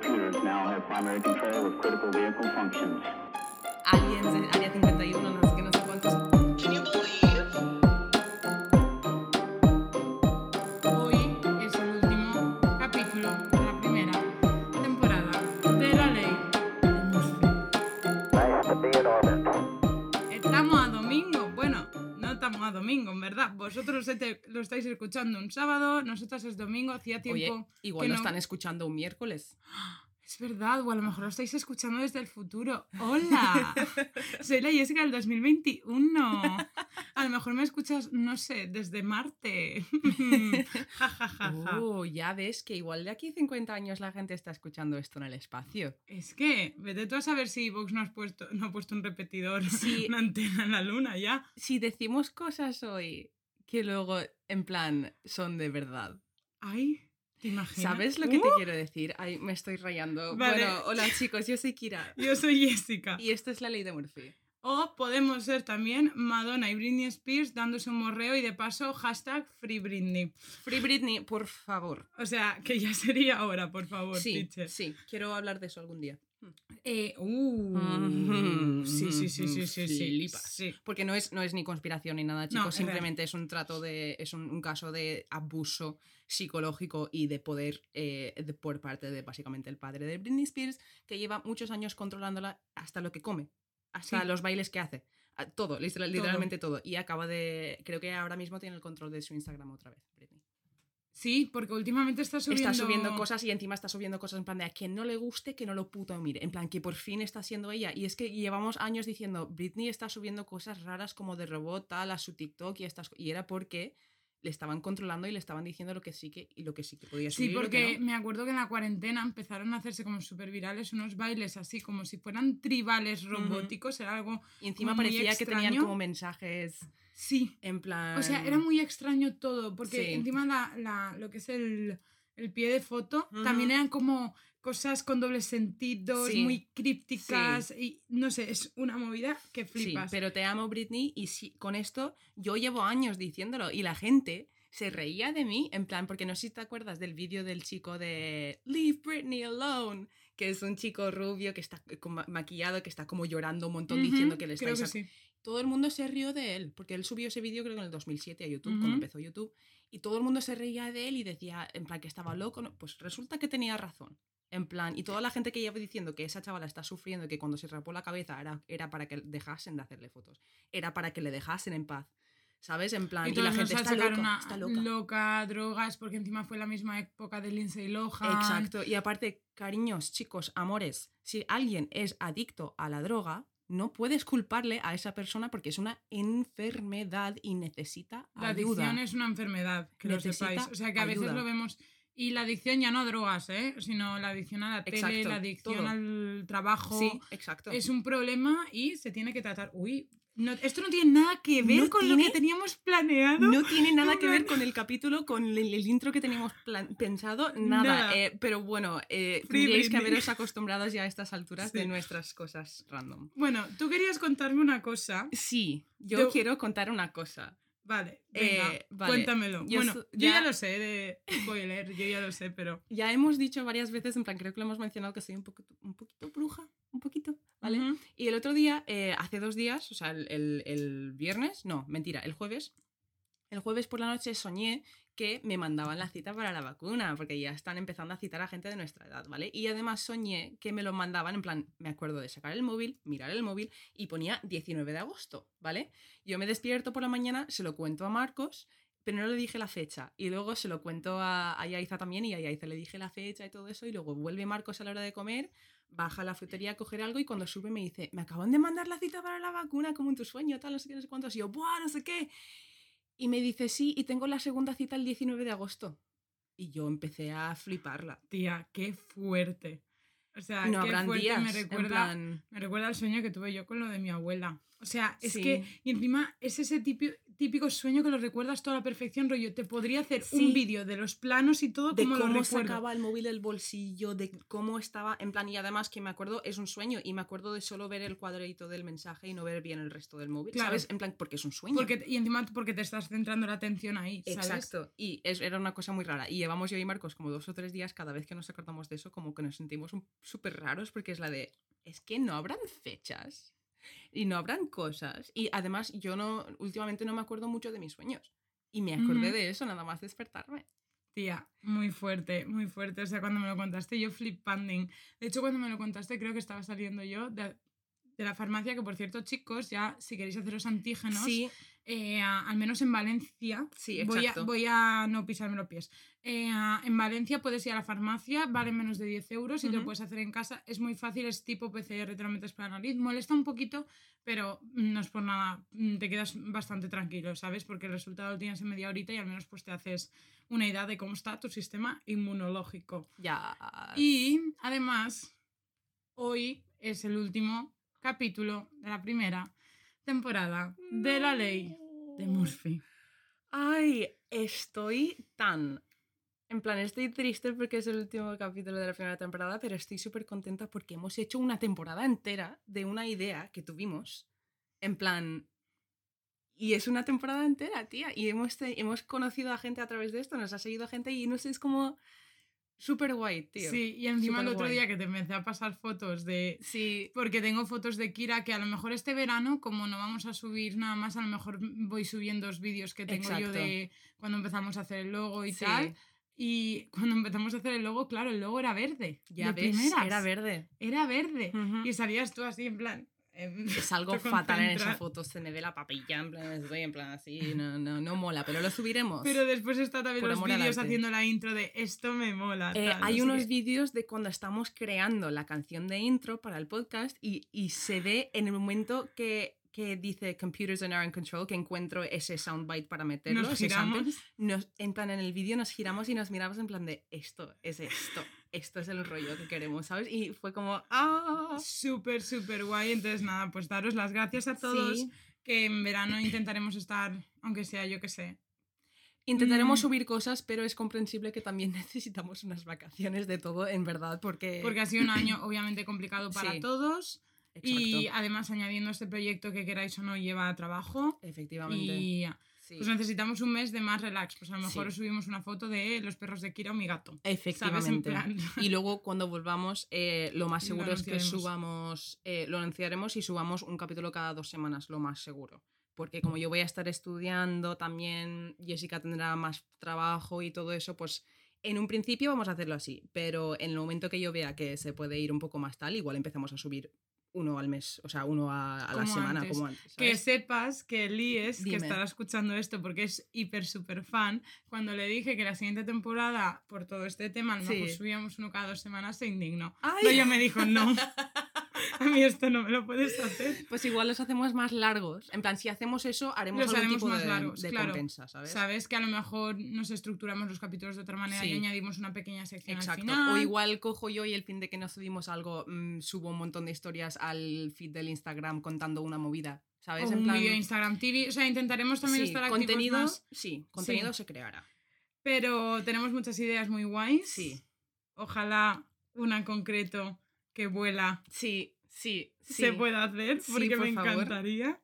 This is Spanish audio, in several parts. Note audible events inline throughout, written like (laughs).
computers now have primary control of critical vehicle functions. Aliens de Área 51, no sé qué, no sé cuántos. Hoy es el último capítulo de la primera temporada de La Ley de Murphy. Estamos a domingo. Bueno, no estamos a domingo, en verdad. Vosotros este- escuchando un sábado, nosotros es domingo, hacía tiempo. Oye, igual que lo no- están escuchando un miércoles. (gasps) Es verdad, o a lo mejor lo estáis escuchando desde el futuro. ¡Hola! (laughs) Soy la Jessica del 2021. A lo mejor me escuchas, no sé, desde Marte. (laughs) Ja, ja, ja, ja. Oh, ya ves que igual de aquí 50 años la gente está escuchando esto en el espacio. Es que, vete tú a saber si Vox no, has puesto, no ha puesto un repetidor, Sí. una antena en la luna ya. Si decimos cosas hoy que luego, en plan, son de verdad. Ay, ¿te imaginas? ¿Sabes lo que te quiero decir? Ay, me estoy rayando. Vale. Bueno, hola (laughs) chicos, yo soy Kira. Yo soy Jessica. Y esto es la ley de Murphy. O podemos ser también Madonna y Britney Spears dándose un morreo y de paso hashtag Free Britney. Free Britney, por favor. O sea, que ya sería ahora, por favor, Sí, teacher. sí, quiero hablar de eso algún día. Eh, uh, sí, sí, sí, sí, sí, sí. Porque no es, no es ni conspiración ni nada, chicos. es real. simplemente es un trato de. es un, un caso de abuso psicológico y de poder eh, de- por parte de básicamente el padre de Britney Spears, que lleva muchos años controlándola hasta lo que come, hasta Sí. los bailes que hace. Todo, literal- literalmente todo. Y acaba de. Creo que ahora mismo tiene el control de su Instagram otra vez, Britney. Sí, porque últimamente está subiendo... Está subiendo cosas y encima está subiendo cosas en plan de a quien no le guste, que no lo puto mire. En plan que por fin está siendo ella. Y es que llevamos años diciendo, Britney está subiendo cosas raras como de robot, tal, a su TikTok y estas Y era porque le estaban controlando y le estaban diciendo lo que sí que, y lo que sí que podía subir. Sí, y lo que porque no. me acuerdo que en la cuarentena empezaron a hacerse como súper virales unos bailes así, como si fueran tribales robóticos, era algo... Y encima parecía que tenían como mensajes Sí, en plan. o sea, era muy extraño todo, porque Sí. encima la, la- lo que es el, el pie de foto también eran como cosas con dobles sentidos, Sí. muy crípticas, y no sé, es una movida que Sí, flipas. pero te amo, Britney, y sí, con esto yo llevo años diciéndolo y la gente se reía de mí, en plan, porque no sé si te acuerdas del vídeo del chico de Leave Britney alone, que es un chico rubio que está maquillado, que está como llorando un montón diciendo que le sí. Todo el mundo se rió de él, porque él subió ese vídeo creo que en el 2007 a YouTube, cuando empezó YouTube, y todo el mundo se reía de él y decía, en plan, que estaba loco. Pues resulta que tenía razón. En plan, y toda la gente que lleva diciendo que esa chavala está sufriendo, que cuando se rapó la cabeza era, era para que dejasen de hacerle fotos, era para que le dejasen en paz. ¿Sabes? En plan, Y y, la gente está loca, una está loca. loca, drogas, porque encima fue la misma época de Lindsay Lohan. Exacto. Y aparte, cariños, chicos, amores, si alguien es adicto a la droga, no puedes culparle a esa persona porque es una enfermedad y necesita La ayuda. adicción es una enfermedad, que lo Necesita sepáis. O sea que a veces lo vemos. Y la adicción ya no a drogas, ¿eh? Sino la adicción a la tele, Exacto, la adicción todo. al trabajo. Sí, exacto. Es un problema y se tiene que tratar. Uy, no- esto no tiene nada que ver No con lo que teníamos planeado. No tiene nada (laughs) que ver con el capítulo, con el, el intro que teníamos plan- pensado, nada. Nada. Eh, pero bueno, eh, tendríais que haberos acostumbrados ya a estas alturas Sí. de nuestras cosas random. Bueno, tú querías contarme una cosa. Sí, yo Yo- quiero contar una cosa. Vale, venga, Eh, vale. cuéntamelo. Yo bueno, so- yo ya ya- lo sé de spoiler, yo ya lo sé, pero. Ya hemos dicho varias veces, en plan, creo que lo hemos mencionado, que soy un poquito, un poquito bruja, un poquito, ¿vale? Y el otro día, eh, hace dos días, o sea, el, el- el viernes, no, mentira, el jueves, el jueves por la noche soñé que me mandaban la cita para la vacuna, porque ya están empezando a citar a gente de nuestra edad, ¿vale? Y además soñé que me lo mandaban, en plan, me acuerdo de sacar el móvil, mirar el móvil y ponía 19 de agosto, ¿vale? Yo me despierto por la mañana, se lo cuento a Marcos, pero no le dije la fecha. Y luego se lo cuento a, a Yaiza también y a Yaiza le dije la fecha y todo eso. Y luego vuelve Marcos a la hora de comer, baja a la frutería a coger algo y cuando sube me dice, me acaban de mandar la cita para la vacuna, como en tu sueño, tal, no sé qué, no sé cuántos. Y yo, ¡buah, no sé qué! Y me dice, sí, y tengo la segunda cita el 19 de agosto. Y yo empecé a fliparla. Tía, qué fuerte. O sea, no qué fuerte días. me recuerda, plan, me recuerda al sueño que tuve yo con lo de mi abuela. O sea, es Sí. que, y encima es ese típico, típico sueño que lo recuerdas toda la perfección, rollo. Te podría hacer Sí. un vídeo de los planos y todo de como cómo sacaba el móvil del bolsillo, de cómo estaba, en plan, y además que me acuerdo, es un sueño, y me acuerdo de solo ver el cuadradito del mensaje y no ver bien el resto del móvil, Claro. ¿sabes? En plan, porque es un sueño. Porque, y encima porque te estás centrando la atención ahí, ¿sabes? Exacto, y es- era una cosa muy rara. Y llevamos yo y Marcos como dos o tres días, cada vez que nos acordamos de eso, como que nos sentimos un- súper raros, porque es la de, es que no habrán fechas y no habrán cosas. Y además yo no, últimamente no me acuerdo mucho de mis sueños. Y me acordé de eso nada más despertarme. Tía, muy fuerte, muy fuerte. O sea, cuando me lo contaste, yo flipanding. De hecho, cuando me lo contaste, creo que estaba saliendo yo de, de la farmacia, que por cierto, chicos, ya si queréis haceros antígenos, Sí, eh, a- al menos en Valencia, sí, voy a, exacto. voy a no pisarme los pies. Eh, a- en Valencia puedes ir a la farmacia, vale menos de 10 euros y te lo puedes hacer en casa. Es muy fácil, es tipo PCR, te lo metes para la nariz. Molesta un poquito, pero no es por nada. mm, Te quedas bastante tranquilo, ¿sabes? Porque el resultado lo tienes en media horita y al menos pues te haces una idea de cómo está tu sistema inmunológico. Ya. Y además, hoy es el último capítulo de la primera temporada de la ley de Murphy. Ay, estoy tan... En plan, estoy triste porque es el último capítulo de la primera temporada, pero estoy súper contenta porque hemos hecho una temporada entera de una idea que tuvimos. En plan... Y es una temporada entera, tía. Y hemos, hemos conocido a gente a través de esto, nos ha seguido gente y no sé, es como súper guay, tío. Sí, y encima el otro día que te empecé a pasar fotos de... Sí, Porque tengo fotos de Kira que a lo mejor este verano, como no vamos a subir nada más, a lo mejor voy subiendo los vídeos que tengo yo de cuando empezamos a hacer el logo y sí. tal. Y cuando empezamos a hacer el logo, claro, el logo era verde. Ya de ves, primeras. era verde. Era verde. Y salías tú así en plan... em, Es algo (laughs) fatal en esa foto, se me ve la papilla, en plan, estoy en plan así, no, no, no mola, pero lo subiremos. Pero después está también los vídeos haciendo la intro de esto me mola. Eh, tal, hay unos vídeos de cuando estamos creando la canción de intro para el podcast y, y se ve en el momento que, que dice Computers are now in control, que encuentro ese soundbite para meterlo, Nos giramos. Nos- en plan, en el vídeo nos giramos y nos miramos en plan de esto es esto, esto es el rollo que queremos, ¿sabes? Y fue como, ¡ah! Súper, súper guay. Entonces, nada, pues daros las gracias a todos. Sí. Que en verano intentaremos estar, aunque sea yo que sé. Intentaremos Mm. subir cosas, pero es comprensible que también (laughs) necesitamos unas vacaciones de todo, en verdad, porque... Porque ha sido un año obviamente complicado para Sí, todos. Exacto, Y además, añadiendo este proyecto que queráis o no, lleva trabajo. efectivamente. Y sí. pues necesitamos un mes de más relax. Pues a lo mejor Sí. os subimos una foto de los perros de Kira o mi gato. Efectivamente. Y luego cuando volvamos, eh, lo más Lo seguro es que subamos, eh, lo anunciaremos y subamos un capítulo cada dos semanas, lo más seguro. Porque como yo voy a estar estudiando, también Jessica tendrá más trabajo y todo eso, pues en un principio vamos a hacerlo así. Pero en el momento que yo vea que se puede ir un poco más tal, igual empezamos a subir uno al mes, o sea, uno a, a la semana, antes. como antes. Que ¿sabes? sepas que Lies, que estará escuchando esto porque es hiper super fan, cuando le dije que la siguiente temporada, por todo este tema, a lo mejor Sí. subíamos uno cada dos semanas, se indignó. No, ella me dijo, no, (laughs) (laughs) a mí esto no me lo puedes hacer. Pues igual los hacemos más largos. En plan, si hacemos eso, haremos Los algún haremos tipo más de, largos, de claro. compensa, ¿sabes? Sabes que a lo mejor nos estructuramos los capítulos de otra manera y Sí. añadimos una pequeña sección Exacto. al final. O igual cojo yo y el fin de que no subimos algo, mm, subo un montón de historias al feed del Instagram contando una movida. ¿Sabes? o En un plan, vídeo de Instagram TV. O sea, intentaremos también sí, estar activos contenido, más, sí, contenido Sí. se creará. pero tenemos muchas ideas muy guays. Sí, Ojalá una en concreto que vuela sí, sí, sí. se pueda hacer Sí, porque por me favor. encantaría.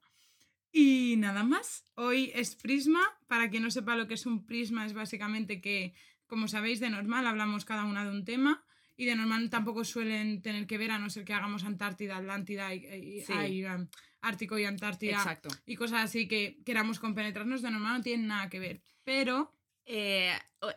Y nada más. Hoy es Prisma. Para quien no sepa lo que es un prisma, es básicamente que, como sabéis, de normal hablamos cada una de un tema. Y de normal tampoco suelen tener que ver, a no ser que hagamos Antártida, Atlántida y, y- Sí. ay, um, Ártico y Antártida Exacto. y cosas así que queramos compenetrarnos. De normal no tienen nada que ver. Pero Eh,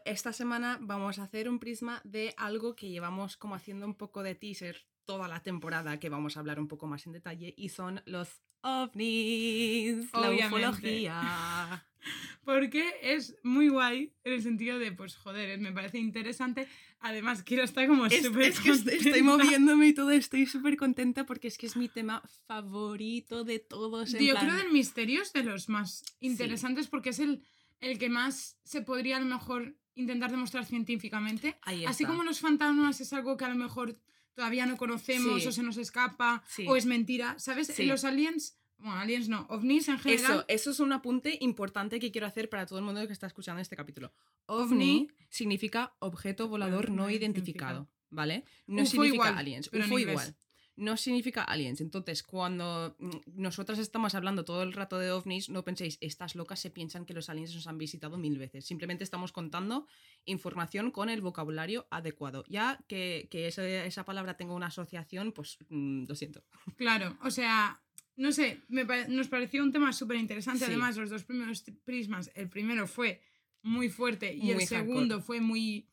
esta semana vamos a hacer un prisma de algo que llevamos como haciendo un poco de teaser toda la temporada, que vamos a hablar un poco más en detalle, y son los ovnis, la ufología. (laughs) Porque es muy guay en el sentido de, pues joder, me parece interesante. Además, quiero estar como Es, súper es que est- estoy moviéndome y todo, estoy súper contenta porque es que es mi tema favorito de todos. en Yo plan- creo del misterio es de los más interesantes porque es el, el que más se podría a lo mejor intentar demostrar científicamente. Así como los fantasmas es algo que a lo mejor todavía no conocemos Sí. o se nos escapa Sí. o es mentira, ¿sabes? Sí. Los aliens, bueno, aliens no, ovnis en general. Eso, eso es un apunte importante que quiero hacer para todo el mundo que está escuchando este capítulo. OVNI significa objeto volador no no identificado. identificado, ¿ale? No UFO significa igual, aliens. pero UFO igual. No significa aliens. Entonces, cuando mm, nosotras estamos hablando todo el rato de ovnis, no penséis, estas locas se piensan que los aliens nos han visitado mil veces. Simplemente estamos contando información con el vocabulario adecuado. Ya que, que ese- esa palabra tenga una asociación, pues mm, lo siento. (laughs) Claro, o sea, no sé, me pare- nos pareció un tema súper interesante. Sí. Además, los dos primeros prismas, el primero fue muy fuerte y Muy el hardcore. segundo fue muy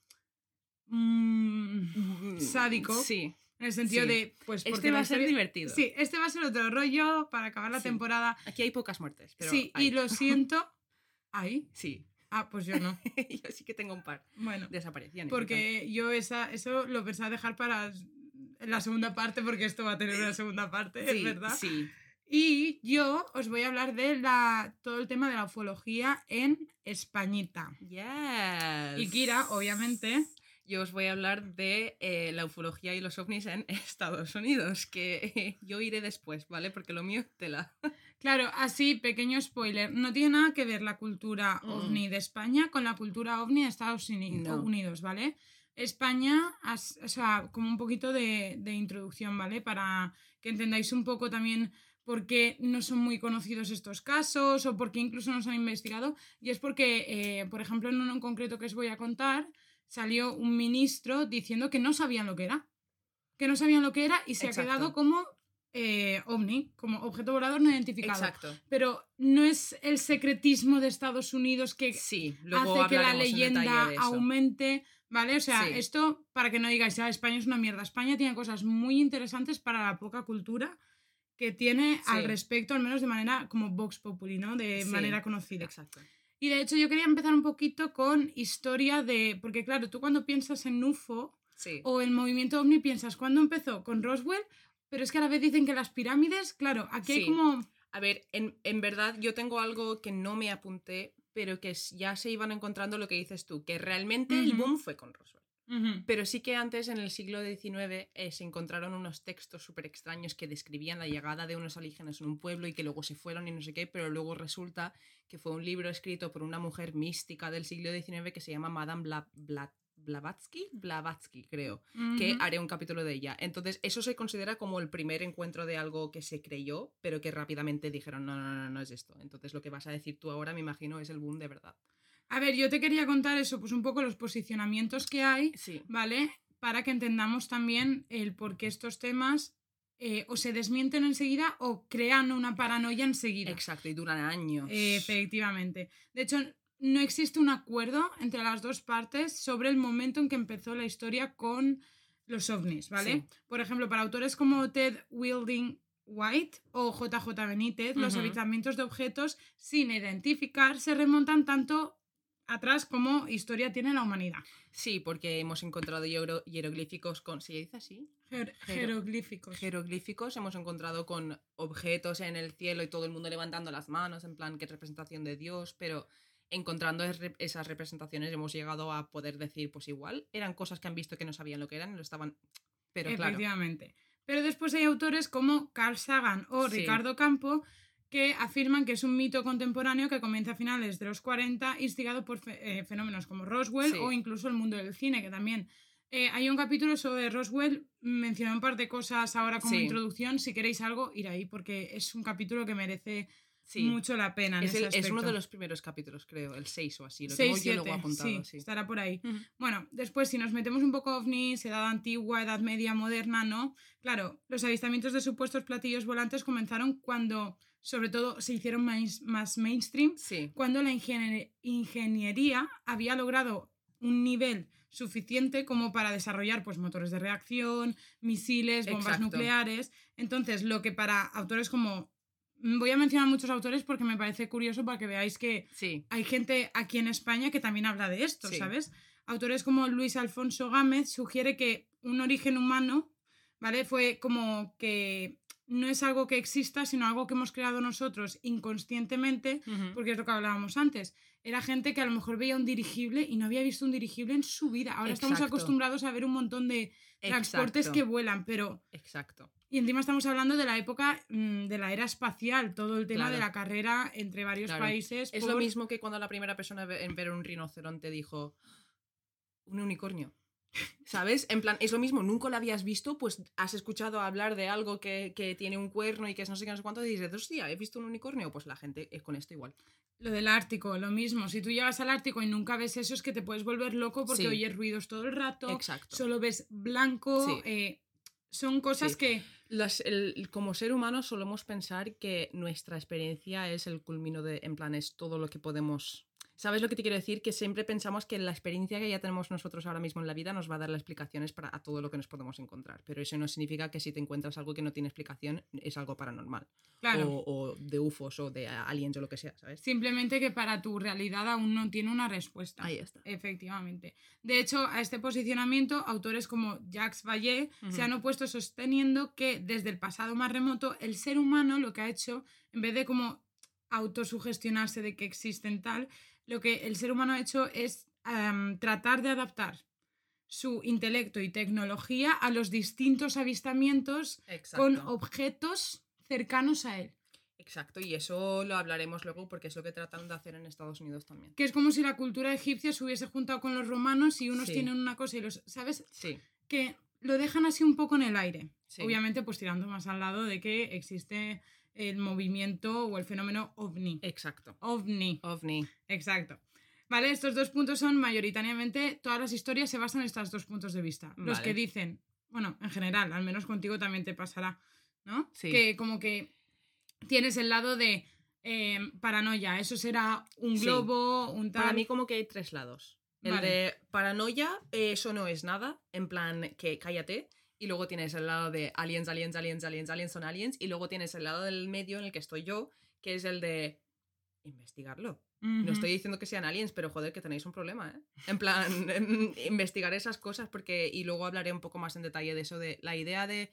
mm, sádico. Sí. En el sentido Sí. de, pues, porque Este va a ser divertido. Sí, este va a ser otro rollo para acabar la Sí. temporada. Aquí hay pocas muertes. Pero sí, hay. y lo (laughs) siento. ¿Ahí? Sí. Ah, pues yo no. (laughs) Yo sí que tengo un par. Bueno, Desapariciones. y porque yo esa, eso lo pensaba dejar para la segunda parte, porque esto va a tener una segunda parte, es verdad. Sí. Y yo os voy a hablar de la, todo el tema de la ufología en Españita. Yes. Y Kira, obviamente, Yo os voy a hablar de eh, la ufología y los ovnis en (laughs) Estados Unidos, que eh, yo iré después, ¿vale? Porque lo mío tela. claro, así, pequeño spoiler, no tiene nada que ver la cultura Mm. ovni de España con la cultura ovni de Estados Uni- No. Unidos, ¿vale? España, o sea, como un poquito de, de introducción, ¿vale? Para que entendáis un poco también por qué no son muy conocidos estos casos o por qué incluso no se han investigado. Y es porque, eh, por ejemplo, en uno en concreto que os voy a contar, salió un ministro diciendo que no sabían lo que era. Que no sabían lo que era y se Exacto. ha quedado como eh, ovni, como objeto volador no identificado. Exacto. Pero no es el secretismo de Estados Unidos que Sí, hace que la leyenda aumente, ¿vale? O sea, Sí. esto para que no digáis, ah, España es una mierda. España tiene cosas muy interesantes para la poca cultura que tiene al Sí. respecto, al menos de manera como Vox Populi, ¿no? De manera conocida. Exacto. Y de hecho yo quería empezar un poquito con historia de, porque claro, tú cuando piensas en UFO Sí. o el movimiento ovni piensas, ¿cuándo empezó? Con Roswell, pero es que a la vez dicen que las pirámides, claro, aquí hay como... A ver, en, en verdad yo tengo algo que no me apunté, pero que ya se iban encontrando lo que dices tú, que realmente el boom fue con Roswell. Pero sí que antes, en el siglo XIX, eh, se encontraron unos textos súper extraños que describían la llegada de unos alienígenas en un pueblo y que luego se fueron y no sé qué, pero luego resulta que fue un libro escrito por una mujer mística del siglo XIX que se llama Madame Bla- Bla- Blavatsky, Blavatsky, creo, que haré un capítulo de ella. Entonces, eso se considera como el primer encuentro de algo que se creyó, pero que rápidamente dijeron, no, no, no, no es esto. Entonces, lo que vas a decir tú ahora, me imagino, es el boom de verdad. A ver, yo te quería contar eso, pues un poco los posicionamientos que hay, Sí. ¿vale? Para que entendamos también el por qué estos temas eh, o se desmienten enseguida o crean una paranoia enseguida. Exacto, y duran años. Eh, efectivamente. De hecho, no existe un acuerdo entre las dos partes sobre el momento en que empezó la historia con los ovnis, ¿vale? Sí. Por ejemplo, para autores como Ted Wilding White o JJ Benítez, los avistamientos de objetos sin identificar se remontan tanto atrás como historia tiene la humanidad. Sí, porque hemos encontrado hiero- hieroglíficos con. ¿Se dice así? Jer- Jero- jeroglíficos. Jeroglíficos, hemos encontrado con objetos en el cielo y todo el mundo levantando las manos, en plan, que representación de Dios, pero encontrando es- esas representaciones hemos llegado a poder decir, pues igual, eran cosas que han visto que no sabían lo que eran y lo estaban. Pero claro. Efectivamente. Pero después hay autores como Carl Sagan o Sí. Ricardo Campo que afirman que es un mito contemporáneo que comienza a finales de los 40, instigado por fe- eh, fenómenos como Roswell Sí. o incluso el mundo del cine, que también eh, hay un capítulo sobre Roswell, mencioné un par de cosas ahora como Sí. introducción, si queréis algo, ir ahí, porque es un capítulo que merece Sí. mucho la pena. en Es, ese el- es uno de los primeros capítulos, creo, el 6 o así. Lo Seis, tengo yo siete, luego apuntado, sí, sí. estará por ahí. Bueno, después si nos metemos un poco ovnis, edad antigua, edad media, moderna, ¿no? Claro, los avistamientos de supuestos platillos volantes comenzaron cuando, sobre todo, se hicieron más, más mainstream, Sí. cuando la ingenie- ingeniería había logrado un nivel suficiente como para desarrollar pues motores de reacción, misiles, bombas Exacto. nucleares. Entonces, lo que para autores como voy a mencionar muchos autores porque me parece curioso para que veáis que Sí. hay gente aquí en España que también habla de esto, Sí. ¿sabes? Autores como Luis Alfonso Gámez sugiere que un origen humano, ¿vale? Fue como que no es algo que exista, sino algo que hemos creado nosotros inconscientemente, porque es lo que hablábamos antes. Era gente que a lo mejor veía un dirigible y no había visto un dirigible en su vida. Ahora estamos acostumbrados a ver un montón de transportes Exacto. que vuelan, pero... Exacto. Y encima estamos hablando de la época mm, de la era espacial, todo el tema Claro. de la carrera entre varios Claro. países. Es por- lo mismo que cuando la primera persona en ver un rinoceronte dijo un unicornio. ¿Sabes? En plan, es lo mismo, nunca lo habías visto, pues has escuchado hablar de algo que, que tiene un cuerno y que es no sé qué, no sé cuánto, y dices, hostia, he visto un unicornio. Pues la gente es con esto igual. Lo del Ártico, lo mismo. Si tú llegas al Ártico y nunca ves eso, es que te puedes volver loco porque Sí. oyes ruidos todo el rato, Exacto. solo ves blanco. Sí. eh, son cosas Sí. que. Las- el- como ser humano solemos pensar que nuestra experiencia es el culmino de, en plan, es todo lo que podemos... ¿Sabes lo que te quiero decir? Que siempre pensamos que la experiencia que ya tenemos nosotros ahora mismo en la vida nos va a dar las explicaciones para a todo lo que nos podemos encontrar. Pero eso no significa que si te encuentras algo que no tiene explicación es algo paranormal. Claro. O, o de UFOs o de aliens o lo que sea, ¿sabes? Simplemente que para tu realidad aún no tiene una respuesta. Ahí está. Efectivamente. De hecho, a este posicionamiento, autores como Jacques Vallée Ujú. se han opuesto sosteniendo que desde el pasado más remoto, el ser humano lo que ha hecho, en vez de como autosugestionarse de que existen tal, lo que el ser humano ha hecho es am, tratar de adaptar su intelecto y tecnología a los distintos avistamientos Exacto. con objetos cercanos a él. Exacto, y eso lo hablaremos luego porque es lo que tratan de hacer en Estados Unidos también. Que es como si la cultura egipcia se hubiese juntado con los romanos y unos Sí. tienen una cosa y los... ¿Sabes? Sí, que lo dejan así un poco en el aire. sí. Obviamente, pues tirando más al lado de que existe el movimiento o el fenómeno ovni. Exacto. OVNI, OVNI. exacto. Vale, estos dos puntos son mayoritariamente, todas las historias se basan en estos dos puntos de vista. Los Vale. que dicen, bueno, en general, al menos contigo también te pasará, ¿no? Sí. Que como que tienes el lado de eh, paranoia, eso será un Sí. globo, un tal... Para mí como que hay tres lados. El Vale. de paranoia, eso no es nada, en plan que cállate. Y luego tienes el lado de aliens, aliens, aliens, aliens, aliens son aliens. Y luego tienes el lado del medio en el que estoy yo, que es el de investigarlo. No estoy diciendo que sean aliens, pero joder, que tenéis un problema, ¿eh? En plan, (laughs) investigar esas cosas porque... Y luego hablaré un poco más en detalle de eso, de la idea de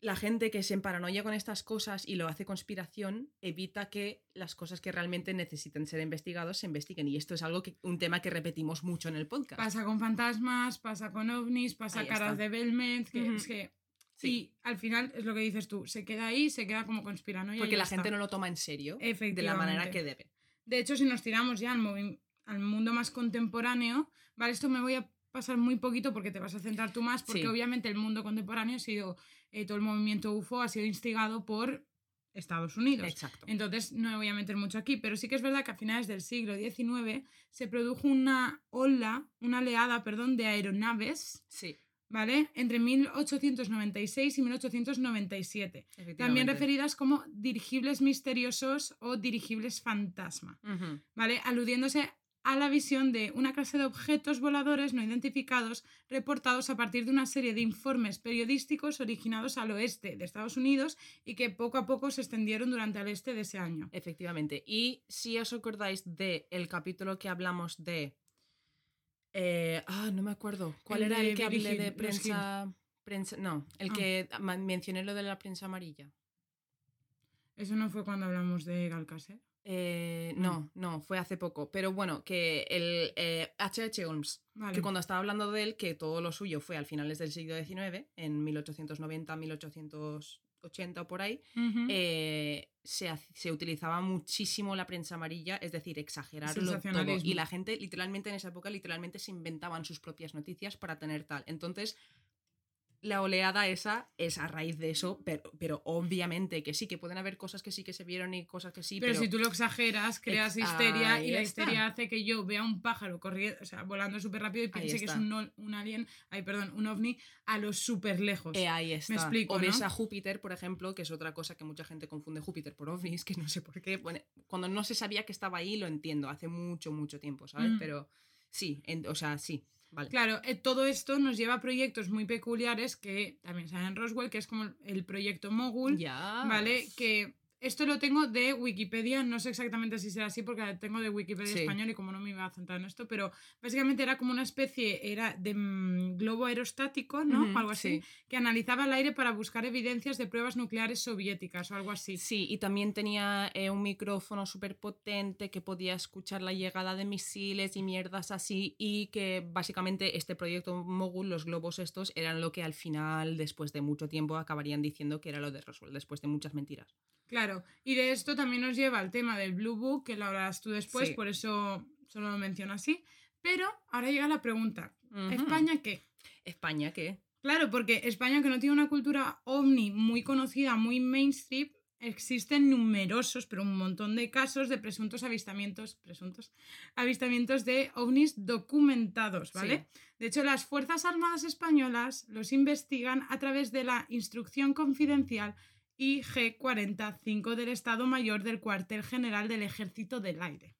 la gente que se emparanoia con estas cosas y lo hace conspiración, evita que las cosas que realmente necesiten ser investigados se investiguen. Y esto es algo que, un tema que repetimos mucho en el podcast. Pasa con fantasmas, pasa con ovnis, pasa Ahí caras está. de Belmont, que es que... Sí. Y al final es lo que dices tú, se queda ahí, se queda como conspiranoia. porque la está. gente no lo toma en serio de la manera que debe. De hecho, si nos tiramos ya al, al mundo más contemporáneo, vale, esto me voy a pasar muy poquito porque te vas a centrar tú más, porque Sí. obviamente el mundo contemporáneo ha sido, eh, todo el movimiento UFO ha sido instigado por Estados Unidos. Exacto. Entonces no me voy a meter mucho aquí, pero sí que es verdad que a finales del siglo XIX se produjo una ola, una oleada, perdón, de aeronaves, Sí, ¿vale? Entre 1896 y 1897. También referidas como dirigibles misteriosos o dirigibles fantasma. ¿vale? Aludiéndose a la visión de una clase de objetos voladores no identificados reportados a partir de una serie de informes periodísticos originados al oeste de Estados Unidos y que poco a poco se extendieron durante el este de ese año. Efectivamente. Y si os acordáis del el capítulo que hablamos de. eh, ah, no me acuerdo. ¿Cuál El era de el que hablé de prensa, prensa? No, el Ah. que mencioné lo de la prensa amarilla. Eso no fue cuando hablamos de Galcaser. Eh, no, no, fue hace poco. Pero bueno, que el eh, H.H. Holmes, Vale. que cuando estaba hablando de él, que todo lo suyo fue al finales del siglo XIX, en 1890, 1880 o por ahí, eh, se, se utilizaba muchísimo la prensa amarilla, es decir, exagerarlo todo. Y la gente, literalmente en esa época, literalmente se inventaban sus propias noticias para tener tal. Entonces, la oleada esa es a raíz de eso, pero, pero obviamente que sí, que pueden haber cosas que sí que se vieron y cosas que sí, pero, pero, si tú lo exageras, creas Ex- histeria ahí y la está. histeria hace que yo vea un pájaro corriendo, o sea, volando súper rápido y piense que es un, un alien, ay, perdón, un ovni a lo súper lejos. Eh, ahí está. explico, o a Júpiter, por ejemplo, que es otra cosa que mucha gente confunde Júpiter por ovnis, que no sé por qué. Bueno, cuando no se sabía que estaba ahí, lo entiendo, hace mucho, mucho tiempo, ¿sabes? Mm. Pero sí, en- o sea, sí, vale. Claro, eh, todo esto nos lleva a proyectos muy peculiares que también salen en Roswell, que es como el proyecto Mogul. ¿vale? Que esto lo tengo de Wikipedia, no sé exactamente si será así porque tengo de Wikipedia Sí. español y como no me iba a centrar en esto, pero básicamente era como una especie, era de mm, globo aerostático, ¿no? Ujú, algo así, sí. que analizaba el aire para buscar evidencias de pruebas nucleares soviéticas o algo así. Sí, y también tenía eh, un micrófono súper potente que podía escuchar la llegada de misiles y mierdas así. Y que básicamente este proyecto Mogul, los globos estos, eran lo que al final, después de mucho tiempo, acabarían diciendo que era lo de Roswell, después de muchas mentiras. Claro, y de esto también nos lleva al tema del Blue Book, que lo hablarás tú después, Sí. por eso solo lo menciono así. Pero ahora llega la pregunta. ¿España qué? ¿España qué? Claro, porque España, que no tiene una cultura ovni muy conocida, muy mainstream, existen numerosos, pero un montón de casos de presuntos avistamientos, presuntos avistamientos de ovnis documentados, ¿vale? De hecho, las Fuerzas Armadas Españolas los investigan a través de la Instrucción Confidencial IG-45 del Estado Mayor del Cuartel General del Ejército del Aire.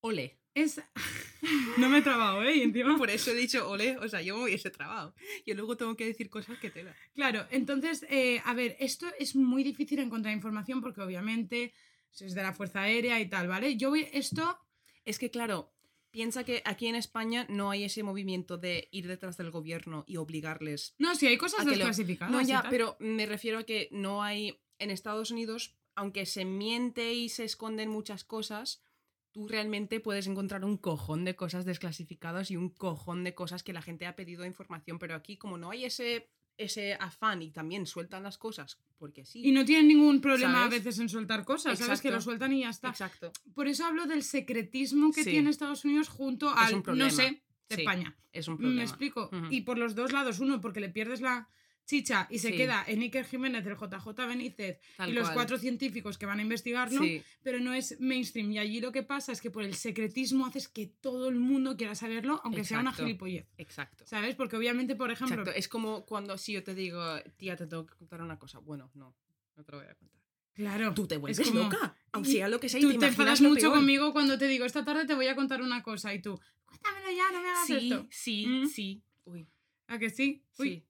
Ole. Es... (laughs) no me he trabado, ¿eh? Y encima... Por eso he dicho ole, o sea, yo me hubiese trabado. Y luego tengo que decir cosas que tela. Claro, entonces, eh, a ver, esto es muy difícil encontrar información porque obviamente es de la Fuerza Aérea y tal, ¿vale? Yo voy, esto, Es que, claro, piensa que aquí en España no hay ese movimiento de ir detrás del gobierno y obligarles no, sí, hay cosas lo- desclasificadas. No, ya, pero me refiero a que no hay. En Estados Unidos, aunque se miente y se esconden muchas cosas, tú realmente puedes encontrar un cojón de cosas desclasificadas y un cojón de cosas que la gente ha pedido información. Pero aquí, como no hay ese, ese afán y también sueltan las cosas, porque sí. Y no tienen ningún problema ¿Sabes? a veces en soltar cosas, ¿sabes? Que lo sueltan y ya está. Exacto. Por eso hablo del secretismo que Sí. tiene Estados Unidos junto al, no sé, de Sí, España. Es un problema. Me explico. Y por los dos lados, uno, porque le pierdes la chicha y se Sí. queda en Iker Jiménez, el JJ Benítez Tal y los cual. cuatro científicos que van a investigarlo, Sí, pero no es mainstream. Y allí lo que pasa es que por el secretismo haces que todo el mundo quiera saberlo, aunque sea una Exacto. gilipollez. exacto. ¿Sabes? Porque obviamente, por ejemplo, Exacto. Es como cuando si yo te digo, tía, te tengo que contar una cosa. Bueno, no, no te lo voy a contar. claro, Tú te es vuelves como- loca. Y sea, lo que sea, y tú te, te, enfadas mucho peor. conmigo cuando te digo, esta tarde te voy a contar una cosa y tú, cuéntamelo ya, no me hagas Sí, esto. sí, Mm. sí. Uy, ¿A que sí? Uy, sí.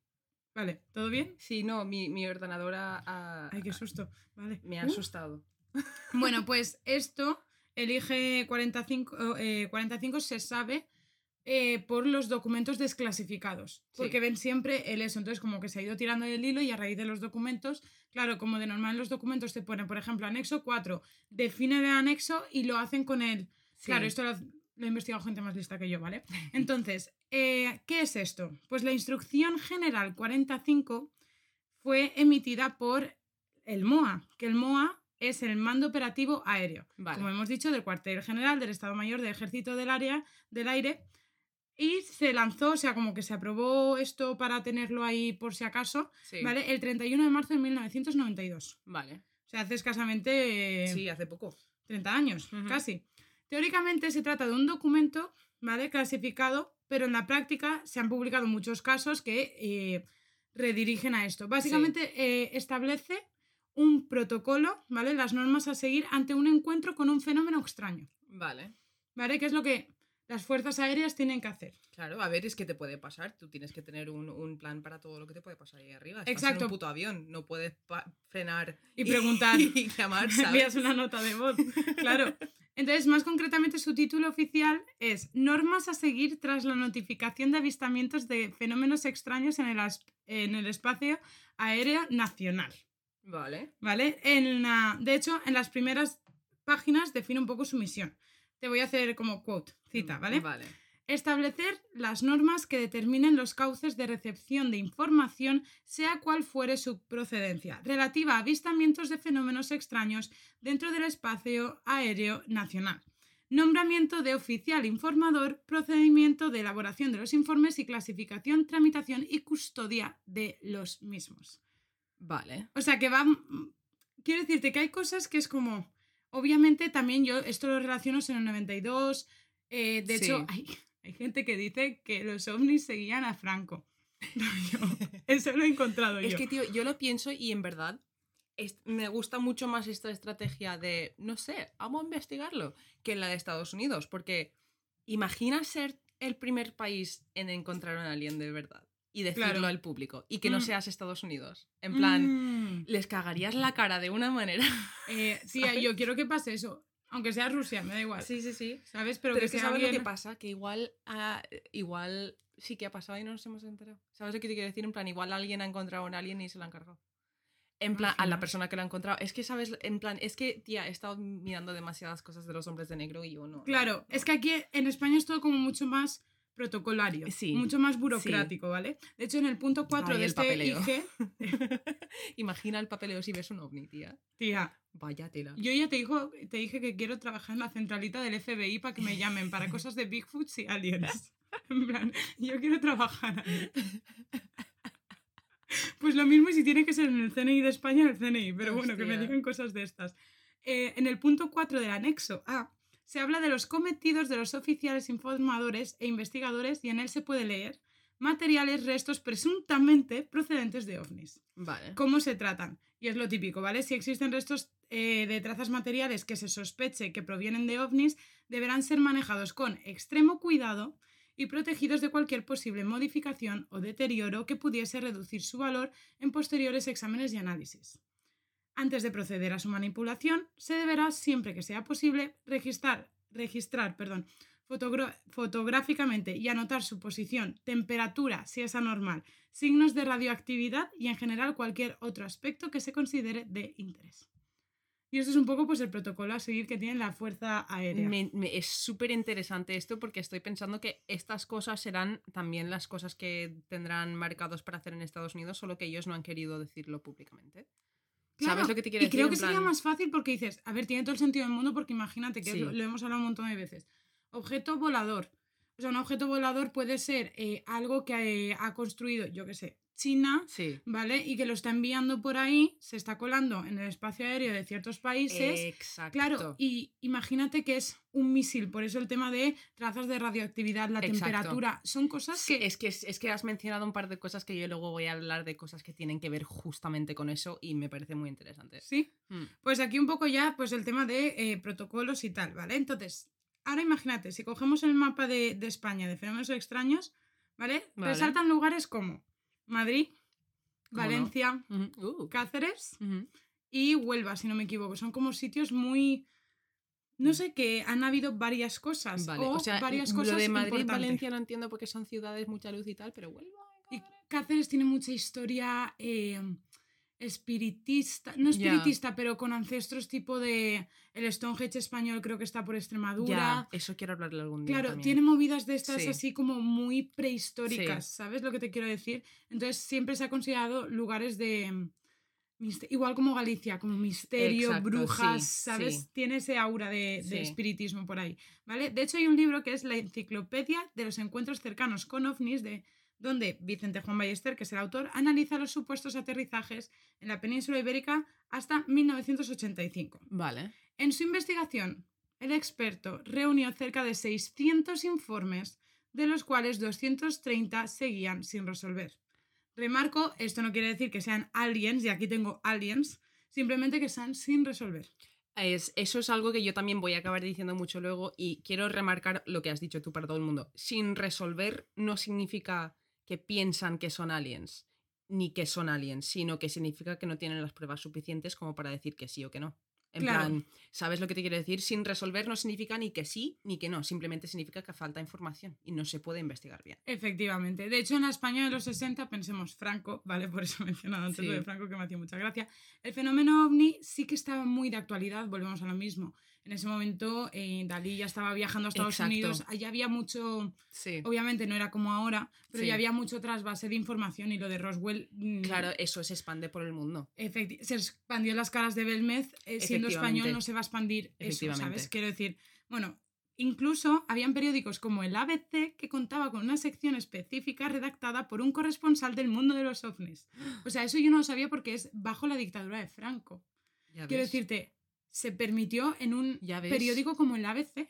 Vale, ¿todo bien? Sí, no, mi, mi ordenadora ha- Ay, qué susto. Vale. me ha Uh. asustado. (laughs) Bueno, pues esto, el IG 45, eh, 45 se sabe eh, por los documentos desclasificados, Sí. porque ven siempre el eso. Entonces, como que se ha ido tirando el hilo y a raíz de los documentos, claro, como de normal en los documentos te ponen, por ejemplo, anexo 4, define de anexo y lo hacen con el... Claro, Sí. esto lo, lo ha investigado gente más lista que yo, ¿vale? (laughs) Entonces, eh, ¿qué es esto? Pues la Instrucción General 45 fue emitida por el MOA, que el MOA es el Mando Operativo Aéreo, Vale. como hemos dicho, del cuartel general del Estado Mayor del Ejército del Área del Aire. Y se lanzó, o sea, como que se aprobó esto para tenerlo ahí por si acaso, Sí. ¿vale? El 31 de marzo de 1992. Vale. O sea, hace escasamente eh, Sí, hace poco. 30 años, casi. Teóricamente se trata de un documento, ¿vale? Clasificado, pero en la práctica se han publicado muchos casos que eh, redirigen a esto. Básicamente eh, establece un protocolo, ¿vale? Las normas a seguir ante un encuentro con un fenómeno extraño, Vale. ¿vale? Que es lo que las fuerzas aéreas tienen que hacer. Claro, a ver, es que te puede pasar. Tú tienes que tener un, un plan para todo lo que te puede pasar ahí arriba. Estás Exacto. en un puto avión. No puedes frenar Y preguntar. (laughs) y llamar, (laughs) Envías ¿sabes? una nota de voz, claro. (laughs) Entonces, más concretamente, su título oficial es Normas a seguir tras la notificación de avistamientos de fenómenos extraños en el, as- en el espacio aéreo nacional. Vale. ¿Vale? En la- de hecho, en las primeras páginas define un poco su misión. Te voy a hacer como quote, cita, ¿vale? Vale. Establecer las normas que determinen los cauces de recepción de información, sea cual fuere su procedencia, relativa a avistamientos de fenómenos extraños dentro del espacio aéreo nacional. Nombramiento de oficial informador, procedimiento de elaboración de los informes y clasificación, tramitación y custodia de los mismos. Vale. O sea que va. Quiero decirte que hay cosas que es como. Obviamente también yo esto lo relaciono en el 92. eh, de Sí. hecho, hay, hay gente que dice que los ovnis seguían a Franco. (laughs) No, yo, (laughs) eso lo he encontrado Es yo. que, tío, yo lo pienso y en verdad es- me gusta mucho más esta estrategia de, no sé, vamos a investigarlo, que la de Estados Unidos. Porque imagina ser el primer país en encontrar un alien de verdad. y decirlo Claro. al público y que no Mm. seas Estados Unidos. En plan, Mm. les cagarías la cara de una manera. Eh, (laughs) tía, ¿sabes? yo quiero que pase eso. Aunque sea Rusia, me da igual. sí, sí. ¿Sabes? Pero, Pero, que es que sea sabes lo que pasa, que igual, ah, igual sí que ha pasado y no nos hemos enterado. ¿Sabes lo que te quiero decir? En plan, igual alguien ha encontrado a un alien y se lo han cargado. En plan, a la persona que lo ha encontrado. Es que, ¿sabes? En plan, es que, tía, he estado mirando demasiadas cosas de los hombres de negro y yo no. no, Claro, no. es que aquí en España es todo como mucho más protocolario, Sí. mucho más burocrático, ¿vale? De hecho, en el punto 4 Ay, de este papeleo. IG, (laughs) Imagina el papeleo si ves un ovni, tía. tía, Vaya tela. yo ya te, dijo, te dije que quiero trabajar en la centralita del FBI para que me llamen para (laughs) cosas de Bigfoot y aliens. (laughs) En plan, yo quiero trabajar ahí. Pues lo mismo si tiene que ser en el CNI de España, el CNI, pero bueno, que me digan cosas de estas. Eh, en el punto 4 del anexo A se habla de los cometidos de los oficiales informadores e investigadores y en él se puede leer materiales, restos presuntamente procedentes de ovnis. Vale. ¿Cómo se tratan? Y es lo típico, ¿vale? Si existen restos eh, de trazas materiales que se sospeche que provienen de ovnis, deberán ser manejados con extremo cuidado y protegidos de cualquier posible modificación o deterioro que pudiese reducir su valor en posteriores exámenes y análisis. Antes de proceder a su manipulación, se deberá, siempre que sea posible, registrar, registrar perdón, fotográficamente y anotar su posición, temperatura, si es anormal, signos de radioactividad y en general cualquier otro aspecto que se considere de interés. Y esto es un poco pues el protocolo a seguir que tiene la Fuerza Aérea. Es súper interesante esto porque estoy pensando que estas cosas serán también las cosas que tendrán marcados para hacer en Estados Unidos, solo que ellos no han querido decirlo públicamente. Claro, ¿Sabes lo que te quiero y decir? creo En que sería más fácil porque dices, a ver, tiene todo el sentido del mundo porque imagínate que Sí. lo, lo hemos hablado un montón de veces. Objeto volador. O sea, un objeto volador puede ser eh, algo que eh, ha construido, yo qué sé, China, Sí. ¿vale? Y que lo está enviando por ahí, se está colando en el espacio aéreo de ciertos países. Exacto. Claro, y imagínate que es un misil, por eso el tema de trazas de radioactividad, la Exacto. temperatura, son cosas Sí, que... es, que, es que has mencionado un par de cosas que yo luego voy a hablar de cosas que tienen que ver justamente con eso y me parece muy interesante. Sí, Mm. pues aquí un poco ya, pues el tema de eh, protocolos y tal, ¿vale? Entonces, ahora imagínate, si cogemos el mapa de, de España de fenómenos extraños, ¿vale? Vale. Resaltan lugares como Madrid. Valencia. Uh. Cáceres y Huelva, si no me equivoco. Son como sitios muy... No sé, que han habido varias cosas. Vale, o, o sea, varias lo cosas de Madrid y. Valencia no entiendo porque son ciudades, mucha luz y tal, pero Huelva. Y Cáceres tiene mucha historia eh, espiritista, no espiritista, pero con ancestros tipo de el Stonehenge español creo que está por Extremadura. Eso quiero hablarle algún día. Claro, también. tiene movidas de estas Sí. así como muy prehistóricas, ¿sabes lo que te quiero decir? Entonces siempre se ha considerado lugares de... mm, Igual como Galicia, como misterio, Exacto, brujas, sí, ¿sabes? Tiene ese aura de, de espiritismo por ahí, ¿vale? De hecho hay un libro que es La Enciclopedia de los Encuentros Cercanos con OVNIs, de, donde Vicente Juan Ballester, que es el autor, analiza los supuestos aterrizajes en la península ibérica hasta 1985. Vale. En su investigación, el experto reunió cerca de 600 informes, de los cuales 230 seguían sin resolver. Remarco, esto no quiere decir que sean aliens, y aquí tengo aliens, simplemente que están sin resolver. Es, eso es algo que yo también voy a acabar diciendo mucho luego y quiero remarcar lo que has dicho tú para todo el mundo. Sin resolver no significa que piensan que son aliens, ni que son aliens, sino que significa que no tienen las pruebas suficientes como para decir que sí o que no. En Claro. plan, ¿sabes lo que te quiero decir? Sin resolver no significa ni que sí ni que no, simplemente significa que falta información y no se puede investigar bien. Efectivamente. De hecho, en la España de los 60, pensemos Franco, ¿vale? (laughs) Por eso he mencionado antes lo de Franco, que me hacía mucha gracia. El fenómeno ovni sí que estaba muy de actualidad, volvemos a lo mismo. En ese momento, eh, Dalí ya estaba viajando a Estados Exacto. Unidos, allá había mucho, Sí. obviamente no era como ahora, pero Sí. ya había mucho trasvase de información y lo de Roswell. mm, Claro, eso se expande por el mundo. se expandió en las caras de Belmez, eh, siendo español no se va a expandir eso. ¿sabes? Quiero decir, bueno, incluso habían periódicos como el ABC que contaba con una sección específica redactada por un corresponsal del mundo de los ovnis. O sea, eso yo no lo sabía porque es bajo la dictadura de Franco. Ya Quiero ves. decirte, se permitió en un periódico como el ABC.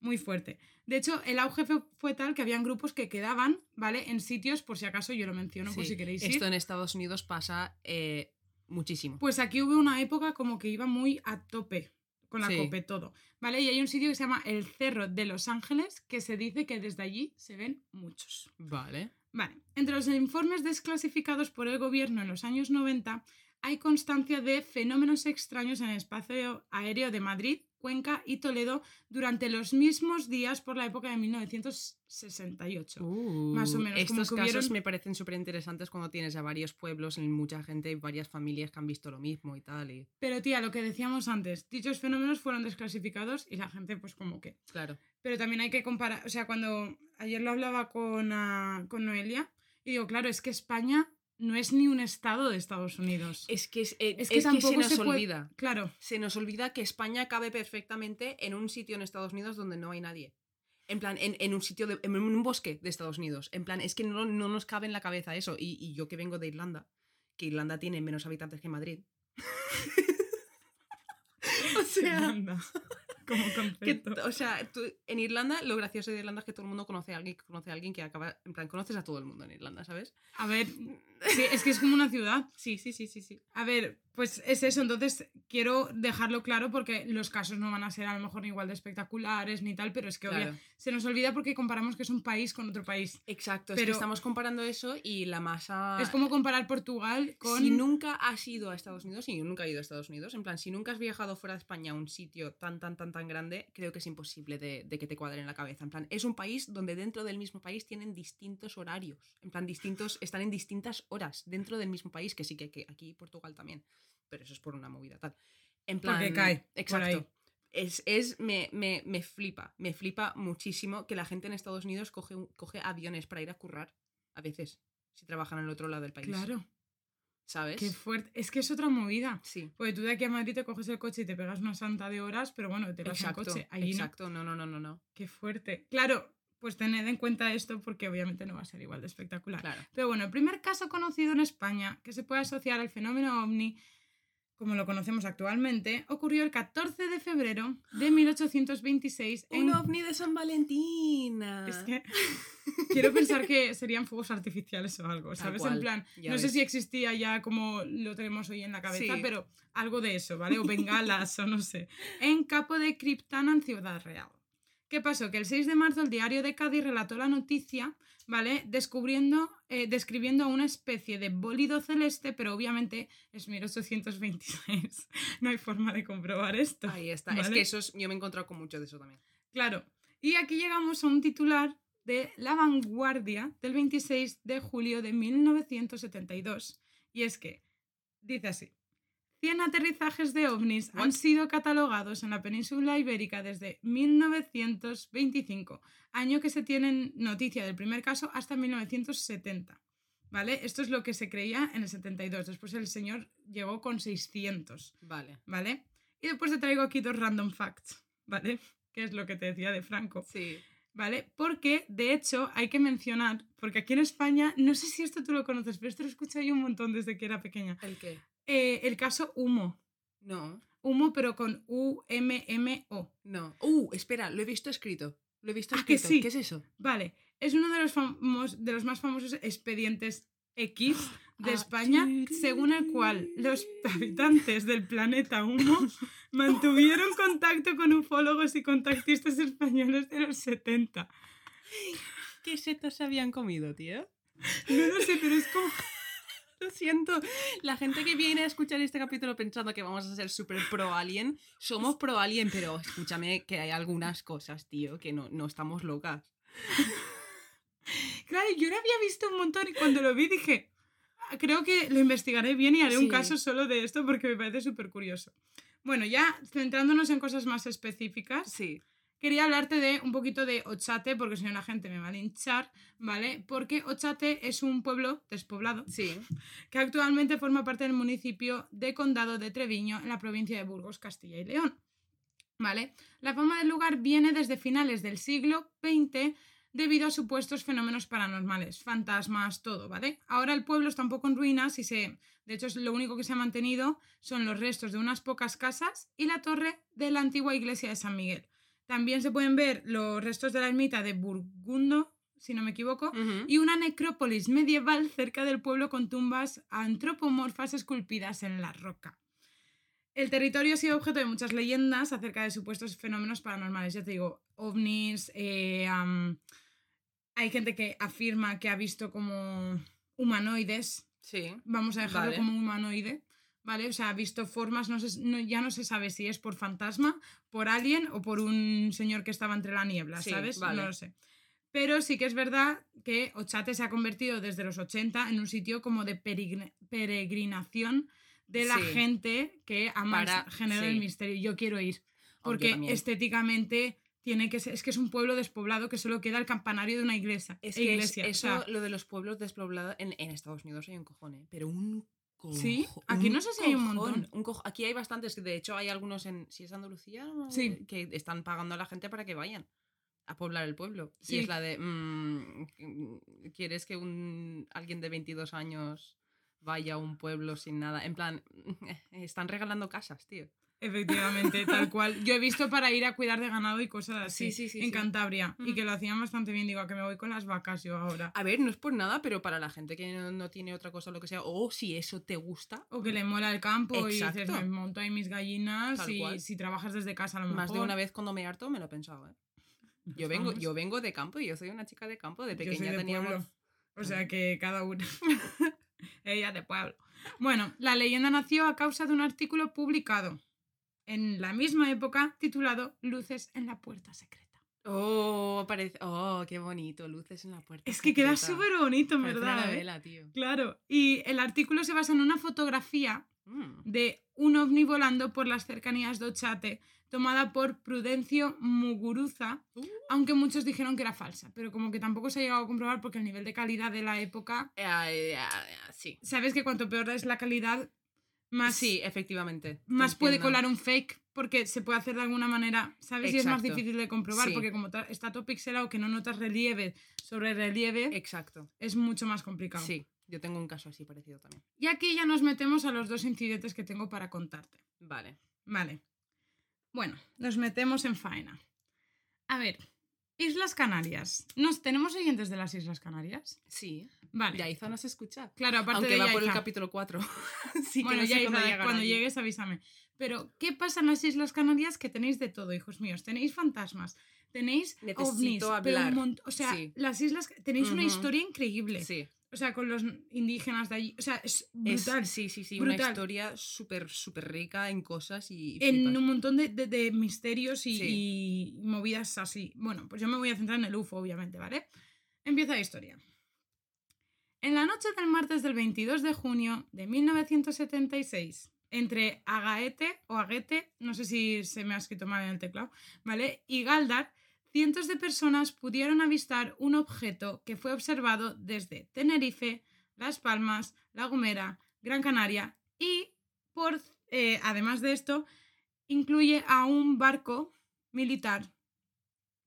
Muy fuerte. De hecho, el auge fue, tal que habían grupos que quedaban, ¿vale? En sitios, por si acaso yo lo menciono, por si queréis ir. Esto en Estados Unidos pasa eh, muchísimo. Pues aquí hubo una época como que iba muy a tope con la Sí. cope todo, ¿vale? Y hay un sitio que se llama el Cerro de Los Ángeles que se dice que desde allí se ven muchos, Vale. Vale, entre los informes desclasificados por el gobierno en los años 90 hay constancia de fenómenos extraños en el espacio aéreo de Madrid, Cuenca y Toledo durante los mismos días por la época de 1968. Más o menos, Estos casos hubieron- me parecen súper interesantes cuando tienes a varios pueblos, en mucha gente y varias familias que han visto lo mismo y tal. Y... Pero tía, lo que decíamos antes, dichos fenómenos fueron desclasificados y la gente pues como que... Claro. Pero también hay que comparar, o sea, cuando ayer lo hablaba con, ah, con Noelia y digo, claro, es que España no es ni un estado de Estados Unidos. Es que, es, eh, Es es que que se nos se puede- olvida. Claro, Se nos olvida que España cabe perfectamente en un sitio en Estados Unidos donde no hay nadie. En plan, en, en un sitio, de, en un bosque de Estados Unidos. En plan, es que no, no nos cabe en la cabeza eso. Y, y yo que vengo de Irlanda, que Irlanda tiene menos habitantes que Madrid. (laughs) o sea, Como que, concepto. o sea tú- en Irlanda lo gracioso de Irlanda es que todo el mundo conoce a alguien que conoce a alguien que acaba. En plan, conoces a todo el mundo en Irlanda, ¿sabes? A ver, sí, es que es como una ciudad. Sí, sí, sí, sí, sí. A ver, pues es eso, entonces quiero dejarlo claro porque los casos no van a ser a lo mejor igual de espectaculares ni tal, pero es que obvia- Claro. se nos olvida porque comparamos que es un país con otro país. Exacto, es Pero- que estamos comparando eso y la masa. Es como comparar Portugal con... Si nunca has ido a Estados Unidos, y yo nunca he ido a Estados Unidos, en plan, si nunca has viajado fuera de España a un sitio tan, tan, tan, tan grande, creo que es imposible de, de que te cuadre en la cabeza. En plan, es un país donde dentro del mismo país tienen distintos horarios. En plan, distintos, (laughs) están en distintas horas dentro del mismo país, que sí que, que aquí Portugal también. Pero eso es por una movida tal. En plan, Porque cae por Exacto. ahí. Es, es me, me, me flipa, me flipa muchísimo que la gente en Estados Unidos coge, un- coge aviones para ir a currar, a veces, si trabajan en el otro lado del país. Claro, ¿Sabes? qué fuerte. Es que es otra movida. Sí. Porque tú de aquí a Madrid te coges el coche y te pegas una santa de horas, pero bueno, te vas Exacto, en coche. Allí exacto, no, no, no, no, no. Qué fuerte. Claro, pues tened en cuenta esto porque obviamente no va a ser igual de espectacular. Claro. Pero bueno, el primer caso conocido en España que se puede asociar al fenómeno ovni, como lo conocemos actualmente, ocurrió el 14 de febrero de 1826 en... Un ovni de San Valentín. Es que (laughs) quiero pensar que serían fuegos artificiales o algo, ¿sabes? En plan, ya no sé si existía ya como lo tenemos hoy en la cabeza, Sí. pero algo de eso, ¿vale? O bengalas o no sé. En Capo de Criptana, en Ciudad Real. ¿Qué pasó? Que el 6 de marzo el diario de Cádiz relató la noticia, ¿vale? Descubriendo, eh, describiendo a una especie de bólido celeste, pero obviamente es 1826. (laughs) no hay forma de comprobar esto. Ahí está. Es que eso es, yo me he encontrado con mucho de eso también. Claro. Y aquí llegamos a un titular de La Vanguardia del 26 de julio de 1972. Y es que dice así. 100 aterrizajes de ovnis han sido catalogados en la península ibérica desde 1925, año que se tiene noticia del primer caso hasta 1970. ¿Vale? Esto es lo que se creía en el 72. Después el señor llegó con 600. Vale. ¿Vale? Y después te traigo aquí dos random facts, ¿vale? (laughs) Que es lo que te decía de Franco, Sí. ¿vale? Porque, de hecho, hay que mencionar, porque aquí en España, no sé si esto tú lo conoces, pero esto lo escuché yo un montón desde que era pequeña. ¿El qué? Eh, el caso Humo. No. Humo, pero con U-M-M-O. No. Uh, espera, lo he visto escrito. Lo he visto Ah, que escrito. sí. ¿Qué es eso? Vale, es uno de los, famos- de los más famosos expedientes X (gasps) de Ah, España, según el cual los habitantes del planeta Humo (laughs) mantuvieron contacto con ufólogos y contactistas españoles de los 70. ¿Qué setas se habían comido, tío? No lo sé, pero es como... (laughs) Lo siento. La gente que viene a escuchar este capítulo pensando que vamos a ser súper pro alien, somos pro alien, pero escúchame que hay algunas cosas, tío, que no, no estamos locas. (laughs) Claro, yo lo había visto un montón y cuando lo vi dije, "Ah, creo que lo investigaré bien y haré un caso solo de esto porque me parece súper curioso. Bueno, ya centrándonos en cosas más específicas, Sí. Quería hablarte de un poquito de Ochate, porque si no la gente me va a linchar, ¿vale? Porque Ochate es un pueblo despoblado Sí. que actualmente forma parte del municipio de Condado de Treviño, en la provincia de Burgos, Castilla y León. ¿Vale? La fama del lugar viene desde finales del siglo XX debido a supuestos fenómenos paranormales, fantasmas, todo, ¿vale? Ahora el pueblo está un poco en ruinas y se... De hecho, es lo único que se ha mantenido son los restos de unas pocas casas y la torre de la antigua iglesia de San Miguel. También se pueden ver los restos de la ermita de Burgundo, si no me equivoco, y una necrópolis medieval cerca del pueblo con tumbas antropomorfas esculpidas en la roca. El territorio ha sido objeto de muchas leyendas acerca de supuestos fenómenos paranormales. Ya te digo, ovnis, eh, Hay gente que afirma que ha visto como humanoides. Sí. Vamos a dejarlo Vale. como humanoide. ¿Vale? O sea, ha visto formas, no sé, no- ya no se sabe si es por fantasma, por alien o por un señor que estaba entre la niebla, Sí, ¿sabes? vale. No lo sé. Pero sí que es verdad que Ochate se ha convertido desde los 80 en un sitio como de peregrinación de la Sí. gente que ama el Para- sí. del misterio. Yo quiero ir. Oh, Porque estéticamente tiene que ser, es que es un pueblo despoblado que solo queda el campanario de una iglesia. Es e es- o eso, sea, lo de los pueblos despoblados, en, en Estados Unidos hay un cojón, ¿eh? Pero un ¿Sí? Aquí no sé si hay un montón. un Aquí hay bastantes, de hecho hay algunos en, si es Andalucía. Sí. que están pagando a la gente para que vayan a poblar el pueblo. Sí. Y es la de, mm, ¿quieres que un alguien de 22 años vaya a un pueblo sin nada? En plan, (laughs) están regalando casas, tío. Efectivamente, tal (laughs) cual. Yo he visto para ir a cuidar de ganado y cosas así Sí, sí, sí, en. Cantabria y que lo hacían bastante bien. Digo, a que me voy con las vacas yo ahora. A ver, no es por nada, pero para la gente que no, no tiene otra cosa o lo que sea, o si eso te gusta, O que le mola el campo y dices, me monto ahí mis gallinas Tal y cual. si trabajas desde casa a lo mejor. Más de una vez cuando me harto me lo he pensado, ¿eh? (laughs) Yo vengo, Vamos. yo vengo de campo y yo soy una chica de campo. De Yo soy pequeña de teníamos. pueblo. O sea que cada una. (laughs) Ella de pueblo. Bueno, la leyenda nació a causa de un artículo publicado en la misma época titulado Luces en la puerta secreta. Oh, parece. Oh, qué bonito. Luces en la puerta. Es que queda súper bonito, en verdad. Una ¿eh? novela, tío. Claro. Y el artículo se basa en una fotografía Mm. de un ovni volando por las cercanías de Ochate, tomada por Prudencio Muguruza, Uh. aunque muchos dijeron que era falsa, pero como que tampoco se ha llegado a comprobar porque el nivel de calidad de la época, Eh, eh, eh, sí. sabes que cuanto peor es la calidad, más, Sí, efectivamente. te más puede entiendo. colar un fake porque se puede hacer de alguna manera, ¿sabes? Y es más Exacto. difícil de comprobar Sí. porque como está todo pixelado que no notas relieve sobre relieve, Exacto. es mucho más complicado. Sí, yo tengo un caso así parecido también. Y aquí ya nos metemos a los dos incidentes que tengo para contarte. Vale. Vale. Bueno, nos metemos en faena. A ver, Islas Canarias. ¿Nos tenemos oyentes de las Islas Canarias? Sí. Vale. Yaiza no se escucha. Claro, aparte Aunque de va por el capítulo 4. (laughs) sí, bueno, no sé Yaiza, cuando llegues avísame. Pero, ¿qué pasa en las Islas Canarias que tenéis de todo, hijos míos? Tenéis fantasmas, tenéis Necesito ovnis, pero un o sea, Sí. las islas tenéis una historia increíble. Sí. O sea, con los indígenas de allí, o sea, es Es- brutal. sí, sí, sí. Una historia súper, súper rica en cosas y. en flipas. un montón de, de- de misterios y, Sí. y movidas así. Bueno, pues yo me voy a centrar en el UFO, obviamente, ¿vale? Empieza la historia. En la noche del martes del 22 de junio de 1976, entre Agaete o Aguete, no sé si se me ha escrito mal en el teclado, ¿vale? Y Galdar, cientos de personas pudieron avistar un objeto que fue observado desde Tenerife, Las Palmas, La Gomera, Gran Canaria y, por, eh, además de esto, incluye a un barco militar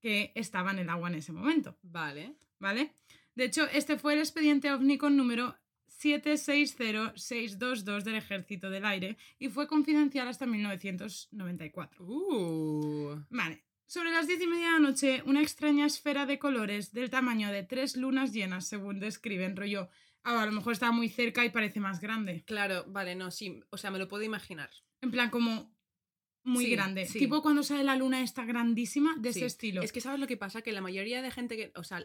que estaba en el agua en ese momento, Vale. ¿vale? De hecho, este fue el expediente OVNI con número 760622 del Ejército del Aire y fue confidencial hasta 1994. Uh. Vale. Sobre las diez y media de la noche, una extraña esfera de colores del tamaño de tres lunas llenas, según describen, rollo. ah, a lo mejor estaba muy cerca y parece más grande. Claro, vale, no, sí. O sea, me lo puedo imaginar. En plan, como muy Sí, grande. sí. Tipo cuando sale la luna esta grandísima, de Sí. ese estilo. Es que sabes lo que pasa, que la mayoría de gente que, o sea,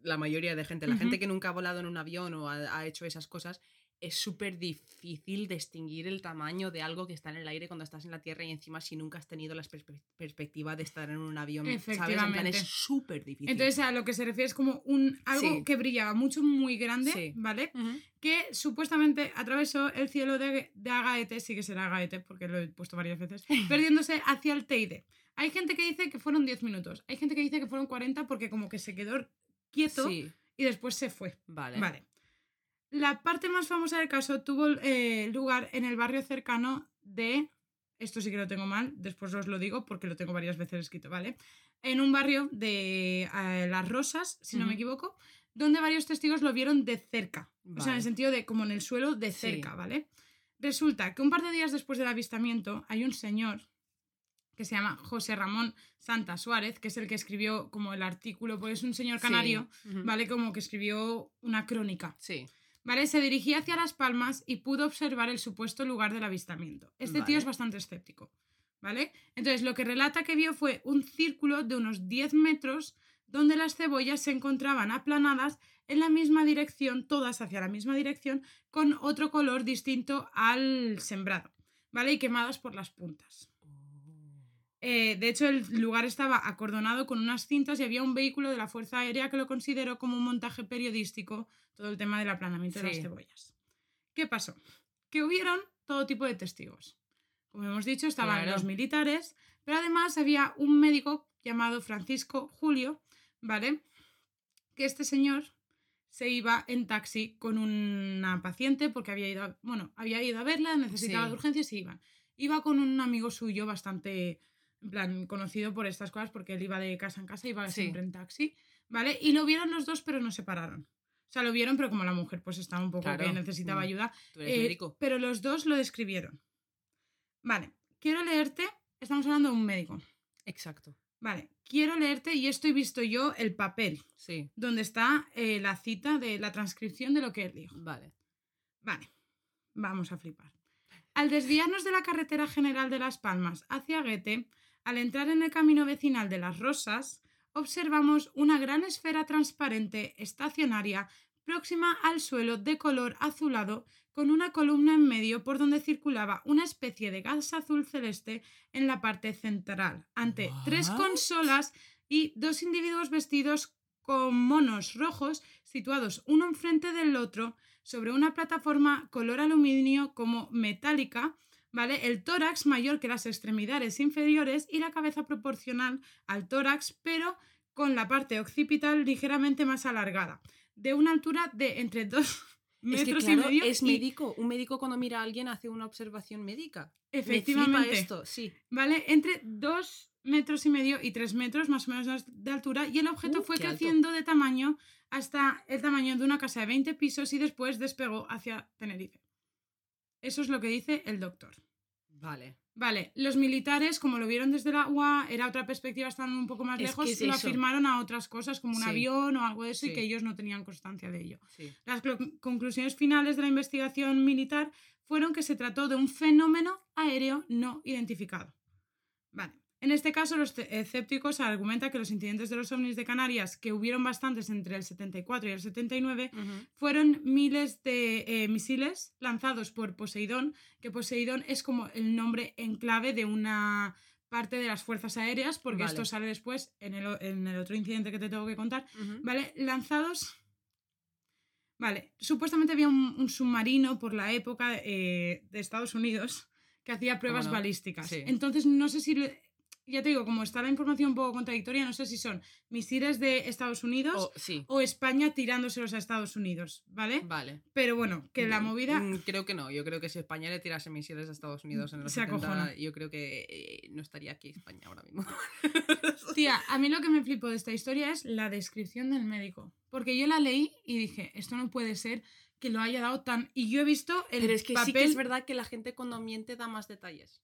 la mayoría de gente, la gente que nunca ha volado en un avión o ha, ha hecho esas cosas, es súper difícil distinguir el tamaño de algo que está en el aire cuando estás en la Tierra y encima si nunca has tenido la perspe- perspectiva de estar en un avión, ¿sabes? En plan, es súper difícil. Entonces, a lo que se refiere es como un algo Sí. que brillaba mucho, muy grande, Sí. ¿vale? Que supuestamente atravesó el cielo de, de Agaete, sí que será Agaete, porque lo he puesto varias veces, (laughs) perdiéndose hacia el Teide. Hay gente que dice que fueron 10 minutos, hay gente que dice que fueron 40 porque como que se quedó quieto Sí, y después se fue. vale. Vale. La parte más famosa del caso tuvo eh, lugar en el barrio cercano de. Esto sí que lo tengo mal, después os lo digo porque lo tengo varias veces escrito, ¿vale? En un barrio de eh, Las Rosas, si no me equivoco, donde varios testigos lo vieron de cerca. O sea, en el sentido de como en el suelo de Sí. cerca, ¿vale? Resulta que un par de días después del avistamiento hay un señor que se llama José Ramón Santa Suárez, que es el que escribió como el artículo, pues es un señor Sí. canario. ¿vale? Como que escribió una crónica. Sí. ¿Vale? Se dirigía hacia Las Palmas y pudo observar el supuesto lugar del avistamiento. Este tío es bastante escéptico. ¿Vale? Entonces, lo que relata que vio fue un círculo de unos 10 metros donde las cebollas se encontraban aplanadas en la misma dirección, todas hacia la misma dirección, con otro color distinto al sembrado, ¿vale? Y quemadas por las puntas. Eh, de hecho, el lugar estaba acordonado con unas cintas y había un vehículo de la Fuerza Aérea que lo consideró como un montaje periodístico todo el tema del aplanamiento de las Sí. cebollas. ¿Qué pasó? Que hubieron todo tipo de testigos. Como hemos dicho, estaban Claro. los militares, pero además había un médico llamado Francisco Julio, ¿vale? Que este señor se iba en taxi con una paciente porque había ido a, bueno, había ido a verla, necesitaba Sí. de urgencias y iban. Iba con un amigo suyo bastante, en plan, conocido por estas cosas porque él iba de casa en casa, iba Sí. siempre en taxi, ¿vale? Y lo vieron los dos, pero no se pararon. O sea, lo vieron, pero como la mujer pues estaba un poco Claro. que necesitaba Mm. ayuda, Tú eres eh, médico. pero los dos lo describieron. Vale, quiero leerte, estamos hablando de un médico. Exacto. Vale, quiero leerte y esto he visto yo el papel, Sí. donde está eh, la cita de la transcripción de lo que él dijo. Vale. Vale, vamos a flipar. Al desviarnos de la carretera general de Las Palmas hacia Guete, al entrar en el camino vecinal de Las Rosas, observamos una gran esfera transparente estacionaria próxima al suelo de color azulado con una columna en medio por donde circulaba una especie de gas azul celeste en la parte central, ante tres consolas y dos individuos vestidos con monos rojos situados uno enfrente del otro sobre una plataforma color aluminio como metálica, ¿vale? El tórax mayor que las extremidades inferiores y la cabeza proporcional al tórax, pero con la parte occipital ligeramente más alargada, de una altura de entre dos (laughs) Es que metros claro, y medio. es y- médico. Un médico cuando mira a alguien hace una observación médica. Me Efectivamente. esto, sí. ¿vale? Entre dos metros y medio y tres metros más o menos de altura y el objeto Uh, fue alto. creciendo de tamaño hasta el tamaño de una casa de 20 pisos y después despegó hacia Tenerife. Eso es lo que dice el doctor. Vale. Vale, los militares, como lo vieron desde el agua, era otra perspectiva, están un poco más Es lejos, es lo eso. afirmaron a otras cosas como un Sí. avión o algo de eso y que ellos no tenían constancia de ello. Sí. Las conclusiones finales de la investigación militar fueron que se trató de un fenómeno aéreo no identificado. Vale. En este caso, los ce- escépticos argumentan que los incidentes de los ovnis de Canarias, que hubieron bastantes entre el 74 y el 79, Ujú. fueron miles de eh, misiles lanzados por Poseidón, que Poseidón es como el nombre en clave de una parte de las fuerzas aéreas, porque Vale. esto sale después en el, en el otro incidente que te tengo que contar. ¿Vale? Lanzados. Vale, supuestamente había un, un submarino por la época eh, de Estados Unidos que hacía pruebas no? balísticas. Sí. Entonces, no sé si. le- Ya te digo, como está la información un poco contradictoria, no sé si son misiles de Estados Unidos Oh, sí. o España tirándoselos a Estados Unidos, ¿vale? Vale. Pero bueno, que la Mm, movida. mm, Creo que no. Yo creo que si España le tirase misiles a Estados Unidos en los Se 70, acojona. yo creo que eh, no estaría aquí España ahora mismo. (laughs) (laughs) Tía, a mí lo que me flipó de esta historia es la descripción del médico. Porque yo la leí y dije, esto no puede ser que lo haya dado tan. Y yo he visto el Pero es que papel. sí que es verdad que la gente cuando miente da más detalles.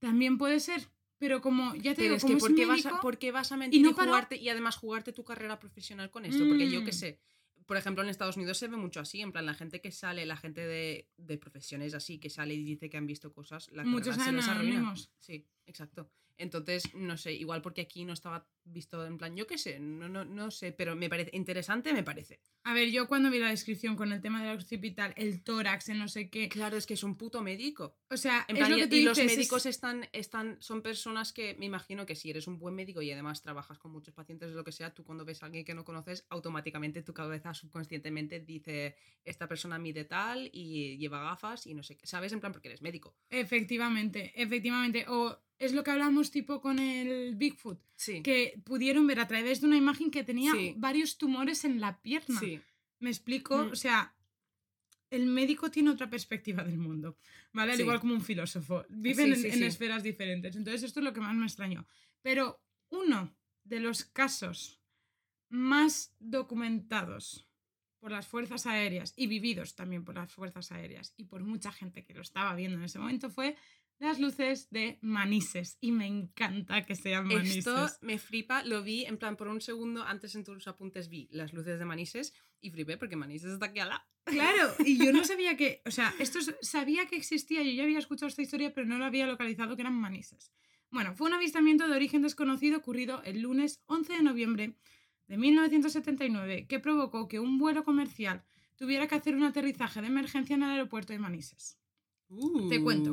También puede ser. Pero como ya te Pero digo, es como que es ¿por qué, vas a, por qué vas a mentir y, no jugarte y además jugarte tu carrera profesional con esto? Porque yo qué Mm. sé, por ejemplo, en Estados Unidos se ve mucho así, en plan, la gente que sale, la gente de, de profesiones así, que sale y dice que han visto cosas, la muchos carrera se les arruina. Sí, exacto. Entonces, no sé, igual porque aquí no estaba visto en plan, yo qué sé, no, no, no sé, pero me parece interesante, me parece. A ver, yo cuando vi la descripción con el tema del occipital, el tórax, el no sé qué. Claro, es que es un puto médico. O sea, En es plan, lo y, que tú y los dices, es- médicos están, están, son personas que me imagino que si eres un buen médico y además trabajas con muchos pacientes o lo que sea, tú cuando ves a alguien que no conoces, automáticamente tu cabeza subconscientemente dice, esta persona mide tal y lleva gafas y no sé qué, ¿sabes? En plan, porque eres médico. Efectivamente, efectivamente. O es lo que hablamos tipo con el Bigfoot, Sí. que pudieron ver a través de una imagen que tenía Sí. varios tumores en la pierna. Sí. Me explico, Mm. o sea, el médico tiene otra perspectiva del mundo, ¿vale? Al igual como un filósofo. Viven en, en esferas diferentes. Entonces, esto es lo que más me extrañó. Pero uno de los casos más documentados por las fuerzas aéreas y vividos también por las fuerzas aéreas y por mucha gente que lo estaba viendo en ese momento fue las luces de Manises. Y me encanta que sean Manises. Esto me flipa, lo vi en plan por un segundo antes en tus apuntes vi las luces de Manises y flipé porque Manises está aquí al lado. Claro, y yo no (laughs) sabía que, o sea, esto es- sabía que existía, yo ya había escuchado esta historia, pero no lo había localizado que eran manises. Bueno, fue un avistamiento de origen desconocido ocurrido el lunes 11 de noviembre de 1979 que provocó que un vuelo comercial tuviera que hacer un aterrizaje de emergencia en el aeropuerto de Manises. Te cuento.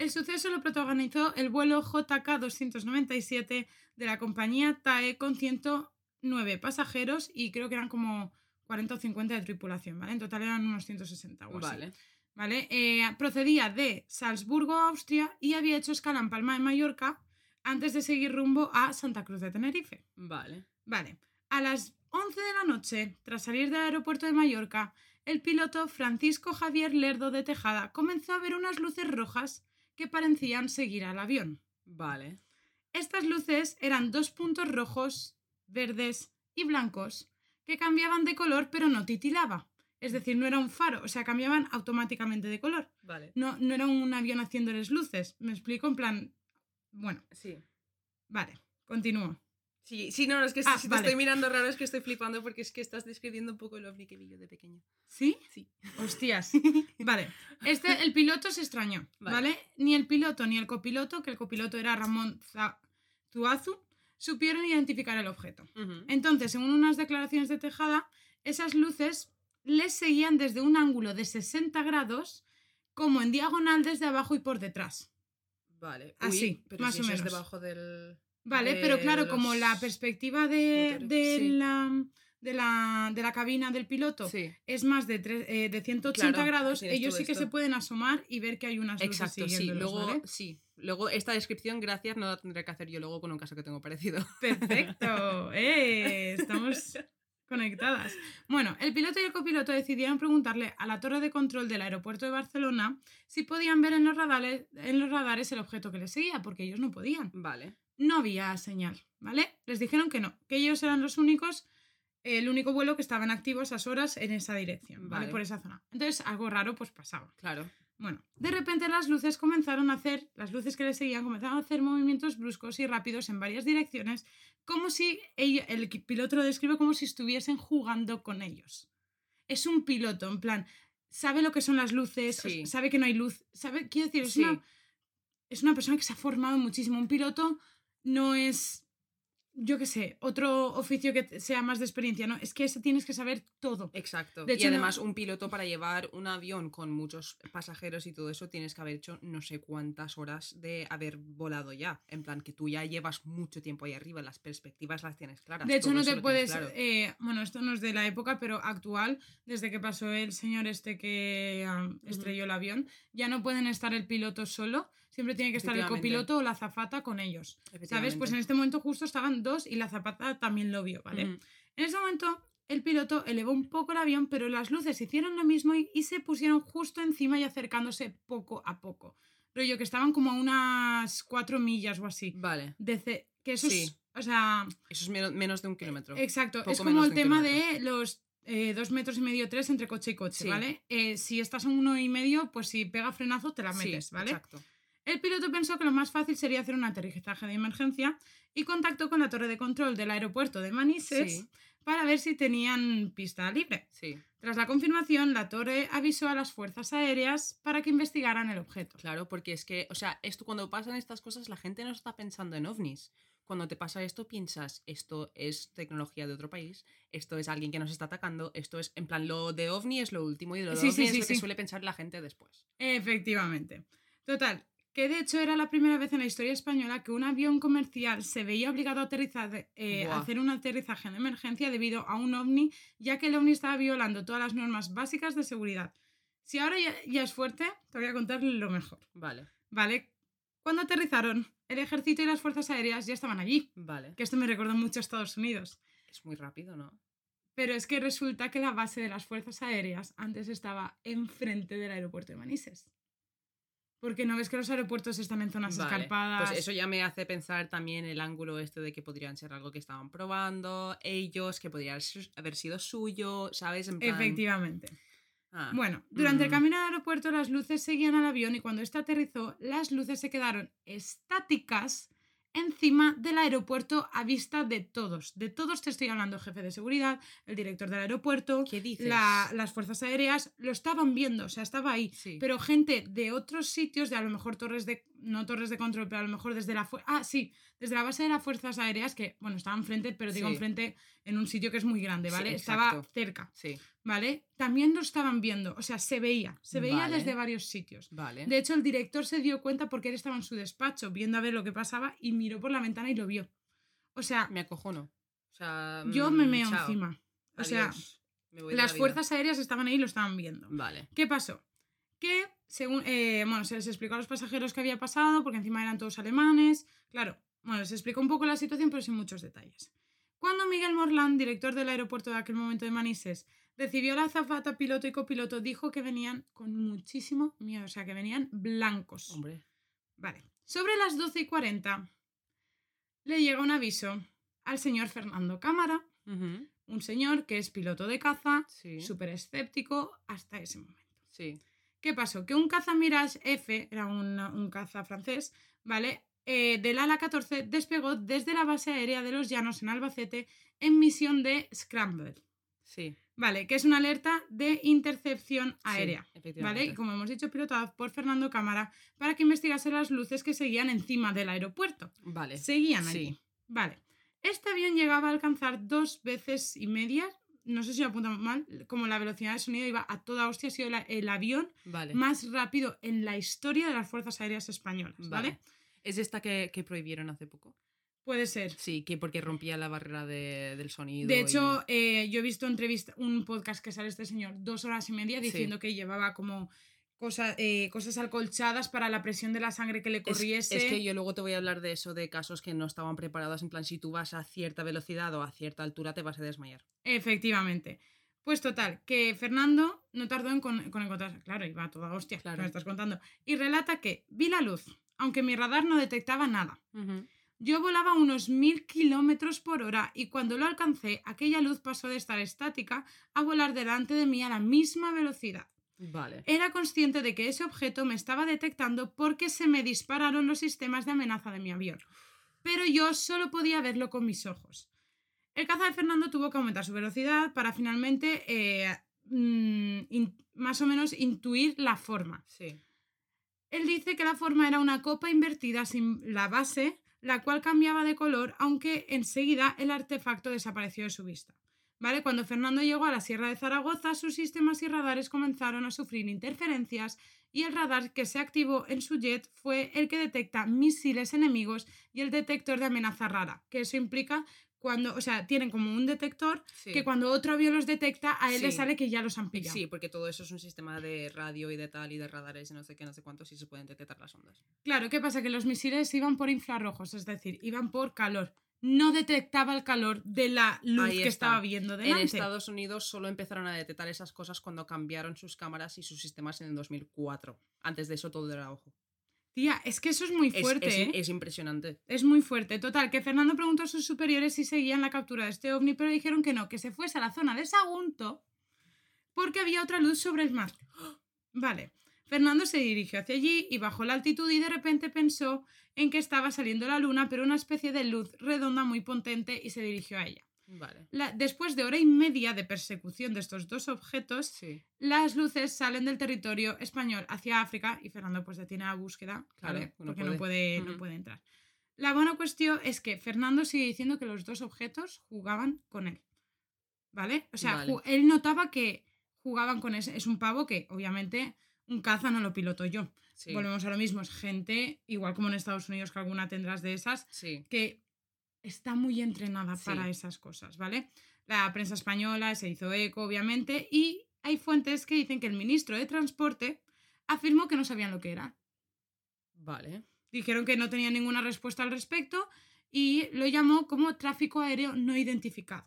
El suceso lo protagonizó el vuelo JK-297 de la compañía TAE con 109 pasajeros y creo que eran como 40 o 50 de tripulación, ¿vale? En total eran unos 160 o así. Vale. ¿vale? Eh, procedía de Salzburgo, Austria, y había hecho escala en Palma de Mallorca antes de seguir rumbo a Santa Cruz de Tenerife. Vale. Vale, a las 11 de la noche, tras salir del aeropuerto de Mallorca, el piloto Francisco Javier Lerdo de Tejada comenzó a ver unas luces rojas que parecían seguir al avión. Vale. Estas luces eran dos puntos rojos, verdes y blancos que cambiaban de color pero no titilaba. Es decir, no era un faro, o sea, cambiaban automáticamente de color. Vale. No, no era un avión haciéndoles luces. Me explico en plan. Bueno, Sí. vale, continúo. Sí, sí, no, es que Ah, si te vale. estoy mirando raro es que estoy flipando porque es que estás describiendo un poco el ovni que vi yo de pequeño. ¿Sí? Sí. Hostias. (laughs) Vale. Este, el piloto se extrañó, Vale. ¿vale? Ni el piloto ni el copiloto, que el copiloto era Ramón Zuazu, supieron identificar el objeto. Entonces, según unas declaraciones de Tejada, esas luces les seguían desde un ángulo de 60 grados, como en diagonal desde abajo y por detrás. Vale. Así, pero más si o menos. debajo del. Vale, pero claro, como la perspectiva de, de Sí. la, de, la, de la cabina del piloto Sí. es más de, tre- eh, de 180 Claro, grados, ellos sí que esto. se pueden asomar y ver que hay unas luces Exacto, sí. siguiéndolos, Luego, ¿vale? sí. Luego, esta descripción, gracias, no la tendré que hacer yo luego con un caso que tengo parecido. Perfecto, (laughs) ¡eh! Estamos conectadas. Bueno, el piloto y el copiloto decidieron preguntarle a la torre de control del aeropuerto de Barcelona si podían ver en los radares, en los radares el objeto que les seguía, porque ellos no podían. Vale. No había señal, ¿vale? Les dijeron que no, que ellos eran los únicos, el único vuelo que estaban activos a esas horas en esa dirección, ¿vale? Vale. Por esa zona. Entonces, algo raro pues pasaba. Claro. Bueno, de repente las luces comenzaron a hacer, las luces que le seguían comenzaron a hacer movimientos bruscos y rápidos en varias direcciones, como si el piloto lo describe como si estuviesen jugando con ellos. Es un piloto, en plan, sabe lo que son las luces, Sí. sabe que no hay luz, sabe, quiero decir, es, Sí. una, es una persona que se ha formado muchísimo. Un piloto no es, yo qué sé, otro oficio que sea más de experiencia, no, es que ese tienes que saber todo. Exacto. De y no- además, un piloto para llevar un avión con muchos pasajeros y todo eso, tienes que haber hecho no sé cuántas horas de haber volado ya. En plan, que tú ya llevas mucho tiempo ahí arriba, las perspectivas las tienes claras. De hecho, no eso te puedes. claro. eh, bueno, esto no es de la época, pero actual, desde que pasó el señor este que am, estrelló el avión, ya no pueden estar el piloto solo, siempre tiene que estar el copiloto o la azafata con ellos. ¿Sabes? Pues en este momento justo estaban dos y la zapata también lo vio, ¿vale? En ese momento, el piloto elevó un poco el avión, pero las luces hicieron lo mismo y, y se pusieron justo encima y acercándose poco a poco. Rollo que estaban como a unas cuatro millas o así. Vale. De que eso Sí. es. O sea. Eso es menos, menos de un kilómetro. Exacto, Poco es como el de tema kilómetro. de los eh, dos metros y medio, tres entre coche y coche, Sí. ¿vale? Eh, si estás a uno y medio, pues si pega frenazo te la Sí, metes, ¿vale? Exacto. El piloto pensó que lo más fácil sería hacer un aterrizaje de emergencia y contactó con la torre de control del aeropuerto de Manises Sí. para ver si tenían pista libre. Sí, Tras la confirmación, la torre avisó a las fuerzas aéreas para que investigaran el objeto. claro, porque es que, o sea, esto cuando pasan estas cosas, la gente no está pensando en ovnis. Cuando te pasa esto, piensas, esto es tecnología de otro país, esto es alguien que nos está atacando, esto es, en plan, lo de ovni es lo último y lo de Sí, ovni sí, es lo que suele pensar la gente después. Efectivamente. Total, que de hecho era la primera vez en la historia española que un avión comercial se veía obligado a, aterrizar, eh, a hacer un aterrizaje de emergencia debido a un ovni, ya que el ovni estaba violando todas las normas básicas de seguridad. Si ahora ya, ya es fuerte, te voy a contar lo mejor. Vale, ¿Vale? Cuando aterrizaron, el ejército y las fuerzas aéreas ya estaban allí. vale. Que esto me recordó mucho a Estados Unidos. Es muy rápido, ¿no? Pero es que resulta que la base de las fuerzas aéreas antes estaba enfrente del aeropuerto de Manises. Porque no ves que los aeropuertos están en zonas Vale, escarpadas. Pues eso ya me hace pensar también el ángulo este de que podrían ser algo que estaban probando, ellos, que podría haber sido suyo, ¿sabes? En plan- Efectivamente. Ah, Bueno, durante el Mm. camino al aeropuerto las luces seguían al avión y cuando este aterrizó, las luces se quedaron estáticas encima del aeropuerto a vista de todos. De todos te estoy hablando, jefe de seguridad, el director del aeropuerto, ¿Qué dices? la- las fuerzas aéreas, lo estaban viendo, o sea, estaba ahí. Sí. Pero gente de otros sitios, de a lo mejor torres de no torres de control, pero a lo mejor desde la... Ah, sí, desde la base de las Fuerzas Aéreas, que, bueno, estaba enfrente, pero digo Sí. enfrente en un sitio que es muy grande, Sí, ¿vale? estaba cerca, Sí, ¿vale? También lo estaban viendo, o sea, se veía, se veía Vale. desde varios sitios. vale. De hecho, el director se dio cuenta porque él estaba en su despacho viendo a ver lo que pasaba y miró por la ventana y lo vio. O sea, Me acojono. O sea, yo me mm, meo chao. encima. O sea, Adiós. Me la las fuerzas aéreas estaban ahí y lo estaban viendo. Vale. ¿Qué pasó? Que, según, eh, bueno, se les explicó a los pasajeros qué había pasado, porque encima eran todos alemanes. Claro, bueno, se explicó un poco la situación, pero sin muchos detalles. Cuando Miguel Morland, director del aeropuerto de aquel momento de Manises, recibió la azafata, piloto y copiloto, dijo que venían con muchísimo miedo, o sea, que venían blancos. Hombre. Vale. Sobre las 12 y 40 le llega un aviso al señor Fernando Cámara, un señor que es piloto de caza, Sí. súper escéptico hasta ese momento. Sí. ¿Qué pasó? Que un caza Mirage F, era un, un caza francés, ¿vale? Eh, del ala 14 despegó desde la base aérea de los Llanos en Albacete en misión de Scramble, Sí. ¿vale? Que es una alerta de intercepción aérea. Sí, ¿Vale? Y como hemos dicho, pilotado por Fernando Cámara para que investigase las luces que seguían encima del aeropuerto. Vale. Seguían allí. Sí. Vale. Este avión llegaba a alcanzar dos veces y media, no sé si lo apuntamos mal, como la velocidad de sonido iba a toda hostia, ha sido la- el avión Vale. más rápido en la historia de las Fuerzas Aéreas Españolas, ¿vale? Vale. ¿Es esta que, que prohibieron hace poco? Puede ser. Sí, que porque rompía la barrera de- del sonido. De y- hecho, eh, yo he visto entrevista, un podcast que sale este señor dos horas y media Sí. diciendo que llevaba como cosa- eh, cosas alcolchadas para la presión de la sangre que le Es- corriese. Es, que yo luego te voy a hablar de eso, de casos que no estaban preparados. En plan, si tú vas a cierta velocidad o a cierta altura, te vas a desmayar. Efectivamente. Pues total, que Fernando no tardó en, con, con encontrarse. Claro, iba a toda hostia, Claro. que me estás contando. Y relata que vi la luz, aunque mi radar no detectaba nada. Yo volaba unos mil kilómetros por hora y cuando lo alcancé, aquella luz pasó de estar estática a volar delante de mí a la misma velocidad. Vale. Era consciente de que ese objeto me estaba detectando porque se me dispararon los sistemas de amenaza de mi avión. Pero yo solo podía verlo con mis ojos. El caza de Fernando tuvo que aumentar su velocidad para finalmente eh, mm, in- más o menos intuir la forma. Sí. Él dice que la forma era una copa invertida sin la base, la cual cambiaba de color, aunque enseguida el artefacto desapareció de su vista. ¿Vale? Cuando Fernando llegó a la Sierra de Zaragoza, sus sistemas y radares comenzaron a sufrir interferencias y el radar que se activó en su jet fue el que detecta misiles enemigos y el detector de amenaza rara, que eso implica cuando, o sea, tienen como un detector Sí. que cuando otro avión los detecta, a él le Sí. sale que ya los han pillado. Sí, porque todo eso es un sistema de radio y de tal y de radares y no sé qué, no sé cuántos y se pueden detectar las ondas. Claro, ¿qué pasa? Que los misiles iban por infrarrojos, es decir, iban por calor. No detectaba el calor de la luz que estaba viendo En delante. Estados Unidos solo empezaron a detectar esas cosas cuando cambiaron sus cámaras y sus sistemas en el 2004. Antes de eso todo era ojo. Tía, es que eso es muy Es- fuerte, es, ¿eh? es impresionante. Es muy fuerte. Total, que Fernando preguntó a sus superiores si seguían la captura de este ovni, pero dijeron que no, que se fuese a la zona de Sagunto porque había otra luz sobre el mar. (gasps) Vale. Fernando se dirigió hacia allí y bajó la altitud y de repente pensó en que estaba saliendo la luna, pero una especie de luz redonda muy potente y se dirigió a ella. Vale. La- después de hora y media de persecución de estos dos objetos, Sí. las luces salen del territorio español hacia África y Fernando pues detiene la búsqueda, Claro, porque no puede. no puede entrar. La buena cuestión es que Fernando sigue diciendo que los dos objetos jugaban con él, ¿vale? O sea, Vale. él notaba que jugaban con ese. Es un pavo que, obviamente, un caza no lo piloto yo. Sí. Volvemos a lo mismo, es gente, igual como en Estados Unidos, que alguna tendrás de esas, Sí. que está muy entrenada Sí. para esas cosas, ¿vale? La prensa española se hizo eco, obviamente, y hay fuentes que dicen que el ministro de Transporte afirmó que no sabían lo que era. Vale. Dijeron que no tenían ninguna respuesta al respecto y lo llamó como tráfico aéreo no identificado.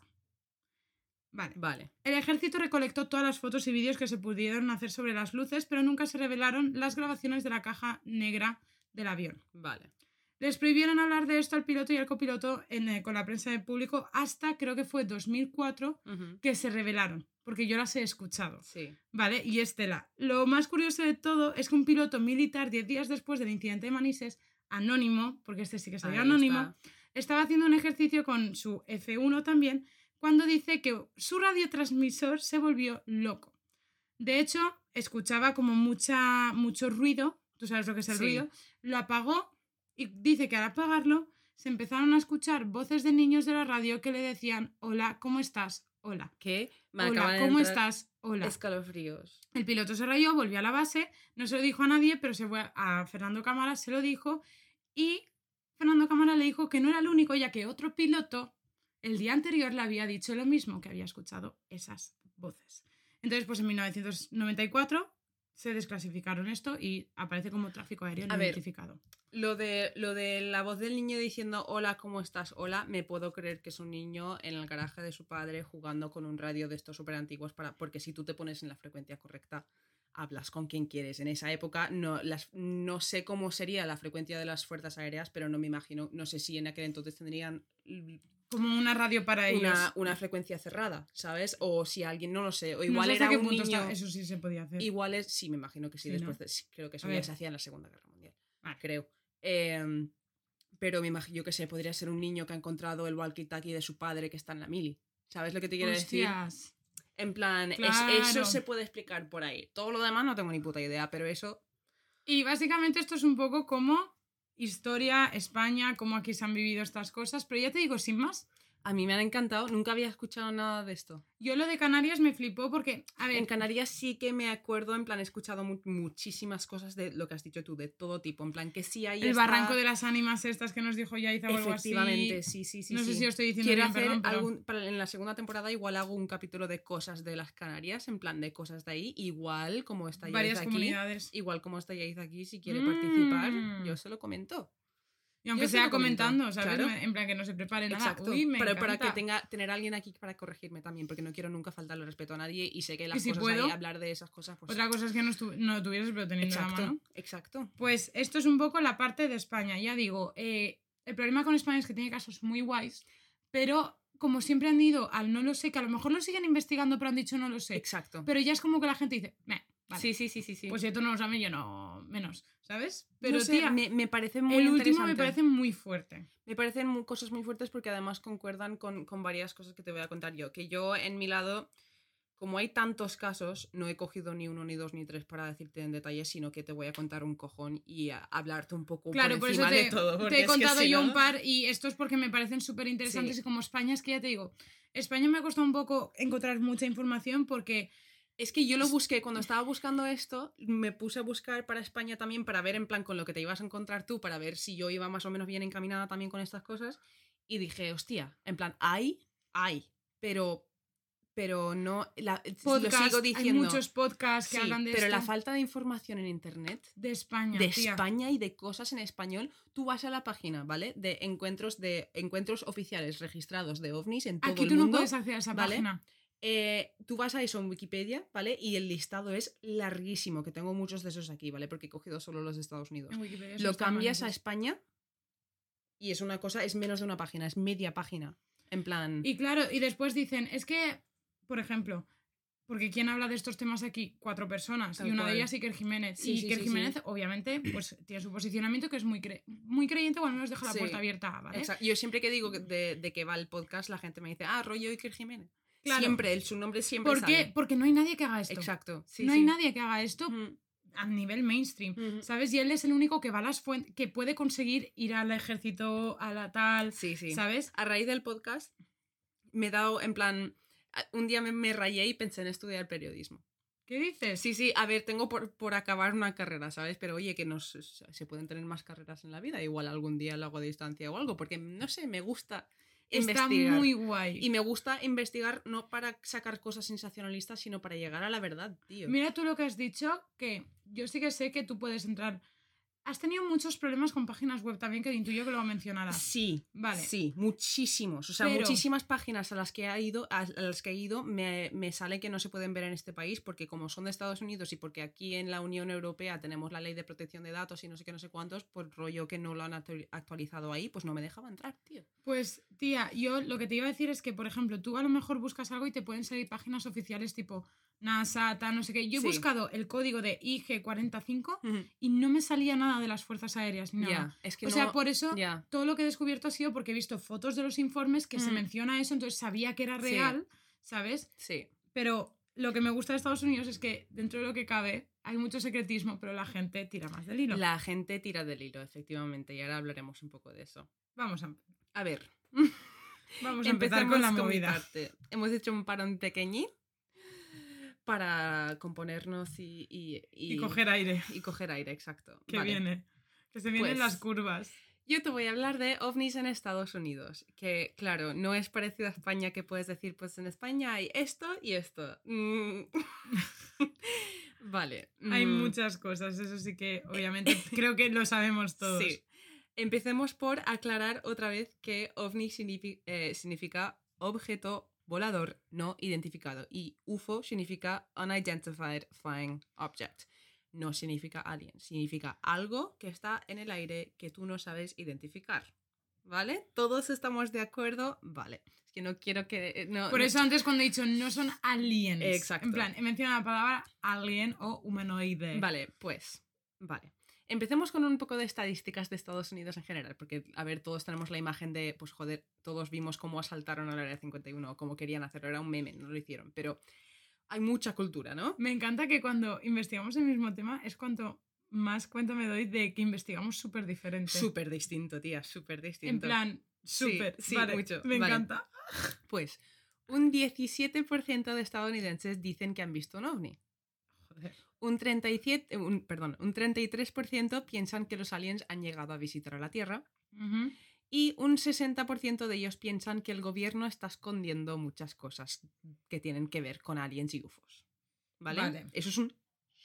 Vale. Vale. El ejército recolectó todas las fotos y vídeos que se pudieron hacer sobre las luces, pero nunca se revelaron las grabaciones de la caja negra del avión. Vale. Les prohibieron hablar de esto al piloto y al copiloto en, eh, con la prensa del público hasta creo que fue 2004 Ujú. que se revelaron, porque yo las he escuchado. Sí. ¿Vale? Y Estela. Lo más curioso de todo es que un piloto militar, 10 días después del incidente de Manises, anónimo, porque este sí que Ahí anónimo, está. estaba haciendo un ejercicio con su F1 también, cuando dice que su radiotransmisor se volvió loco. De hecho, escuchaba como mucha, mucho ruido tú sabes lo que es el Sí. ruido, lo apagó y dice que al apagarlo se empezaron a escuchar voces de niños de la radio que le decían, hola, ¿cómo estás? Hola. ¿Qué? Me Hola, ¿cómo estás? Hola. Escalofríos. El piloto se rayó, volvió a la base, no se lo dijo a nadie, pero se fue a Fernando Cámara, se lo dijo y Fernando Cámara le dijo que no era el único, ya que otro piloto el día anterior le había dicho lo mismo, que había escuchado esas voces. Entonces, pues en 1994 se desclasificaron esto y aparece como tráfico aéreo no A ver, identificado. Lo de, lo de la voz del niño diciendo hola, ¿cómo estás? Hola, me puedo creer que es un niño en el garaje de su padre jugando con un radio de estos súper antiguos para. Porque si tú te pones en la frecuencia correcta, hablas con quien quieres. En esa época no, las, no sé cómo sería la frecuencia de las fuerzas aéreas, pero no me imagino, no sé si en aquel entonces tendrían Como una radio para ellos. una, una frecuencia cerrada, ¿sabes? O si alguien, no lo sé, o No igual sé hasta era qué un punto niño. está- eso sí se podía hacer. Igual es, sí, me imagino que sí, Sí, ¿no? después de- sí, creo que eso A ya ver. se hacía en la Segunda Guerra Mundial, Vale. creo. Em, pero me imagino, yo que sé, podría ser un niño que ha encontrado el walkie-talkie de su padre que está en la mili. ¿Sabes lo que te quiero decir? Hostias. En plan, es- Claro. eso se puede explicar por ahí. Todo lo demás no tengo ni puta idea, pero eso... Y básicamente esto es un poco como historia, España, cómo aquí se han vivido estas cosas, pero ya te digo, sin más, A mí me han encantado, nunca había escuchado nada de esto. yo lo de Canarias me flipó porque, a ver, En Canarias sí que me acuerdo, en plan, he escuchado mu- muchísimas cosas de lo que has dicho tú, de todo tipo. En plan, que sí hay. el esta- barranco de las ánimas estas que nos dijo Yaiza o algo así. Efectivamente, sí, sí, sí. no sé si lo estoy diciendo Quiero bien, hacer perdón, pero- algún, para, en la segunda temporada igual hago un capítulo de cosas de las Canarias, en plan de cosas de ahí, igual como está varias Yaiza aquí, comunidades. igual como está Yaiza aquí, si quiere participar, Mm. yo se lo comento. Y aunque yo sea comentando, ¿sabes? claro. En plan que no se prepare nada. Exacto. Uy, me pero para que tenga tener a alguien aquí para corregirme también, porque no quiero nunca faltarle respeto a nadie y sé que las si cosas puedo, ahí, hablar de esas cosas, pues Otra cosa es que no, no tuvieras, pero teniendo la exacto, mano. exacto. Pues esto es un poco la parte de España. Ya digo, eh, el problema con España es que tiene casos muy guays, pero como siempre han ido al no lo sé, que a lo mejor lo siguen investigando, pero han dicho no lo sé. Exacto. Pero ya es como que la gente dice, "Meh, vale, Sí, sí, sí, sí, sí. pues si esto no lo saben, yo no, menos, ¿sabes? pero Pero tía, me, me parece muy el último me parece muy fuerte. Me parecen mu- cosas muy fuertes porque además concuerdan con, con varias cosas que te voy a contar yo. Que yo, en mi lado, como hay tantos casos, no he cogido ni uno, ni dos, ni tres para decirte en detalle, sino que te voy a contar un cojón y a hablarte un poco Claro, por por eso encima te, de todo. te he contado si yo no- un par y esto es porque me parecen súper interesantes Sí. y como España es que ya te digo, España me ha costado un poco encontrar mucha información porque Es que yo lo busqué, cuando estaba buscando esto, me puse a buscar para España también para ver en plan con lo que te ibas a encontrar tú, para ver si yo iba más o menos bien encaminada también con estas cosas. Y dije, hostia, en plan, hay, hay, pero, pero no, la, podcast, lo sigo diciendo. hay muchos podcasts que Sí, hablan de pero la falta de información en internet de España, de tía. España y de cosas en español, tú vas a la página, ¿vale? De encuentros de encuentros oficiales registrados de ovnis en todo Aquí el tú no mundo. puedes acceder a esa ¿vale? página. Eh, tú vas a eso en Wikipedia, ¿vale? Y el listado es larguísimo, que tengo muchos de esos aquí, ¿vale? Porque he cogido solo los de Estados Unidos. En Lo cambias a España y es una cosa, es menos de una página, es media página. En plan. Y claro, y después dicen, es que, por ejemplo, porque ¿quién habla de estos temas aquí? Cuatro personas. Tal y una cual. de ellas Iker Jiménez. Sí, y sí, Iker sí, Jiménez, obviamente, pues tiene su posicionamiento que es muy, cre- muy creyente o al menos deja la puerta abierta, ¿vale? Exacto. Yo siempre que digo de, de que va el podcast, la gente me dice, ah, rollo Iker Jiménez. Claro. Siempre, el, su nombre siempre ¿Por qué? Porque no hay nadie que haga esto. Exacto. sí, no hay nadie que haga esto Mm, a nivel mainstream. mm. ¿Sabes? Y él es el único que va a las fuentes, que puede conseguir ir al ejército, a la tal, Sí, sí. ¿sabes? A raíz del podcast, me he dado, en plan, un día me, me rayé y pensé en estudiar periodismo. ¿Qué dices? Sí, sí, a ver, tengo por, por acabar una carrera, ¿sabes? Pero oye, que no se, se pueden tener más carreras en la vida. Igual algún día lo hago a distancia o algo, porque no sé, me gusta Está investigar. muy guay. Y me gusta investigar no para sacar cosas sensacionalistas, sino para llegar a la verdad, tío. Mira tú lo que has dicho, que yo sí que sé que tú puedes entrar. Has tenido muchos problemas con páginas web también, que intuyo que lo mencionarás. Sí, Vale. sí, muchísimos. O sea, Pero- muchísimas páginas a las que he ido, a, las que he ido, me, me sale que no se pueden ver en este país, porque como son de Estados Unidos y porque aquí en la Unión Europea tenemos la ley de protección de datos y no sé qué, no sé cuántos, pues rollo que no lo han actu- actualizado ahí, pues no me dejaba entrar, tío. Pues, tía, yo lo que te iba a decir es que, por ejemplo, tú a lo mejor buscas algo y te pueden salir páginas oficiales tipo NASA, tal, no sé qué. Yo he Sí. buscado el código de IG45 y no me salía nada de las fuerzas aéreas ni nada. Ya, es que o no- sea, por eso todo lo que he descubierto ha sido porque he visto fotos de los informes que se menciona eso, entonces sabía que era Sí. real, ¿sabes? Sí. Pero lo que me gusta de Estados Unidos es que dentro de lo que cabe hay mucho secretismo, pero la gente tira más del hilo. La gente tira del hilo, efectivamente, y ahora hablaremos un poco de eso. Vamos a, A ver, vamos a empezar con la movida. Hemos hecho un parón pequeñín para componernos y, y, Y, coger aire, y coger aire, exacto. que Vale. viene. Que se vienen Pues- las curvas. Yo te voy a hablar de ovnis en Estados Unidos, que claro, no es parecido a España que puedes decir, pues en España hay esto y esto. Mm. (laughs) vale. Hay mm, muchas cosas, eso sí que obviamente (laughs) creo que lo sabemos todos. Sí. Empecemos por aclarar otra vez que ovni signifi- eh, significa objeto volador no identificado y UFO significa Unidentified Flying Object. No significa alien, significa algo que está en el aire que tú no sabes identificar. ¿Vale? ¿Todos estamos de acuerdo? Vale. Es que no quiero que... eh, No, Por no- eso antes cuando he dicho no son aliens. Exacto. En plan, he mencionado la palabra alien o humanoide. Vale, pues, vale. Empecemos con un poco de estadísticas de Estados Unidos en general, porque, a ver, todos tenemos la imagen de, pues, joder, todos vimos cómo asaltaron al Área 51 o cómo querían hacerlo, era un meme, no lo hicieron, pero hay mucha cultura, ¿no? Me encanta que cuando investigamos el mismo tema es cuanto más cuenta me doy de que investigamos súper diferente. Súper distinto, tía, súper distinto. En plan, Sí, súper. sí, vale, mucho, Me vale. encanta. Pues, un 17% de estadounidenses dicen que han visto un ovni. Joder. Un 37, un, perdón, un 33% piensan que los aliens han llegado a visitar a la Tierra. Y un 60% de ellos piensan que el gobierno está escondiendo muchas cosas que tienen que ver con aliens y UFOs. ¿Vale? Vale. Eso es un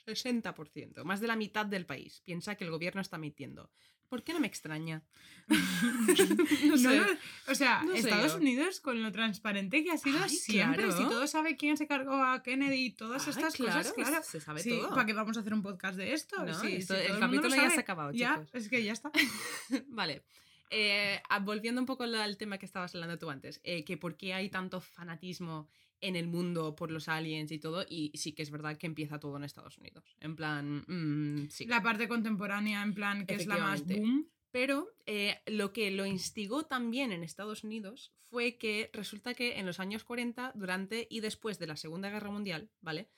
60%. Más de la mitad del país piensa que el gobierno está mintiendo. ¿Por qué no me extraña? (laughs) (laughs) No, sé. no, o sea, No Estados. Unidos con lo transparente que ha sido Ay, siempre. claro. Si todo sabe quién se cargó a Kennedy y todas Ay, estas cosas, claro. Se sabe Sí, todo. ¿para qué vamos a hacer un podcast de esto? No, Sí, esto- sí, el lo capítulo ya se ha acabado, Ya, chicos. es que ya está. (laughs) Vale. Eh, ah, volviendo un poco al al tema que estabas hablando tú antes, eh, que por qué hay tanto fanatismo en el mundo por los aliens y todo, y sí que es verdad que empieza todo en Estados Unidos. En plan, mm, sí. La parte contemporánea, en plan, que es la más boom. Pero eh, lo que lo instigó también en Estados Unidos fue que resulta que en los años 40, durante y después de la Segunda Guerra Mundial, ¿vale?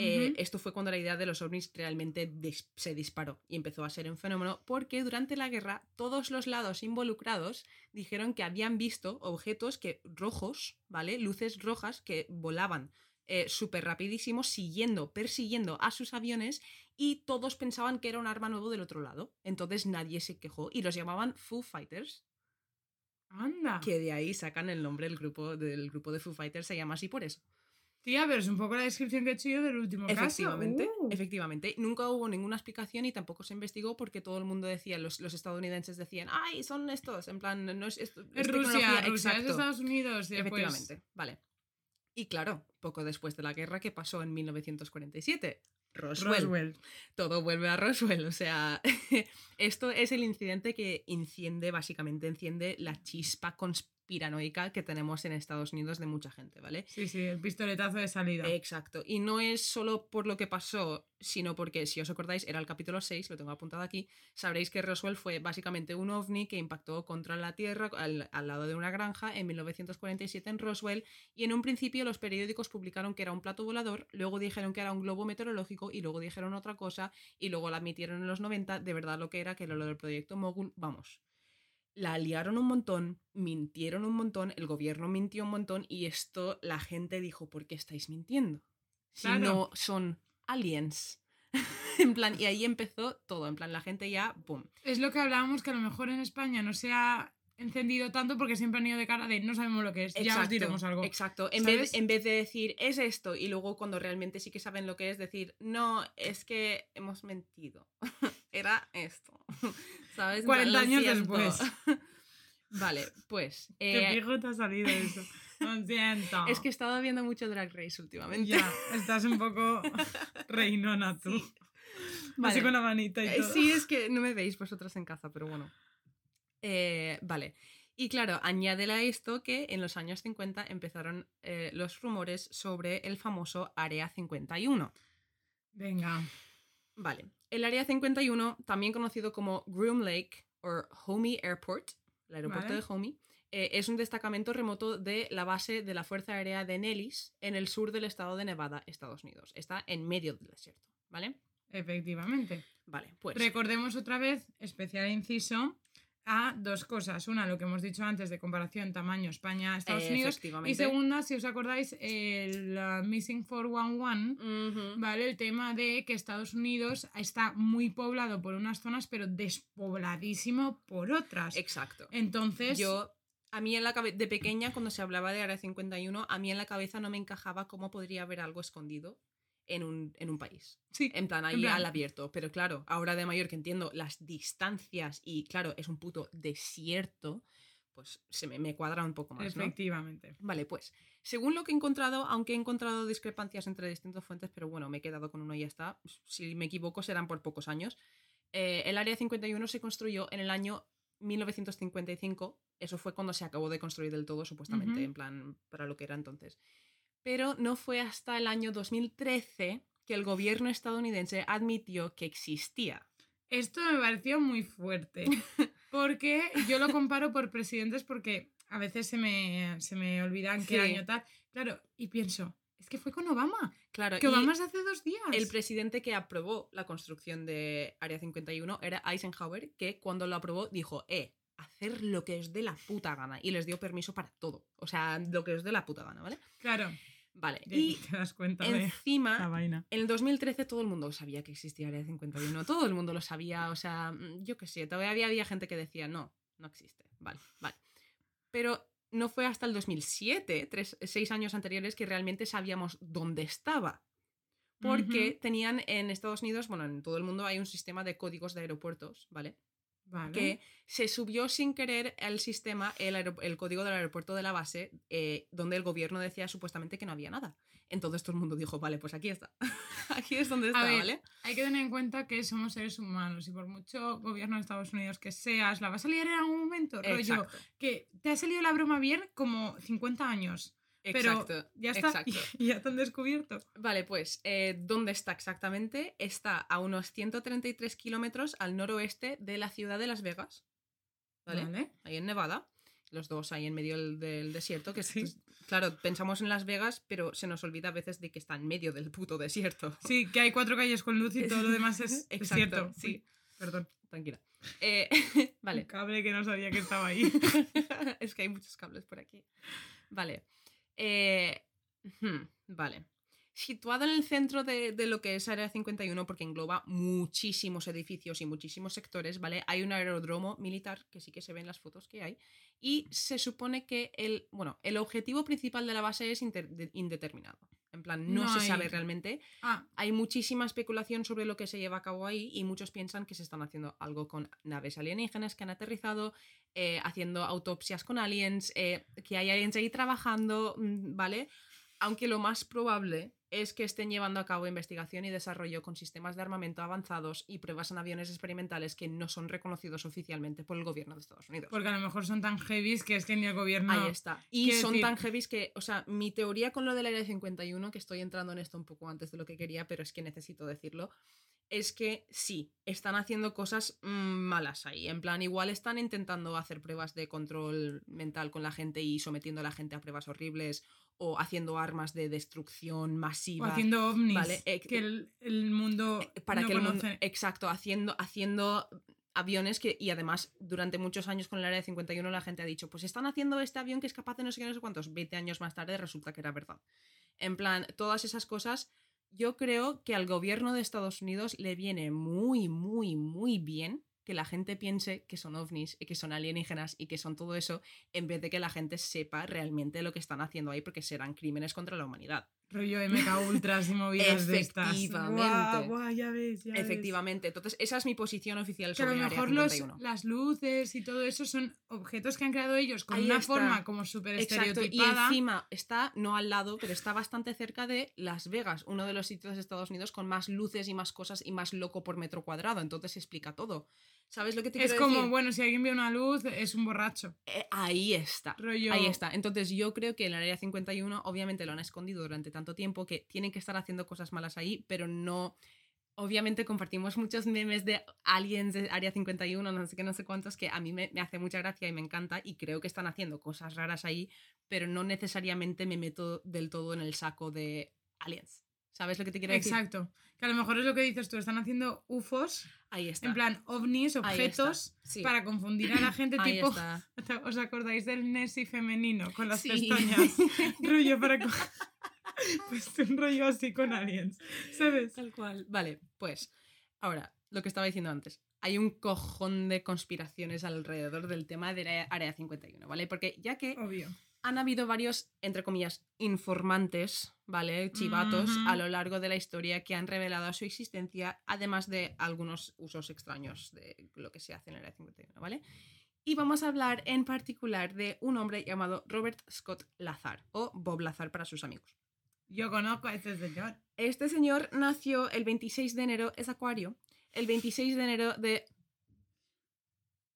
Eh. Esto fue cuando la idea de los ovnis realmente dis- se disparó y empezó a ser un fenómeno porque durante la guerra todos los lados involucrados dijeron que habían visto objetos que rojos, ¿vale? Luces rojas que volaban súper rapidísimo siguiendo, persiguiendo a sus aviones y todos pensaban que era un arma nuevo del otro lado. Entonces nadie se quejó y los llamaban Foo Fighters, Anda. que de ahí sacan el nombre del grupo, del grupo de Foo Fighters, se llama así por eso. Tía, pero es un poco la descripción que he hecho yo del último caso. Efectivamente, Uh. efectivamente. Nunca hubo ninguna explicación y tampoco se investigó porque todo el mundo decía, los, los estadounidenses decían, ay, son estos, en plan, no es esto. Es tecnología". Rusia, Rusia, es. Estados Unidos. pues, Efectivamente, vale. Y claro, poco después de la guerra que pasó en 1947, Roswell. Roswell. Todo vuelve a Roswell. O sea, (laughs) esto es el incidente que enciende, básicamente enciende la chispa conspiranoica que tenemos en Estados Unidos de mucha gente, ¿vale? Sí, sí, el pistoletazo de salida. Exacto. Y no es solo por lo que pasó, sino porque, si os acordáis, era el capítulo 6, lo tengo apuntado aquí, sabréis que Roswell fue básicamente un ovni que impactó contra la Tierra al, al lado de una granja en 1947 en Roswell y en un principio los periódicos publicaron que era un plato volador, luego dijeron que era un globo meteorológico y luego dijeron otra cosa y luego la admitieron en los 90, de verdad lo que era, que era lo del proyecto Mogul, vamos. La liaron un montón, mintieron un montón, el gobierno mintió un montón y esto la gente dijo, ¿por qué estáis mintiendo? Si Claro. no son aliens. (laughs) en plan, y ahí empezó todo, en plan, la gente ya, boom. Es lo que hablábamos que a lo mejor en España no se ha encendido tanto porque siempre han ido de cara de no sabemos lo que es, ya os diremos algo. Exacto. En vez, en vez de decir, es esto, y luego cuando realmente sí que saben lo que es, decir, no, es que hemos mentido. (laughs) Era esto. ¿Sabes? En plan, 40 "Lo años siento". después. (laughs) vale, pues. (laughs) Qué eh, pijo te ha salido eso. Lo siento. (laughs) es que he estado viendo mucho Drag Race últimamente. Ya, estás un poco reinona tú. Sí. Así con la manita y Eh, todo. Sí, es que no me veis vosotras en casa, pero bueno. Eh, vale. Y claro, añádele a esto que en los años 50 empezaron eh, los rumores sobre el famoso Área 51. Venga. Vale. El Área 51, también conocido como Groom Lake o Homey Airport, el aeropuerto Vale. de Homey, eh, es un destacamento remoto de la base de la Fuerza Aérea de Nellis en el sur del estado de Nevada, Estados Unidos. Está en medio del desierto, ¿vale? Efectivamente. Vale, pues. Recordemos otra vez, especial inciso, a dos cosas. Una, lo que hemos dicho antes de comparación tamaño España-Estados Eh, Unidos. Y segunda, si os acordáis, el uh, Missing 411, Ujú. ¿vale? El tema de que Estados Unidos está muy poblado por unas zonas, pero despobladísimo por otras. Exacto. Entonces, Yo, a mí en la cabeza, de pequeña, cuando se hablaba de Área 51, a mí en la cabeza no me encajaba cómo podría haber algo escondido en un, en un país. sí, En plan, ahí En plan- al abierto. Pero claro, ahora de mayor que entiendo las distancias y claro, es un puto desierto, pues se me, me cuadra un poco más, ¿no? efectivamente. Vale, pues, según lo que he encontrado, aunque he encontrado discrepancias entre distintas fuentes, pero bueno, me he quedado con uno y ya está. Si me equivoco, serán por pocos años. Eh, el Área 51 se construyó en el año 1955. Eso fue cuando se acabó de construir del todo, supuestamente, Ujú. en plan, para lo que era entonces. Pero no fue hasta el año 2013 que el gobierno estadounidense admitió que existía. Esto me pareció muy fuerte. (laughs) Porque yo lo comparo por presidentes porque a veces se me, se me olvidan qué año tal. Claro, y pienso, es que fue con Obama. Claro, Que Obama es de hace dos días. el presidente que aprobó la construcción de Área 51 era Eisenhower, que cuando lo aprobó dijo, eh, hacer lo que os dé la puta gana. Y les dio permiso para todo. O sea, lo que os dé la puta gana, ¿vale? Claro. Vale. Y Y (laughs) te das cuenta de la encima, vaina. en el 2013 todo el mundo sabía que existía Área 51. Todo el mundo lo sabía. O sea, mm, yo qué sé, todavía había gente que decía, no, no existe. Vale, vale. Pero no fue hasta el 2007, tres, seis años anteriores, que realmente sabíamos dónde estaba. Porque tenían en Estados Unidos, bueno, en todo el mundo hay un sistema de códigos de aeropuertos, ¿vale? Vale. Que se subió sin querer el sistema, el, código del aeropuerto de la base, eh, donde el gobierno decía supuestamente que no había nada. Entonces todo el mundo dijo, vale, pues aquí está. (laughs) aquí es donde está, ver, ¿vale? Hay que tener en cuenta que somos seres humanos y por mucho gobierno de Estados Unidos que seas, la vas a liar en algún momento. Rollo, Exacto. que te ha salido la broma bien como 50 años. Pero Exacto. ya está. exacto. (laughs) Ya te han descubierto. Vale, pues, eh, ¿dónde está exactamente? Está a unos 133 kilómetros al noroeste de la ciudad de Las Vegas. ¿Vale? Vale. Ahí en Nevada. Los dos ahí en medio del, desierto. Que Sí. pues, claro, pensamos en Las Vegas, pero se nos olvida a veces de que está en medio del puto desierto. Sí, que hay cuatro calles con luz y todo lo demás es desierto. sí. Perdón. Tranquila. Eh, (laughs) Un vale. cable que no sabía que estaba ahí. (laughs) es que hay muchos cables por aquí. Vale. Eh, vale. Situado en el centro de, de lo que es Área 51, porque engloba muchísimos edificios y muchísimos sectores, ¿vale? Hay un aeródromo militar, que sí que se ven las fotos que hay, y se supone que el, bueno, el objetivo principal de la base es indeterminado. En plan, no, No se hay- sabe realmente. Ah, Hay muchísima especulación sobre lo que se lleva a cabo ahí y muchos piensan que se están haciendo algo con naves alienígenas que han aterrizado, eh, haciendo autopsias con aliens, eh, que hay aliens ahí trabajando, mm, ¿vale? Aunque lo más probable es que estén llevando a cabo investigación y desarrollo con sistemas de armamento avanzados y pruebas en aviones experimentales que no son reconocidos oficialmente por el gobierno de Estados Unidos. porque a lo mejor son tan heavies que es que ni el gobierno. Ahí está. Y son decir- tan heavies que, o sea, mi teoría con lo del área 51, que estoy entrando en esto un poco antes de lo que quería, pero es que necesito decirlo, es que sí, están haciendo cosas mm, malas ahí. En plan, igual están intentando hacer pruebas de control mental con la gente y sometiendo a la gente a pruebas horribles o haciendo armas de destrucción O masiva. haciendo ovnis. Vale, eh, que el, el mundo. Eh, para no que el mundo, exacto haciendo haciendo aviones que y además durante muchos años con el área de 51 la gente ha dicho pues están haciendo este avión que es capaz de no sé qué no sé cuántos 20 años más tarde resulta que era verdad en plan todas esas cosas yo creo que al gobierno de Estados Unidos le viene muy muy muy bien que la gente piense que son ovnis y que son alienígenas y que son todo eso en vez de que la gente sepa realmente lo que están haciendo ahí porque serán crímenes contra la humanidad Rollo MK Ultras y movidas de estas. Efectivamente. Guau, guau, ya ves, ya ves. Efectivamente, entonces esa es mi posición oficial a sobre lo Área mejor los, 51. las luces y todo eso son objetos que han creado ellos con Ahí una está. forma como súper Exacto, y estereotipada. encima está, no al lado, pero está bastante cerca de Las Vegas, uno de los sitios de Estados Unidos con más luces y más cosas y más loco por metro cuadrado, entonces se explica todo. ¿Sabes lo que te es quiero como, decir? bueno, si alguien ve una luz, es un borracho. Eh, ahí está. Rollo. Ahí está. Entonces yo creo que en el área 51 obviamente lo han escondido durante tanto tiempo que tienen que estar haciendo cosas malas ahí, pero no... Obviamente compartimos muchos memes de aliens de Área 51, no sé qué, no sé cuántos, que a mí me, me hace mucha gracia y me encanta y creo que están haciendo cosas raras ahí, pero no necesariamente me meto del todo en el saco de aliens. ¿Sabes lo que te quiero decir? Exacto. Que a lo mejor es lo que dices tú, están haciendo UFOs, Ahí está. en plan ovnis, objetos, sí. para confundir a la gente, Ahí tipo, está. (laughs) ¿os acordáis del Nessie femenino con las Sí. pestañas? (laughs) rollo para... (laughs) pues un rollo así con aliens, ¿sabes? Tal cual. Vale, pues ahora, lo que estaba diciendo antes. Hay un cojón de conspiraciones alrededor del tema de la Área 51, ¿vale? Porque ya que Obvio. Han habido varios, entre comillas, informantes, ¿vale? Chivatos a lo largo de la historia que han revelado su existencia, además de algunos usos extraños de lo que se hace en el Área 51, ¿vale? Y vamos a hablar en particular de un hombre llamado Robert Scott Lazar, o Bob Lazar para sus amigos. Yo conozco a este señor. Este señor nació el 26 de enero, es acuario, el 26 de enero de...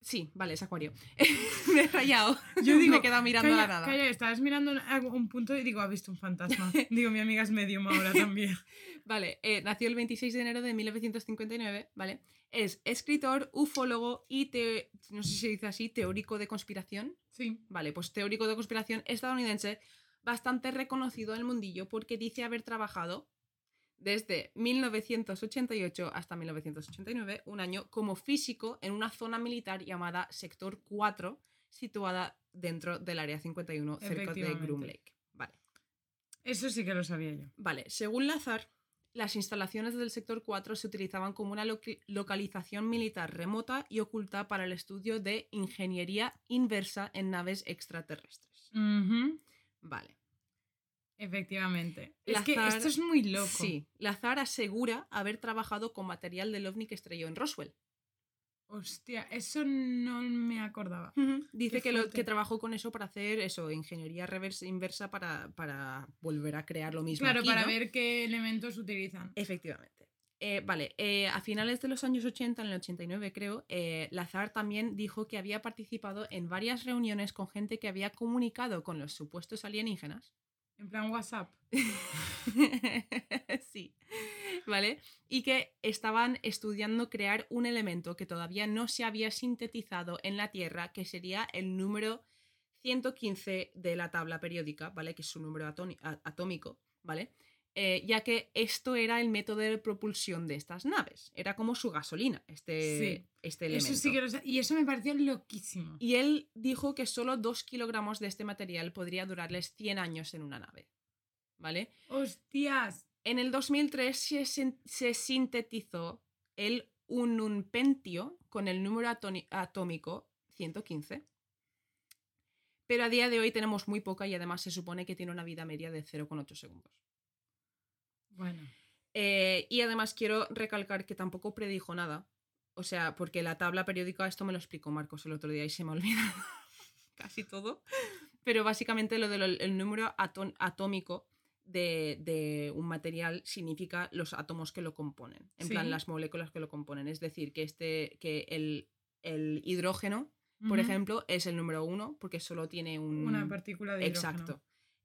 Sí, vale, es acuario. (laughs) me he rayado. Yo (laughs) digo, me he quedado mirando calla, a la nada. Calla, estabas mirando a un punto y digo, ha visto un fantasma. (laughs) digo, mi amiga es medium ahora también. Vale, eh, nació el 26 de enero de 1959, ¿vale? Es escritor, ufólogo y, te- no sé si se dice así, teórico de conspiración. Sí. Vale, pues teórico de conspiración estadounidense bastante reconocido en el mundillo porque dice haber trabajado desde 1988 hasta 1989, un año, como físico en una zona militar llamada Sector 4, situada dentro del Área 51, cerca de. Groom Lake. Vale. Eso sí que lo sabía yo. Vale, según Lazar, las instalaciones del sector 4 se utilizaban como una localización militar remota y oculta para el estudio de ingeniería inversa en naves extraterrestres. Vale. Efectivamente. Es que esto es muy loco. Sí, Lazar asegura haber trabajado con material del ovni que estrelló en Roswell. Hostia, eso no me acordaba. Dice Qué que, lo, que trabajó con eso para hacer eso, ingeniería reversa inversa para, para volver a crear lo mismo. Claro, aquí, para ¿no? ver qué elementos utilizan. Efectivamente. Eh, vale, eh, a finales de los años 80, en el 89 creo, eh, Lazar también dijo que había participado en varias reuniones con gente que había comunicado con los supuestos alienígenas. En plan WhatsApp. (laughs) sí, ¿vale? Y que estaban estudiando crear un elemento que todavía no se había sintetizado en la Tierra, que sería el número 115 de la tabla periódica, ¿vale? Que es su número atómico, ¿vale? Eh, ya que esto era el método de propulsión de estas naves. Era como su gasolina, este, Sí. este elemento. Eso sí que lo sa- Y eso me pareció loquísimo. Y él dijo que solo 2 kilogramos de este material podría durarles 100 años en una nave, ¿vale? ¡Hostias! En el 2003 se, se sintetizó el ununpentio con el número atómico 115. Pero a día de hoy tenemos muy poca y además se supone que tiene una vida media de 0,8 segundos. Bueno. Eh, y además quiero recalcar que tampoco predijo nada. O sea, porque la tabla periódica, esto me lo explicó Marcos el otro día y se me ha olvidado (laughs) casi todo. Pero básicamente lo del el número atómico de, de un material significa los átomos que lo componen. En plan, las moléculas que lo componen. Es decir, que, este, que el, el hidrógeno, por ejemplo, es el número uno porque solo tiene un... Una partícula de hidrógeno. Exacto.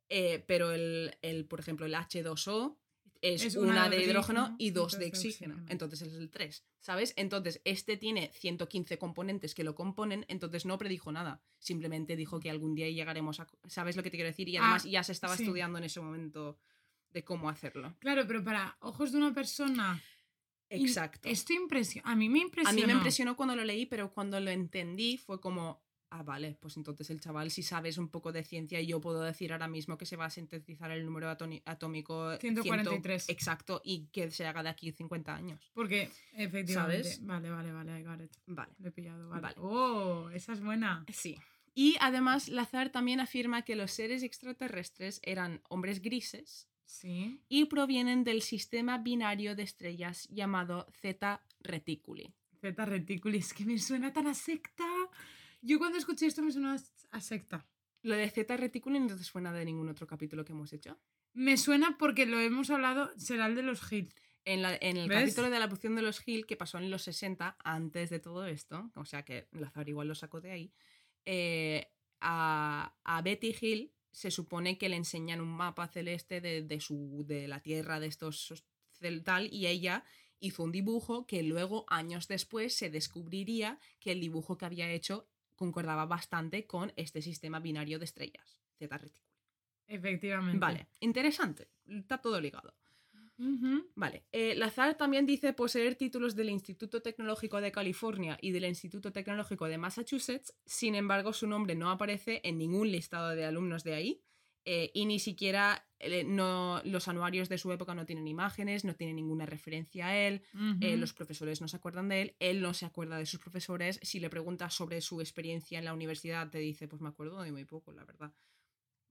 Eh, pero el, el, por ejemplo, el H2O es, Es una, una de hidrógeno hidrógeno y dos de oxígeno. oxígeno. Entonces es el 3, ¿sabes? Entonces este tiene 115 componentes que lo componen, entonces no predijo nada. Simplemente dijo que algún día llegaremos a... ¿Sabes lo que te quiero decir? Y Ah, además ya se estaba sí. estudiando en ese momento de cómo hacerlo. Claro, pero para ojos de una persona. Exacto. Esto impresiona. A mí me A impresionó. mí me impresionó cuando lo leí, pero cuando lo entendí fue como, ah, vale, pues entonces el chaval si sabes un poco de ciencia y yo puedo decir ahora mismo que se va a sintetizar el número atómico 143. ciento- exacto y que se haga de aquí 50 años. Porque, efectivamente. ¿Sabes? Vale, vale, vale, I got it. Vale. Lo he pillado, vale. Vale. Oh, esa es buena. Sí. Y además Lazar también afirma que los seres extraterrestres eran hombres grises Sí. y provienen del sistema binario de estrellas llamado Zeta Reticuli. Zeta Reticuli, es que me suena tan a secta. Yo cuando escuché esto me suena a secta. Lo de Zeta Reticuli no te suena de ningún otro capítulo que hemos hecho. Me suena porque lo hemos hablado, será el de los Hill. En, la- en el ¿Ves? capítulo de la erupción de los Hill, que pasó en los 60, antes de todo esto, o sea que Lazar igual lo sacó de ahí, eh, a, a Betty Hill se supone que le enseñan un mapa celeste de, de su, de la Tierra, de estos tal, y ella hizo un dibujo que luego, años después, se descubriría que el dibujo que había hecho concordaba bastante con este sistema binario de estrellas, Zeta Reticuli. Efectivamente. Vale, interesante, está todo ligado. Vale. Eh, Lazar también dice poseer títulos del Instituto Tecnológico de California y del Instituto Tecnológico de Massachusetts. Sin embargo, su nombre no aparece en ningún listado de alumnos de ahí. Eh, y ni siquiera eh, no, los anuarios de su época no tienen imágenes, no tienen ninguna referencia a él. eh, los profesores no se acuerdan de él, él no se acuerda de sus profesores. Si le preguntas sobre su experiencia en la universidad, te dice, pues me acuerdo de muy poco, la verdad.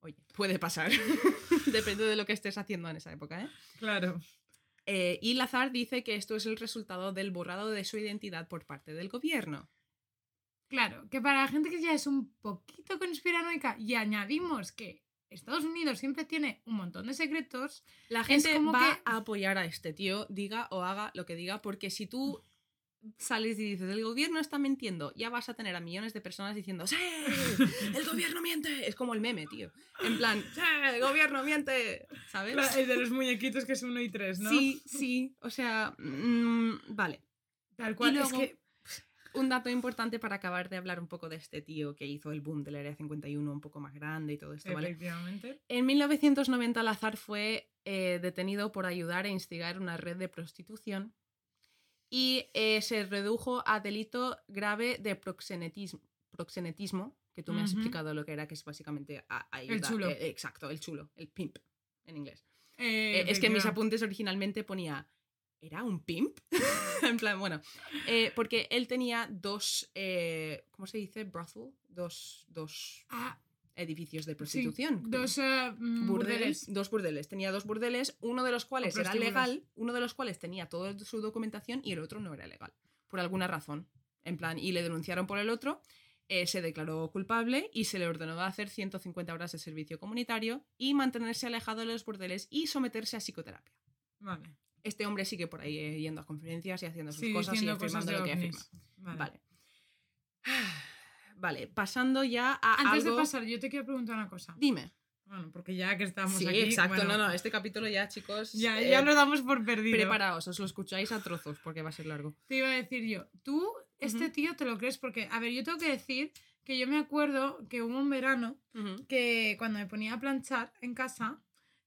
Oye, puede pasar. (laughs) Depende de lo que estés haciendo en esa época, ¿eh? Claro. Y Lazar dice que esto es el resultado del borrado de su identidad por parte del gobierno. Claro, que para la gente que ya es un poquito conspiranoica y añadimos que Estados Unidos siempre tiene un montón de secretos, La gente como va que- a apoyar a este tío, diga o haga lo que diga, porque si tú sales y dices, el gobierno está mintiendo, ya vas a tener a millones de personas diciendo, ¡Sí! ¡El gobierno miente! Es como el meme, tío. En plan, ¡Sí! ¡El gobierno miente! ¿Sabes? el de los muñequitos que es uno y tres, ¿no? Sí, sí. O sea, mm, vale. Tal cual. Y es que Un dato importante para acabar de hablar un poco de este tío que hizo el boom del Área 51 un poco más grande y todo esto, ¿vale? efectivamente. En 1990 Lazar fue eh, detenido por ayudar a instigar una red de prostitución y eh, se redujo a delito grave de proxenetismo, proxenetismo que tú me has explicado lo que era, que es básicamente a- ayuda- chulo. eh, exacto, el chulo, el pimp en inglés. Eh, es que en mis apuntes originalmente ponía, ¿era un pimp? (laughs) en plan, bueno, eh, porque él tenía dos, eh, ¿cómo se dice? Brothel, dos, dos Ah, edificios de sí, prostitución. dos eh, mm, burdeles, burdeles. dos burdeles. Tenía dos burdeles, uno de los cuales era legal, uno de los cuales tenía toda su documentación y el otro no era legal, por alguna razón. En plan, y le denunciaron por el otro, eh, se declaró culpable y se le ordenó hacer 150 horas de servicio comunitario y mantenerse alejado de los burdeles y someterse a psicoterapia. Vale. Este hombre sigue por ahí eh, yendo a conferencias y haciendo sus Sí, cosas y afirmando lo que afirma. Vale. Vale. (sighs) Vale, pasando ya a Antes algo... de pasar, yo te quiero preguntar una cosa. Dime. Bueno, porque ya que estamos Sí, aquí. exacto. bueno, No, no, este capítulo ya, chicos. Ya, eh, ya lo damos por perdido. Preparaos, os lo escucháis a trozos porque va a ser largo. Te iba a decir yo, tú, este tío, te lo crees porque, a ver, yo tengo que decir que yo me acuerdo que hubo un verano que cuando me ponía a planchar en casa,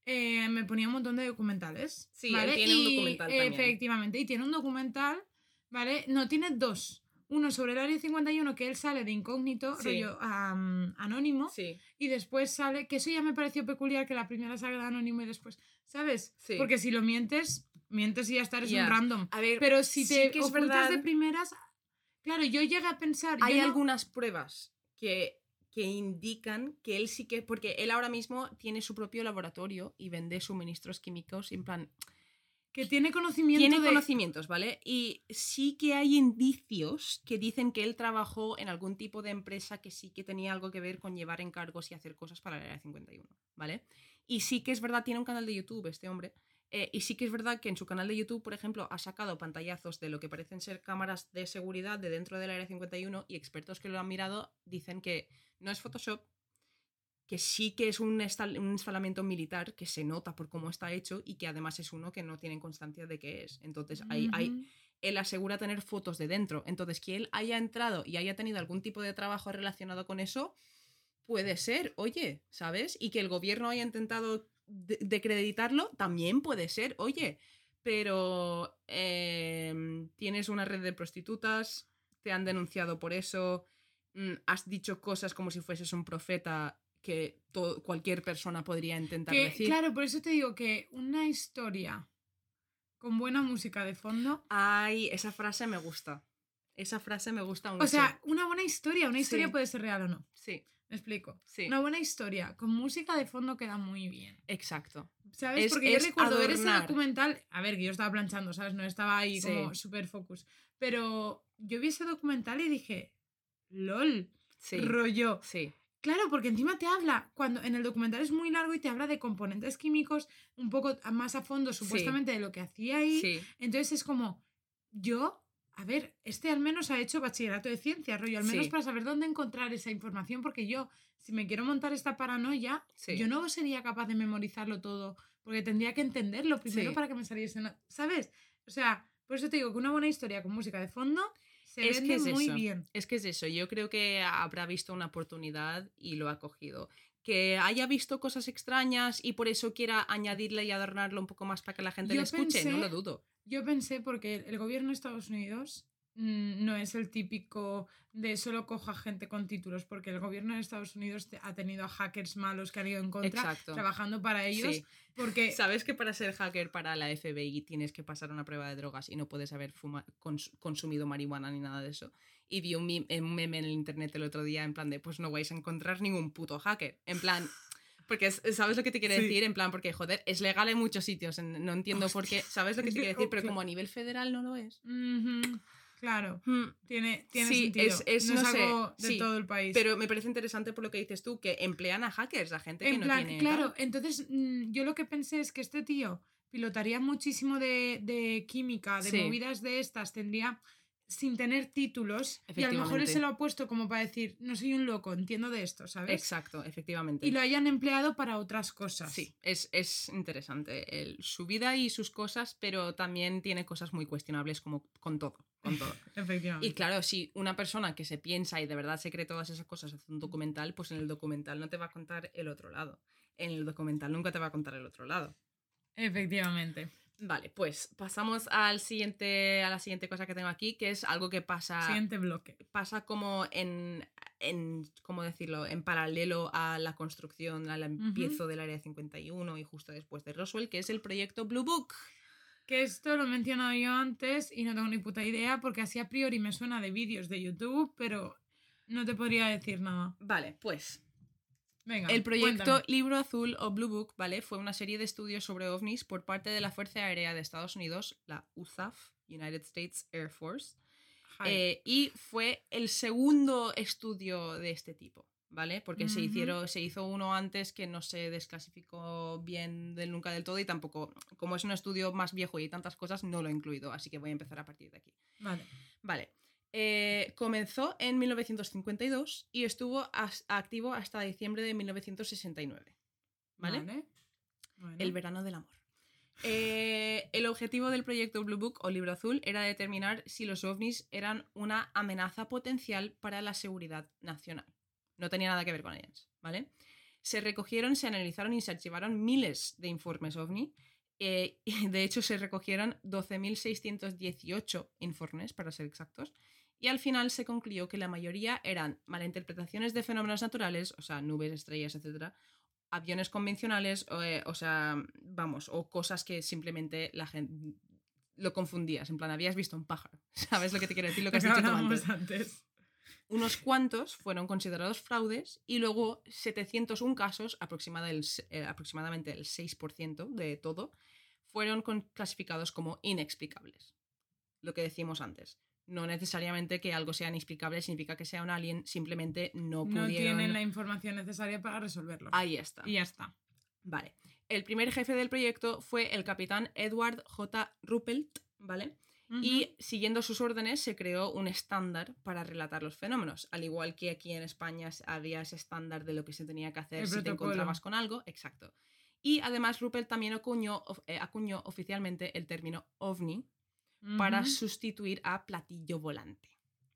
eh, me ponía un montón de documentales. Sí, él ¿vale? tiene un Y, documental también. Efectivamente, y tiene un documental, ¿vale? No, tiene dos. Uno sobre el Área 51, que él sale de incógnito, Sí. rollo am, anónimo, Sí, y después sale, que eso ya me pareció peculiar, que la primera salga de anónimo y después, ¿sabes? sí. Porque si lo mientes, mientes y ya está, eres Ya. un random. a ver, Pero si sí te es ocultas verdad, de primeras, claro, yo llegué a pensar, hay no- algunas pruebas que, que indican que él sí que. Porque él ahora mismo tiene su propio laboratorio y vende suministros químicos. En plan, que tiene conocimiento tiene de... conocimientos, ¿vale? Y sí que hay indicios que dicen que él trabajó en algún tipo de empresa que sí que tenía algo que ver con llevar encargos y hacer cosas para la Área 51, ¿vale? Y sí que es verdad, tiene un canal de YouTube este hombre. eh, y sí que es verdad que en su canal de YouTube, por ejemplo, ha sacado pantallazos de lo que parecen ser cámaras de seguridad de dentro del Área 51 y expertos que lo han mirado dicen que no es Photoshop, que sí que es un, un instalamiento militar que se nota por cómo está hecho y que además es uno que no tienen constancia de qué es. Entonces, hay, hay, Ujú. él asegura tener fotos de dentro. Entonces, que él haya entrado y haya tenido algún tipo de trabajo relacionado con eso, puede ser, oye, ¿sabes? Y que el gobierno haya intentado de- decreditarlo, también puede ser, oye. Pero em, tienes una red de prostitutas, te han denunciado por eso, has dicho cosas como si fueses un profeta que cualquier persona podría intentar Que, decir. claro, por eso te digo que una historia con buena música de fondo. Ay, esa frase me gusta. Esa frase me gusta mucho. O sea, una buena historia. Una historia Sí. puede ser real o no. sí, Me explico. sí. Una buena historia con música de fondo queda muy bien. Exacto. ¿Sabes? Es- Porque yo es recuerdo ver ese documental. A ver, que yo estaba planchando, ¿sabes? No estaba ahí Sí. como super focus. Pero yo vi ese documental y dije, LOL, Sí. rollo. Sí. Claro, porque encima te habla, cuando en el documental es muy largo y te habla de componentes químicos un poco más a fondo, supuestamente, de lo que hacía ahí. Sí. Entonces es como, yo, a ver, este al menos ha hecho bachillerato de ciencias, rollo, al menos Sí. para saber dónde encontrar esa información, porque yo, si me quiero montar esta paranoia, yo no sería capaz de memorizarlo todo, porque tendría que entenderlo primero para que me saliese, ¿sabes? O sea, por eso te digo que una buena historia con música de fondo se Es que vende es muy eso. bien. Es que es eso. Yo creo que habrá visto una oportunidad y lo ha cogido. que haya visto cosas extrañas y por eso quiera añadirle y adornarlo un poco más para que la gente Yo le escuche, no lo dudo. Yo pensé porque el gobierno de Estados Unidos no es el típico de solo coja gente con títulos, porque el gobierno de Estados Unidos ha tenido a hackers malos que han ido en contra Exacto. trabajando para ellos, Sí. porque ¿Sabes que para ser hacker para la FBI tienes que pasar una prueba de drogas y no puedes haber fuma- cons- consumido marihuana ni nada de eso? Y vi un, mi- un meme en el internet el otro día en plan de, pues no vais a encontrar ningún puto hacker. En plan, porque es- ¿sabes lo que te quiere Sí. decir? En plan, porque joder, es legal en muchos sitios, no entiendo por qué, (laughs) ¿sabes lo que te quiere decir? Pero como a nivel federal no lo es. Claro, Hmm. tiene, tiene Sí, sentido. es- es- no, no es sé, algo de sí, todo el país. Pero me parece interesante por lo que dices tú, que emplean a hackers, a gente que no tiene... claro, entonces mm, yo lo que pensé es que este tío pilotaría muchísimo de, de química, de Sí. movidas de estas, tendría sin tener títulos y a lo mejor él se lo ha puesto como para decir, no soy un loco, entiendo de esto, ¿sabes? Exacto, efectivamente. Y lo hayan empleado para otras cosas. Sí, es, es interesante el- su vida y sus cosas, pero también tiene cosas muy cuestionables como con todo, con todo. Efectivamente. Y claro, si una persona que se piensa y de verdad se cree todas esas cosas hace un documental, pues en el documental no te va a contar el otro lado. En el documental nunca te va a contar el otro lado. Efectivamente. Vale, pues pasamos al siguiente, a la siguiente cosa que tengo aquí, que es algo que pasa, Siguiente bloque. pasa como en, en, ¿cómo decirlo?, en paralelo a la construcción, al empiezo del Área 51 y justo después de Roswell, que es el proyecto Blue Book. Que esto lo he mencionado yo antes y no tengo ni puta idea porque así a priori me suena de vídeos de YouTube, pero no te podría decir nada. Vale, pues Venga. el proyecto cuéntame. Libro Azul o Blue Book, ¿vale? Fue una serie de estudios sobre ovnis por parte de la Fuerza Aérea de Estados Unidos, la USAF, United States Air Force, eh, y fue el segundo estudio de este tipo, ¿vale? Porque se, hicieron, se hizo uno antes que no se desclasificó bien del nunca del todo y tampoco, como es un estudio más viejo y tantas cosas, no lo he incluido, así que voy a empezar a partir de aquí. Vale. Vale. Eh, comenzó en 1952 y estuvo as- activo hasta diciembre de 1969. ¿Vale? Bueno. El verano del amor. Eh, el objetivo del proyecto Blue Book o Libro Azul era determinar si los ovnis eran una amenaza potencial para la seguridad nacional. No tenía nada que ver con aliens, ¿vale? Se recogieron, se analizaron y se archivaron miles de informes ovni. eh, de hecho, se recogieron 12.618 informes, para ser exactos. Y al final se concluyó que la mayoría eran malinterpretaciones de fenómenos naturales, o sea, nubes, estrellas, etc., aviones convencionales, o, eh, o sea, vamos, o cosas que simplemente la gente lo confundías, en plan, habías visto un pájaro, (laughs) ¿sabes lo que te quiero decir? Lo que has dicho tú hablábamos antes. antes. Unos cuantos fueron considerados fraudes y luego 701 casos, eh, aproximadamente el 6% de todo, fueron clasificados como inexplicables. Lo que decimos antes. No necesariamente que algo sea inexplicable significa que sea un alien, simplemente no No pudieron... tienen la información necesaria para resolverlo. Ahí está. Y ya está. Vale. El primer jefe del proyecto fue el capitán Edward J. Ruppelt, ¿vale? Y siguiendo sus órdenes se creó un estándar para relatar los fenómenos. Al igual que aquí en España había ese estándar de lo que se tenía que hacer El si te encontrabas con algo. Exacto. Y además Ruppelt también acuñó, eh, acuñó oficialmente el término ovni para sustituir a platillo volante.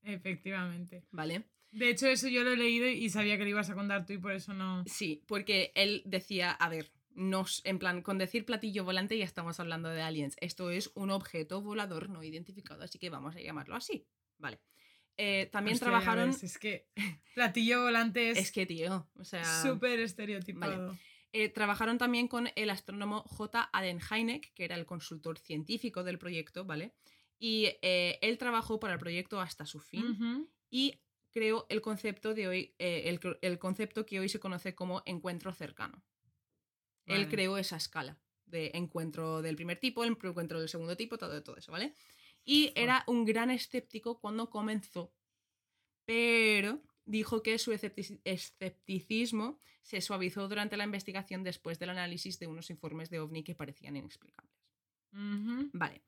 Efectivamente. ¿Vale? De hecho, eso yo lo he leído y sabía que lo ibas a contar tú y por eso no. Sí, porque él decía, a ver, nos, en plan, con decir platillo volante ya estamos hablando de aliens. Esto es un objeto volador no identificado, así que vamos a llamarlo así. Vale. Eh, también Hostia, trabajaron... ves, es que platillo volante es, Es que, tío, o sea... súper estereotipado. Eh, trabajaron también con el astrónomo J. Allen Hynek, que era el consultor científico del proyecto, ¿vale? Y eh, él trabajó para el proyecto hasta su fin y creó el concepto de hoy, el, el concepto que hoy se conoce como encuentro cercano. Él creó esa escala de encuentro del primer tipo, el encuentro del segundo tipo, todo, todo eso, ¿vale? Y era un gran escéptico cuando comenzó, pero dijo que su esceptici- escepticismo se suavizó durante la investigación después del análisis de unos informes de ovni que parecían inexplicables. Vale.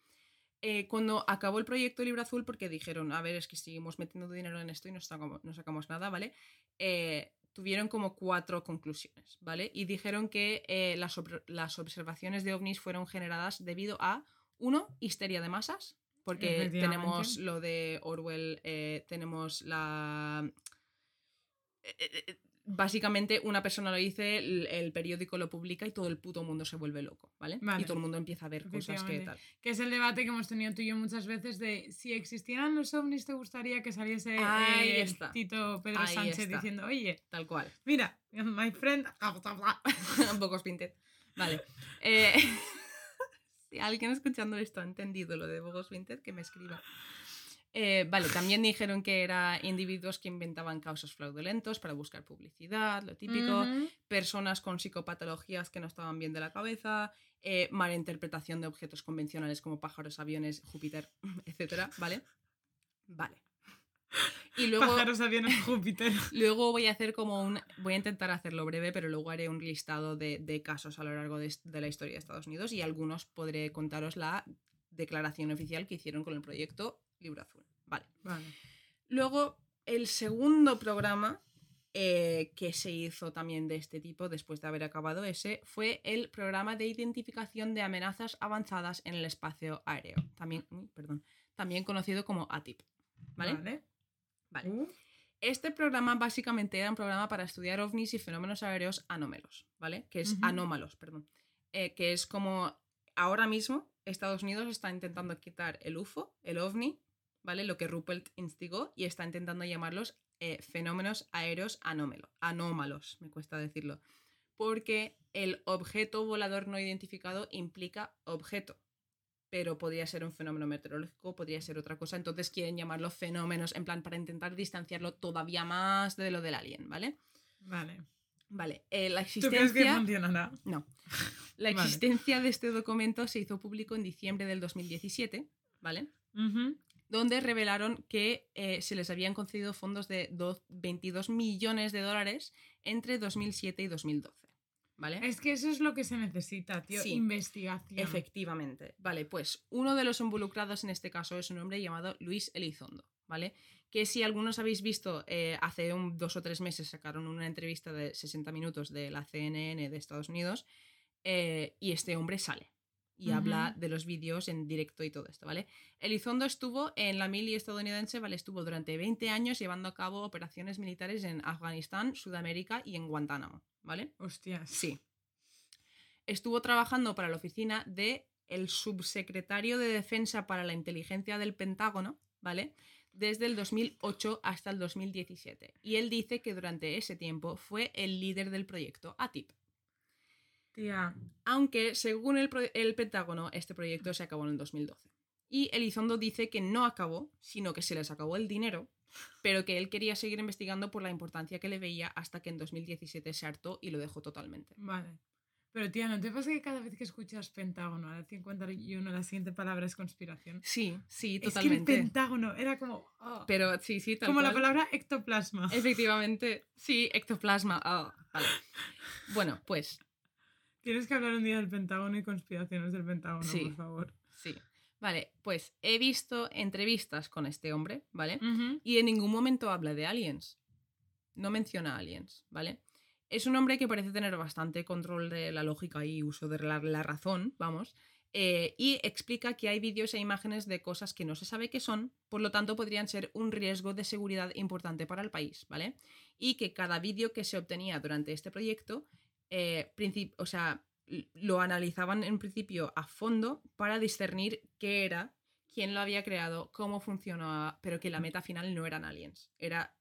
Eh, cuando acabó el proyecto Libro Azul, porque dijeron, a ver, es que seguimos metiendo dinero en esto y no sacamos, no sacamos nada, ¿vale? Eh, tuvieron como cuatro conclusiones, ¿vale? Y dijeron que eh, las, observaciones de ovnis fueron generadas debido a, uno, histeria de masas, porque tenemos lo de Orwell, eh, tenemos la... eh, básicamente una persona lo dice, el, el periódico lo publica y todo el puto mundo se vuelve loco, ¿vale? Vale. Y todo el mundo empieza a ver cosas que tal. Que es el debate que hemos tenido tú y yo muchas veces de si existieran los ovnis, ¿te gustaría que saliese Ahí eh, está. Tito Pedro Ahí Sánchez está. diciendo, oye, Tal cual. mira, my friend... (laughs) (laughs) Un poco. Vale. Eh, (laughs) si alguien escuchando esto ha entendido lo de Bogos Vinted, que me escriba. Eh, vale, también dijeron que eran individuos que inventaban causas fraudulentos para buscar publicidad, lo típico. Personas con psicopatologías que no estaban bien de la cabeza. eh, mala interpretación de objetos convencionales como pájaros, aviones, Júpiter, (laughs) etcétera, ¿vale? Vale. Y (laughs) luego. Pájaros, aviones, Júpiter. (laughs) Luego voy a hacer como un. Voy a intentar hacerlo breve, pero luego haré un listado de, de casos a lo largo de, de la historia de Estados Unidos y algunos podré contaros la declaración oficial que hicieron con el proyecto Libro Azul. Vale. Vale. Luego, el segundo programa eh, que se hizo también de este tipo después de haber acabado ese fue el programa de identificación de amenazas avanzadas en el espacio aéreo, también, perdón, también conocido como ATIP. ¿Vale? Vale. Vale. Uh, Este programa básicamente era un programa para estudiar ovnis y fenómenos aéreos anómalos, ¿vale? Que es anómalos, perdón. Eh, que es como ahora mismo Estados Unidos está intentando quitar el UFO, el ovni, ¿vale? Lo que Ruppelt instigó y está intentando llamarlos eh, fenómenos aéreos anómalo- anómalos, me cuesta decirlo. Porque el objeto volador no identificado implica objeto, pero podría ser un fenómeno meteorológico, podría ser otra cosa, entonces quieren llamarlo fenómenos, en plan, para intentar distanciarlo todavía más de lo del alien, ¿vale? Vale. Vale, eh, la ¿Tú crees que existencia... funcionará? No. (laughs) La Vale. existencia de este documento se hizo público en diciembre del 2017, ¿vale? Ujú. Donde revelaron que eh, se les habían concedido fondos de do- 22 millones de dólares entre 2007 y 2012, ¿vale? Es que eso es lo que se necesita, tío. Sí. Investigación. Efectivamente. Vale, pues uno de los involucrados en este caso es un hombre llamado Luis Elizondo, ¿vale? Que si algunos habéis visto, eh, hace un, dos o tres meses sacaron una entrevista de 60 minutos de la CNN de Estados Unidos eh, y este hombre sale y habla de los vídeos en directo y todo esto, ¿vale? Elizondo estuvo en la mili estadounidense, ¿vale? Estuvo durante 20 años llevando a cabo operaciones militares en Afganistán, Sudamérica y en Guantánamo, ¿vale? Hostias. Sí. Estuvo trabajando para la oficina de el subsecretario de Defensa para la Inteligencia del Pentágono, ¿vale? Desde el 2008 hasta el 2017. Y él dice que durante ese tiempo fue el líder del proyecto ATIP. Tía. Aunque, según el, Pentágono, este proyecto se acabó en el 2012. Y Elizondo dice que no acabó, sino que se les acabó el dinero, pero que él quería seguir investigando por la importancia que le veía hasta que en 2017 se hartó y lo dejó totalmente. Vale. Pero tía, ¿no te pasa que cada vez que escuchas Pentágono, a la 51, la siguiente palabra es conspiración? Sí, sí, Es que el totalmente. Pentágono era como... ah, Pero sí, sí, tal como la palabra ectoplasma. Efectivamente, sí, ectoplasma. ah, vale. Bueno, pues Tienes que hablar un día del Pentágono y conspiraciones del Pentágono, Sí. por favor. sí. Vale, pues he visto entrevistas con este hombre, ¿vale? Y en ningún momento habla de aliens. No menciona aliens, ¿vale? Es un hombre que parece tener bastante control de la lógica y uso de la, la razón, vamos. eh, y explica que hay vídeos e imágenes de cosas que no se sabe qué son, por lo tanto podrían ser un riesgo de seguridad importante para el país, ¿vale? Y que cada vídeo que se obtenía durante este proyecto, eh, o sea, lo analizaban en principio a fondo para discernir qué era quién lo había creado, cómo funcionaba, pero que la meta final no eran aliens. Era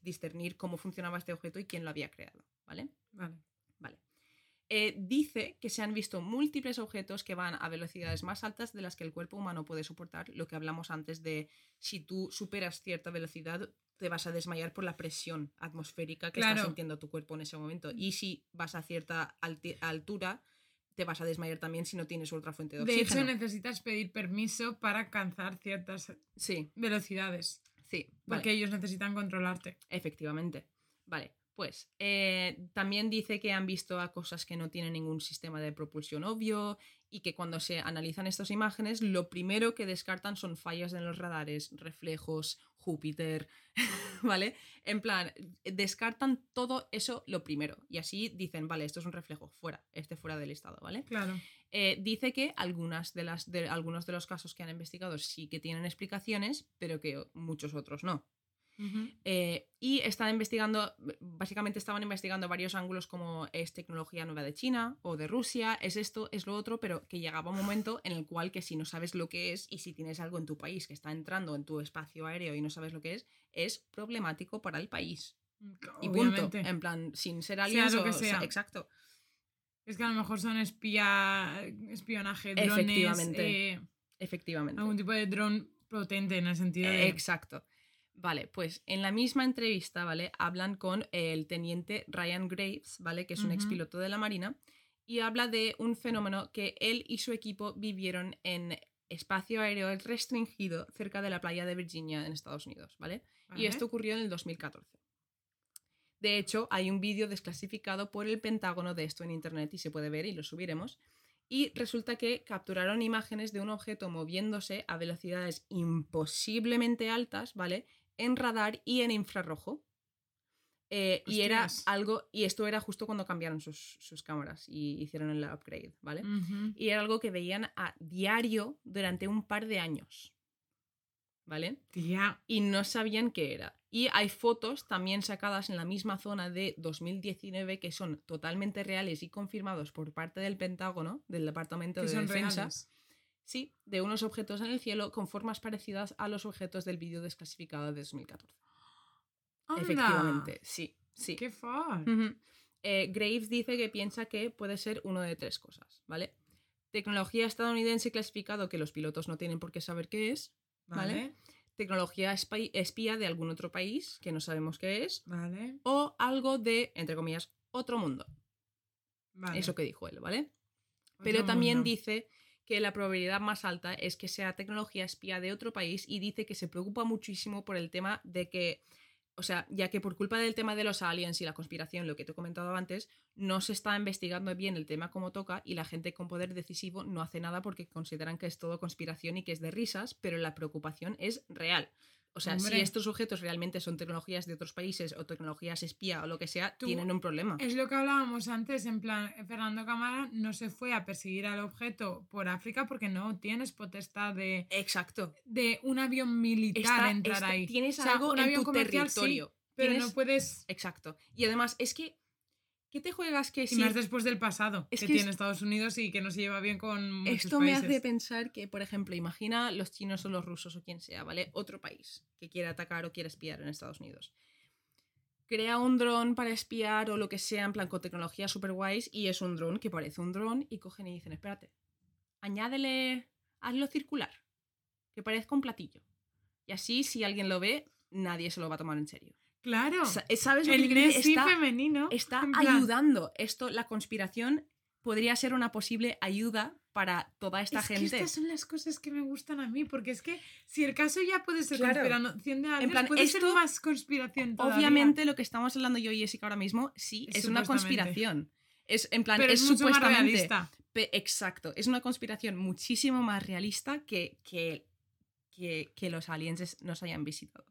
discernir cómo funcionaba este objeto y quién lo había creado, ¿vale? Vale. Vale. Eh, dice que se han visto múltiples objetos que van a velocidades más altas de las que el cuerpo humano puede soportar, lo que hablamos antes de si tú superas cierta velocidad te vas a desmayar por la presión atmosférica que está Claro. sintiendo tu cuerpo en ese momento. Y si vas a cierta altura, te vas a desmayar también si no tienes otra fuente de De oxígeno. hecho, necesitas pedir permiso para alcanzar ciertas Sí, velocidades. sí. vale. Porque ellos necesitan controlarte. Efectivamente. Vale, pues eh, también dice que han visto a cosas que no tienen ningún sistema de propulsión obvio y que cuando se analizan estas imágenes, lo primero que descartan son fallas en los radares, reflejos, Júpiter, (laughs) ¿vale? En plan, descartan todo eso lo primero y así dicen, vale, esto es un reflejo, fuera, este fuera del estado, ¿vale? Claro. Eh, dice que algunas de las, de, algunos de los casos que han investigado sí que tienen explicaciones, pero que muchos otros no. Eh, y están investigando, básicamente estaban investigando varios ángulos como es tecnología nueva de China o de Rusia, es esto, es lo otro, pero que llegaba un momento en el cual que si no sabes lo que es y si tienes algo en tu país que está entrando en tu espacio aéreo y no sabes lo que es, es problemático para el país. Y punto. Obviamente. En plan, sin ser aliens lo que o sea, sea. exacto. Es que a lo mejor son espía, espionaje, drones, Efectivamente. eh, Efectivamente. algún tipo de dron potente en el sentido de... Exacto. Vale, pues en la misma entrevista, ¿vale? Hablan con el teniente Ryan Graves, ¿vale? Que es un expiloto de la Marina, y habla de un fenómeno que él y su equipo vivieron en espacio aéreo restringido cerca de la playa de Virginia en Estados Unidos, ¿vale? Y ¿vale? esto ocurrió en el 2014. De hecho, hay un vídeo desclasificado por el Pentágono de esto en Internet y se puede ver y lo subiremos. Y resulta que capturaron imágenes de un objeto moviéndose a velocidades imposiblemente altas, ¿vale? En radar y en infrarrojo. Eh, y era algo, y esto era justo cuando cambiaron sus, sus cámaras y hicieron el upgrade, ¿vale? Y era algo que veían a diario durante un par de años, ¿vale? Tía, y no sabían qué era. Y hay fotos también sacadas en la misma zona de 2019 que son totalmente reales y confirmados por parte del Pentágono, del Departamento de Defensa. reales. Sí, de unos objetos en el cielo con formas parecidas a los objetos del vídeo desclasificado de 2014. ¡Anda! Efectivamente, sí, sí. ¡Qué far! Ujú. Eh, Graves dice que piensa que puede ser uno de tres cosas, ¿vale? Tecnología estadounidense clasificado que los pilotos no tienen por qué saber qué es. ¿vale? ¿Vale? Tecnología espía de algún otro país que no sabemos qué es. Vale. O algo de, entre comillas, otro mundo. Vale. Eso que dijo él, ¿vale? Otro Pero también mundo. dice que la probabilidad más alta es que sea tecnología espía de otro país y dice que se preocupa muchísimo por el tema de que, o sea, ya que por culpa del tema de los aliens y la conspiración, lo que te he comentado antes, no se está investigando bien el tema como toca y la gente con poder decisivo no hace nada porque consideran que es todo conspiración y que es de risas, pero la preocupación es real. O sea, si estos objetos realmente son tecnologías de otros países o tecnologías espía o lo que sea, Tú- tienen un problema. Es lo que hablábamos antes, en plan, Fernando Cámara no se fue a perseguir al objeto por África porque no tienes potestad de, Exacto. de un avión militar Está- entrar está- ahí. Tienes O sea, algo un en avión tu sí, territorio. pero Tienes- no puedes... Exacto. Y además, es que. ¿Qué te juegas que Y si más después del pasado Es que, que es- tiene Estados Unidos y que no se lleva bien con muchos Esto me hace pensar que, por ejemplo, imagina los chinos o los rusos o quien sea, ¿vale? Otro país que quiera atacar o quiera espiar en Estados Unidos. Crea un dron para espiar o lo que sea, en plan con tecnología super guays, y es un dron que parece un dron, y cogen y dicen, espérate, añádele, hazlo circular, que parezca un platillo. Y así, si alguien lo ve, nadie se lo va a tomar en serio. Claro. Sa- ¿Sabes lo que El decir? Nessie Está- femenino. está ayudando. Esto, la conspiración podría ser una posible ayuda para toda esta es gente. que estas son las cosas que me gustan a mí, porque es que si el caso ya puede ser Claro. conspiración de plan, puede ser más conspiración todavía. Obviamente lo que estamos hablando yo y Jessica ahora mismo, sí, Es es una conspiración. Es en plan, pero es, es, mucho más supuestamente. exacto, es una conspiración muchísimo más realista que, que, que, que los aliens nos hayan visitado.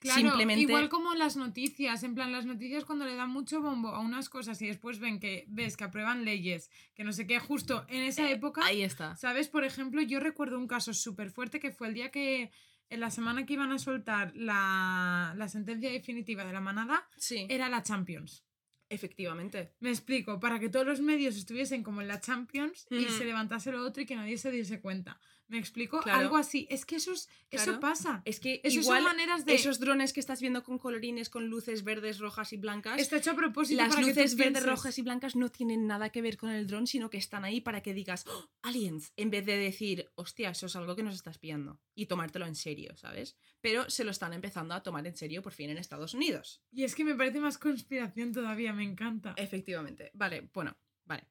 Claro, Simplemente. igual como las noticias, en plan las noticias cuando le dan mucho bombo a unas cosas y después ven que ves que aprueban leyes, que no sé qué, justo en esa Eh, época, Ahí está. ¿sabes? Por ejemplo, yo recuerdo un caso súper fuerte que fue el día que en la semana que iban a soltar la, la sentencia definitiva de la manada, Sí, era la Champions. efectivamente. Me explico, para que todos los medios estuviesen como en la Champions y se levantase lo otro y que nadie se diese cuenta. ¿Me explico? Claro. Algo así. Es que eso, es- eso pasa. Es que igual son maneras de... esos drones que estás viendo con colorines, con luces verdes, rojas y blancas, Está hecho a propósito las para que tú luces verdes, rojas y blancas no tienen nada que ver con el dron, sino que están ahí para que digas "Oh, aliens, en vez de decir, hostia, eso es algo que nos está espiando y tomártelo en serio, ¿sabes? Pero se lo están empezando a tomar en serio por fin en Estados Unidos. Y es que me parece más conspiración todavía, me encanta. Efectivamente. Vale, bueno, vale.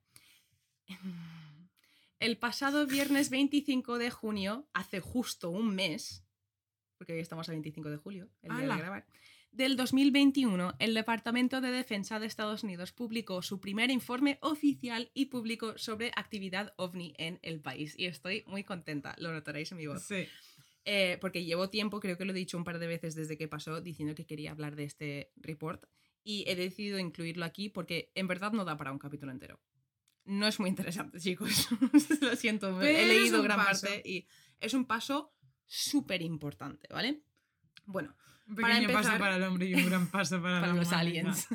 El pasado viernes 25 de junio, hace justo un mes, porque hoy estamos a 25 de julio, el día de grabar, del 2021, el Departamento de Defensa de Estados Unidos publicó su primer informe oficial y público sobre actividad ovni en el país. Y estoy muy contenta, lo notaréis en mi voz. Sí. Eh, porque llevo tiempo, creo que lo he dicho un par de veces desde que pasó, diciendo que quería hablar de este report. Y he decidido incluirlo aquí porque en verdad no da para un capítulo entero. No es muy interesante, (laughs) chicos. lo siento, Pero he leído gran paso. parte y es un paso súper importante, ¿vale? Bueno, Un Para pequeño paso empezar- para el hombre y un gran paso para, (laughs) para la los aliens.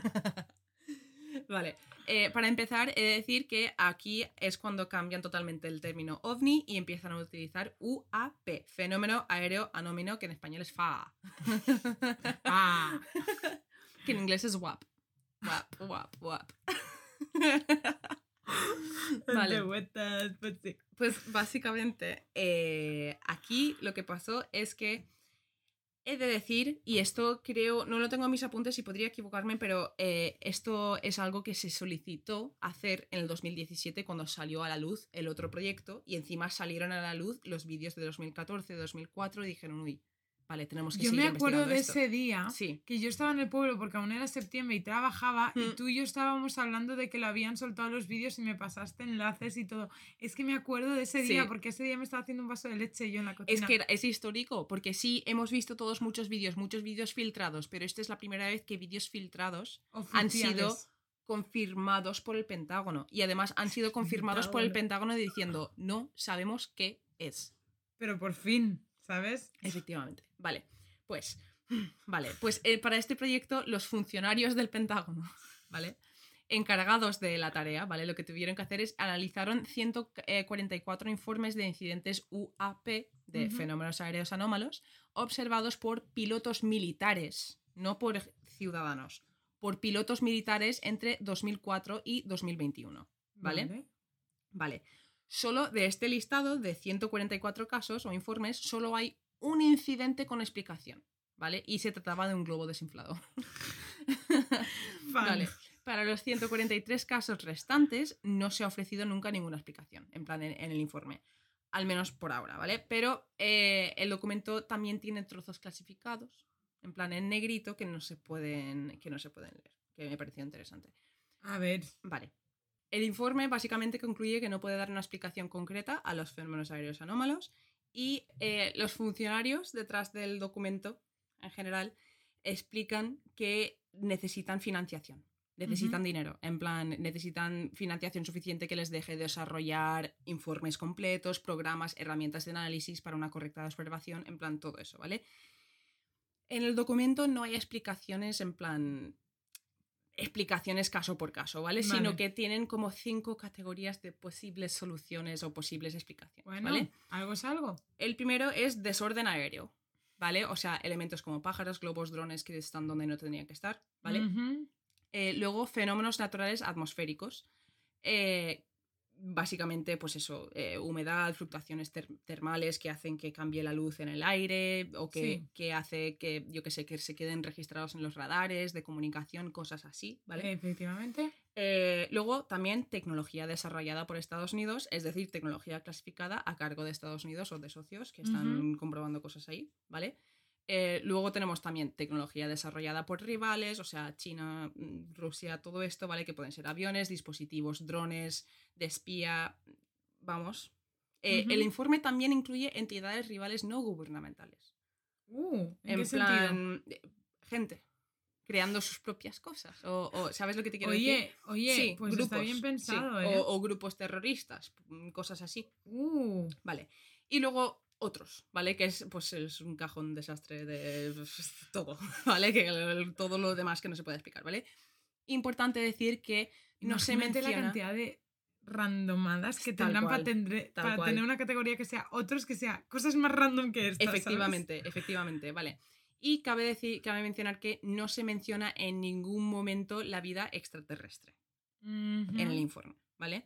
(laughs) vale. eh, para empezar, he de decir que aquí es cuando cambian totalmente el término ovni y empiezan a utilizar UAP, fenómeno aéreo anómino, que en español es FA, Ah, que en inglés es WAP. WAP, WAP, WAP. Vale. pues. Pues básicamente, eh, aquí lo que pasó es que he de decir, y esto creo, no lo tengo en mis apuntes y podría equivocarme, pero eh, esto es algo que se solicitó hacer en el 2017 cuando salió a la luz el otro proyecto y encima salieron a la luz los vídeos de 2014, 2004 y dijeron, uy, vale, tenemos que Yo seguir me acuerdo de esto". ese día Sí, que yo estaba en el pueblo porque aún era septiembre y trabajaba y Mm. tú y yo estábamos hablando de que lo habían soltado los vídeos y me pasaste enlaces y todo. Es que me acuerdo de ese día porque ese día me estaba haciendo un vaso de leche yo en la cocina. Es que es histórico, porque sí, hemos visto todos muchos vídeos, muchos vídeos filtrados, pero esta es la primera vez que vídeos filtrados han sido confirmados por el Pentágono. Y además han sido (laughs) confirmados por el Pentágono diciendo, no sabemos qué es. Pero por fin, ¿sabes? Efectivamente. Vale, pues, (laughs) vale, pues eh, para este proyecto los funcionarios del Pentágono, (laughs) ¿vale? Encargados de la tarea, ¿vale? Lo que tuvieron que hacer es analizaron 144 informes de incidentes UAP, de fenómenos aéreos anómalos, observados por pilotos militares, no por ciudadanos, por pilotos militares entre 2004 y 2021. ¿Vale? Vale. Solo de este listado de 144 casos o informes, solo hay un incidente con explicación, ¿vale? Y se trataba de un globo desinflado. (laughs) Vale. Para los 143 casos restantes no se ha ofrecido nunca ninguna explicación, en plan en, en el informe. Al menos por ahora, ¿vale? Pero eh, el documento también tiene trozos clasificados, en plan en negrito, que no se pueden, que no se pueden leer, que me pareció interesante. A ver, Vale. El informe básicamente concluye que no puede dar una explicación concreta a los fenómenos aéreos anómalos y eh, los funcionarios detrás del documento, en general, explican que necesitan financiación, necesitan dinero, en plan, necesitan financiación suficiente que les deje desarrollar informes completos, programas, herramientas de análisis para una correcta observación, en plan, todo eso, ¿vale? En el documento no hay explicaciones en plan explicaciones caso por caso, ¿vale? Sino que tienen como cinco categorías de posibles soluciones o posibles explicaciones, bueno, ¿vale? algo es algo. El primero es desorden aéreo, ¿vale? O sea, elementos como pájaros, globos, drones que están donde no tendrían que estar, ¿vale? Eh, luego, fenómenos naturales atmosféricos. Eh, básicamente, pues eso, eh, humedad, fluctuaciones ter- termales que hacen que cambie la luz en el aire o que, Sí. que hace que, yo que sé, que se queden registrados en los radares de comunicación, cosas así, ¿vale? Efectivamente. Eh, luego, también tecnología desarrollada por Estados Unidos, es decir, tecnología clasificada a cargo de Estados Unidos o de socios que están comprobando cosas ahí, ¿vale? Eh, luego tenemos también tecnología desarrollada por rivales, o sea, China, mm, Rusia, todo esto, ¿vale? Que pueden ser aviones, dispositivos, drones, de espía, vamos. Eh, El informe también incluye entidades rivales no gubernamentales. Uh, ¿en, En, qué sentido? plan, eh, gente creando sus propias cosas. O, o, ¿sabes lo que te quiero decir? Oye, oye, Sí, pues está bien pensado, o, ¿eh? o grupos terroristas, mm, cosas así. Uh, Vale. Y luego otros, ¿vale? Que es, pues, es un cajón desastre de pues, todo, (laughs) ¿vale? Que el- todo lo demás que no se puede explicar, ¿vale? Importante decir que no se menciona... la cantidad de randomadas que Tal tendrán cual, para, tendre- para tener una categoría que sea otros que sea cosas más random que estas. ¿sabes? Efectivamente, efectivamente, vale. Y cabe, decir, cabe mencionar que no se menciona en ningún momento la vida extraterrestre. Ujú. en el informe, ¿vale?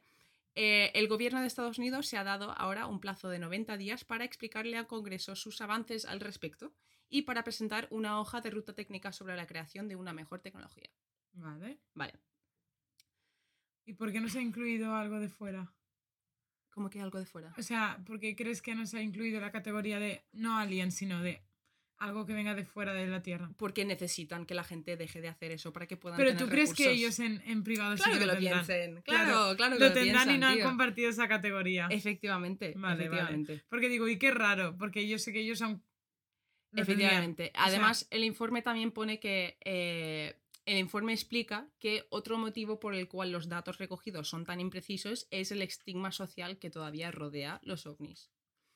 Eh, el gobierno de Estados Unidos se ha dado ahora un plazo de 90 días para explicarle al Congreso sus avances al respecto y para presentar una hoja de ruta técnica sobre la creación de una mejor tecnología. Vale. Vale, ¿Y por qué no se ha incluido algo de fuera? como que algo de fuera. O sea, ¿por qué crees que no se ha incluido la categoría de no alien, sino de algo que venga de fuera de la Tierra? Porque necesitan que la gente deje de hacer eso para que puedan Pero tener tú crees que ellos en, en privado sí Claro que que lo lo piensen, Claro, claro, claro que Lo lo, tendrán y no han compartido esa categoría. Efectivamente, Vale, vale. efectivamente. Porque digo, y qué raro, porque yo sé que ellos tendrían. Efectivamente. Además, el informe también pone que eh, el informe explica que otro motivo por el cual los datos recogidos son tan imprecisos es el estigma social que todavía rodea los ovnis.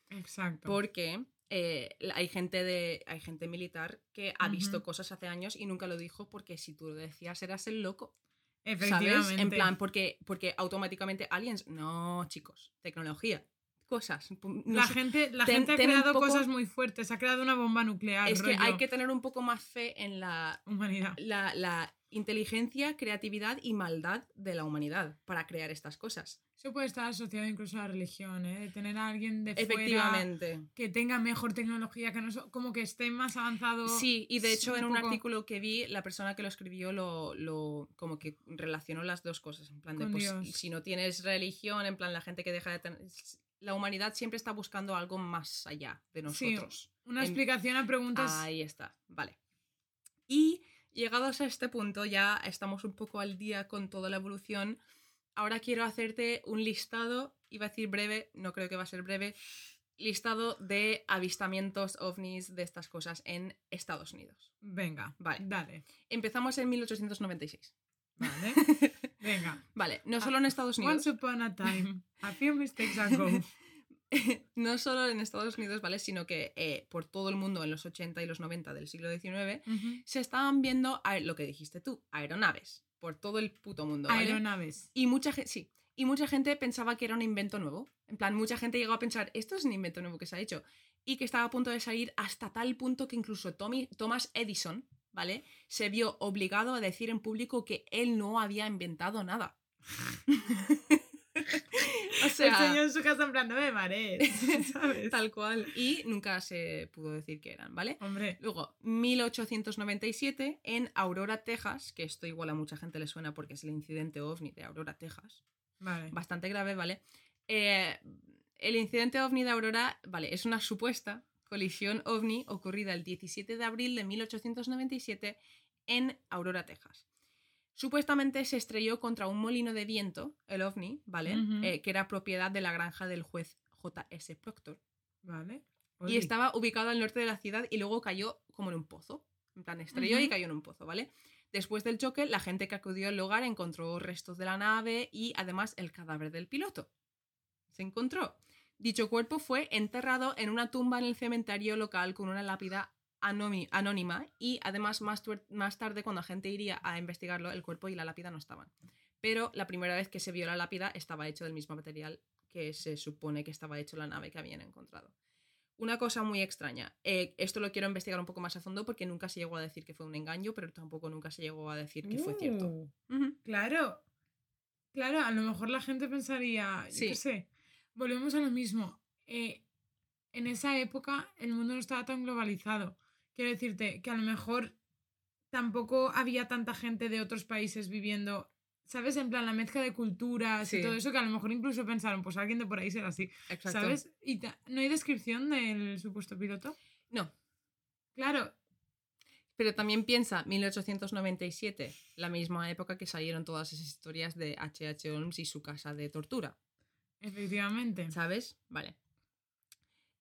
Exacto. Porque eh, hay, gente de, hay gente militar que ha visto cosas hace años y nunca lo dijo porque si tú lo decías eras el loco. Efectivamente. ¿Sabes? En plan, porque, porque automáticamente aliens. No, chicos. Tecnología. Cosas. no la sé. gente, la ten- gente ha creado poco- cosas muy fuertes. Ha creado una bomba nuclear. es que hay que tener un poco más fe en la, Humanidad. la, la inteligencia, creatividad y maldad de la humanidad para crear estas cosas. Eso puede estar asociado incluso a la religión, ¿eh? De tener a alguien de fuera Efectivamente. que tenga mejor tecnología que nosotros, como que esté más avanzado. Sí, y de hecho en un artículo que vi, la persona que lo escribió lo, lo como que relacionó las dos cosas, en plan de Con pues Dios. si no tienes religión, en plan la gente que deja de tener la humanidad siempre está buscando algo más allá de Sí, nosotros. Una en- explicación a preguntas. Ahí está, vale. Y llegados a este punto, ya estamos un poco al día con toda la evolución. Ahora quiero hacerte un listado, iba a decir breve, no creo que va a ser breve, listado de avistamientos ovnis de estas cosas en Estados Unidos. Venga, Vale. dale. Empezamos en 1896. Vale. (laughs) Venga. Vale, no Ah, solo en Estados Unidos. Once upon a time, (laughs) a few mistakes ago. (laughs) no solo en Estados Unidos, ¿vale? Sino que eh, por todo el mundo en los 80 y los 90 del siglo XIX se estaban viendo, lo que dijiste tú, aeronaves. Por todo el puto mundo, ¿vale? Aeronaves. Y mucha gente, sí. Y mucha gente pensaba que era un invento nuevo. En plan, mucha gente llegó a pensar, esto es un invento nuevo que se ha hecho. Y que estaba a punto de salir hasta tal punto que incluso Tommy, Thomas Edison, ¿vale? Se vio obligado a decir en público que él no había inventado nada. (laughs) o El sea, señor en su casa en plan, no me marees, (laughs) ¿sabes? tal cual. Y nunca se pudo decir que eran, ¿vale? Hombre, Luego, 1897, en Aurora, Texas, que esto igual a mucha gente le suena porque es el incidente ovni de Aurora, Texas, vale. bastante grave, ¿vale? Eh, el incidente ovni de Aurora, vale, es una supuesta colisión ovni ocurrida el 17 de abril de 1897 en Aurora, Texas. Supuestamente se estrelló contra un molino de viento, el ovni, ¿vale? Eh, que era propiedad de la granja del juez J.S. Proctor. Vale. Y estaba ubicado al norte de la ciudad y luego cayó como en un pozo. En plan, estrelló y cayó en un pozo, ¿vale? Después del choque, la gente que acudió al lugar encontró restos de la nave y además el cadáver del piloto. Se encontró. Dicho cuerpo fue enterrado en una tumba en el cementerio local con una lápida anónima y además más, más tarde cuando la gente iría a investigarlo el cuerpo y la lápida no estaban. Pero la primera vez que se vio la lápida estaba hecho del mismo material que se supone que estaba hecho la nave que habían encontrado. Una cosa muy extraña. eh, esto lo quiero investigar un poco más a fondo porque nunca se llegó a decir que fue un engaño, pero tampoco nunca se llegó a decir que fue cierto. Uh. Claro. Claro, a lo mejor la gente pensaría, yo Sí. qué sé, volvemos a lo mismo. eh, en esa época el mundo no estaba tan globalizado. Quiero decirte que a lo mejor tampoco había tanta gente de otros países viviendo, ¿sabes? En plan, la mezcla de culturas Sí. y todo eso, que a lo mejor incluso pensaron, pues alguien de por ahí será así, Exacto. ¿sabes? Y ¿No hay descripción del supuesto piloto? No, Claro, pero también piensa 1897, la misma época que salieron todas esas historias de H.H. Holmes y su casa de tortura. Efectivamente. ¿Sabes? Vale.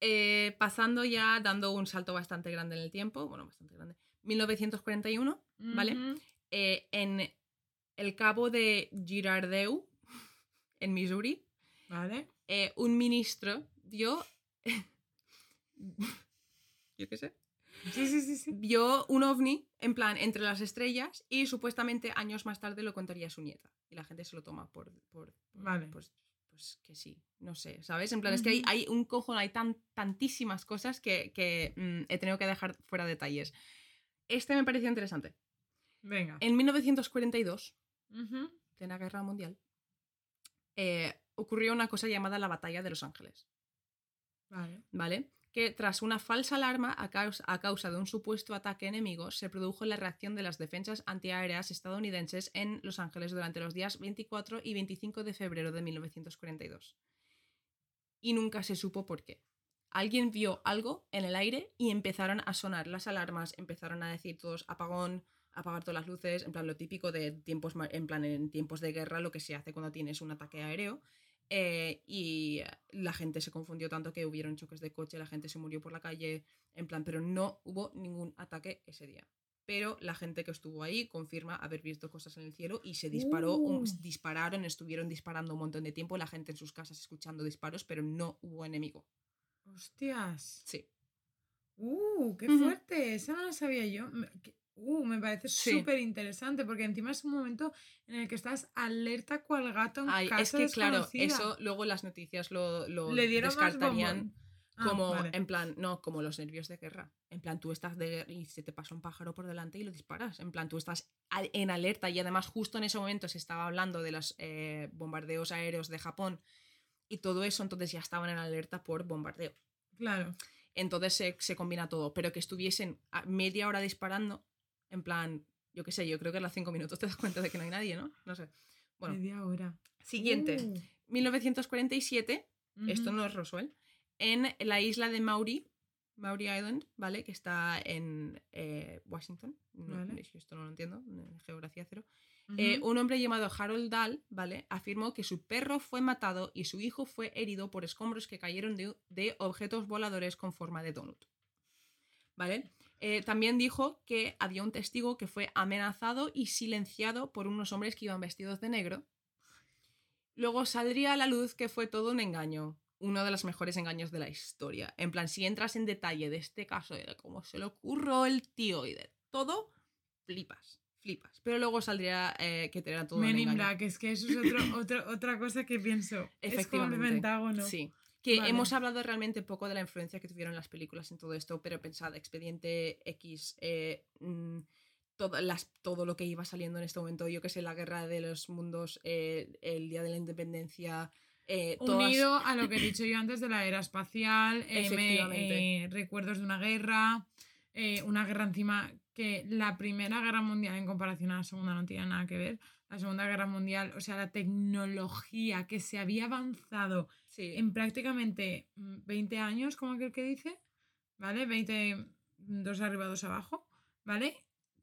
Eh, pasando ya, dando un salto bastante grande en el tiempo, bueno, bastante grande. 1941, ¿vale? Ujú. eh, en el cabo de Girardeu, (laughs) en Missouri, Vale. eh, un ministro dio. (laughs) Yo qué sé. Sí, sí, sí, sí. Vio un ovni, en plan, entre las estrellas, y supuestamente años más tarde lo contaría a su nieta. Y la gente se lo toma por. por, por- Vale. Pues, pues que sí, no sé, ¿sabes? En plan, es que hay, hay un cojón, hay tan, tantísimas cosas que, que, mm, he tenido que dejar fuera detalles. Este me pareció interesante. Venga. En 1942, Ujú. plena guerra mundial, eh, ocurrió una cosa llamada la Batalla de Los Ángeles, Vale. ¿vale? Que tras una falsa alarma a causa, de un supuesto ataque enemigo, se produjo la reacción de las defensas antiaéreas estadounidenses en Los Ángeles durante los días 24 y 25 de febrero de 1942. Y nunca se supo por qué. Alguien vio algo en el aire y empezaron a sonar las alarmas, empezaron a decir todos apagón, apagar todas las luces, en plan lo típico de tiempos, en plan en tiempos de guerra, lo que se hace cuando tienes un ataque aéreo. Eh, y la gente se confundió tanto que hubieron choques de coche, la gente se murió por la calle, en plan, pero no hubo ningún ataque ese día. Pero la gente que estuvo ahí confirma haber visto cosas en el cielo y se disparó, Uh. dispararon, estuvieron disparando un montón de tiempo, la gente en sus casas escuchando disparos, pero no hubo enemigo. Hostias. Sí. Uh, qué fuerte. Esa no la sabía yo. Uh, me parece Sí. súper interesante porque encima es un momento en el que estás alerta cual gato en Ay, casa es que claro, eso luego las noticias lo, lo le dieron más descartarían. Ah, como vale. en plan, no, como los nervios de guerra. En plan, tú estás de guerra y se te pasa un pájaro por delante y lo disparas. En plan, tú estás en alerta y además justo en ese momento se estaba hablando de los eh, bombardeos aéreos de Japón y todo eso, entonces ya estaban en alerta por bombardeo. Claro. Entonces se, se combina todo, pero que estuviesen a media hora disparando, en plan, yo qué sé, yo creo que a los cinco minutos te das cuenta de que no hay nadie, ¿no? No sé. Bueno, Media hora. siguiente. Uh, 1947, esto ujú. no es Roswell, en la isla de Maury, Maury Island, ¿vale? Que está en eh, Washington. No, Vale. Esto no lo entiendo, en geografía cero. Eh, un hombre llamado Harold Dahl, ¿vale? Afirmó que su perro fue matado y su hijo fue herido por escombros que cayeron de, de objetos voladores con forma de donut. ¿Vale? Eh, también dijo que había un testigo que fue amenazado y silenciado por unos hombres que iban vestidos de negro. Luego saldría a la luz que fue todo un engaño. Uno de los mejores engaños de la historia. En plan, si entras en detalle de este caso y de cómo se le ocurrió el tío y de todo, flipas, flipas. Pero luego saldría eh, que era todo Men un in. Black, es que eso es otro, otro- otra cosa que pienso. Es como el Efectivamente. Pentágono. Sí. Que Vale. hemos hablado realmente poco de la influencia que tuvieron las películas en todo esto, pero pensad, Expediente X, eh, mm, todo, las, todo lo que iba saliendo en este momento, yo que sé, la guerra de los mundos, eh, el Día de la Independencia, eh, todas- Unido a lo que he dicho yo antes de la era espacial, M, Efectivamente. eh, recuerdos de una guerra, eh, una guerra encima que la Primera Guerra Mundial en comparación a la Segunda no tiene nada que ver. La Segunda Guerra Mundial, o sea, la tecnología que se había avanzado Sí, en prácticamente mm, 20 años, como aquel que dice, ¿vale? 20, dos arriba, dos abajo, ¿vale?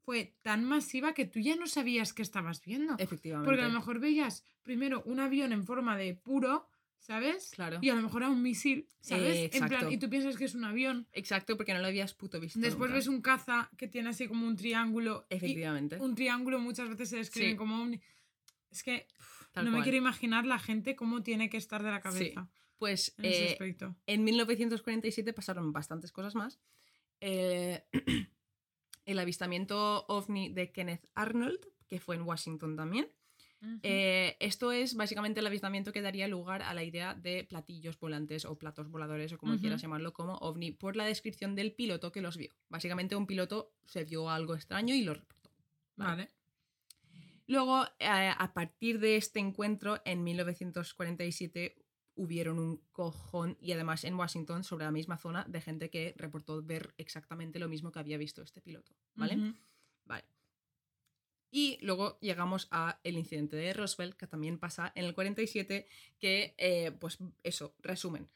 Fue tan masiva que tú ya no sabías qué estabas viendo. efectivamente. Porque a lo mejor veías primero un avión en forma de puro, ¿sabes? Claro. Y a lo mejor era un misil, ¿sabes? Eh, en plan, exacto. y tú piensas que es un avión. Exacto, porque no lo habías puto visto. Después nunca. ves un caza que tiene así como un triángulo. Efectivamente. un triángulo muchas veces se describe Sí. como un. Es que tal no me quiero imaginar la gente cómo tiene que estar de la cabeza Pues en ese eh, aspecto. En 1947 pasaron bastantes cosas más. Eh, (clears throat) el avistamiento ovni de Kenneth Arnold, que fue en Washington también. Eh, esto es básicamente el avistamiento que daría lugar a la idea de platillos volantes o platos voladores o como quieras llamarlo como ovni por la descripción del piloto que los vio. Básicamente un piloto se vio algo extraño y lo reportó. vale. Luego, eh, a partir de este encuentro, en 1947 hubieron un cojón, y además en Washington, sobre la misma zona, de gente que reportó ver exactamente lo mismo que había visto este piloto. ¿Vale? Vale. Y luego llegamos a el incidente de Roswell, que también pasa en el 47, que, eh, pues eso, resumen.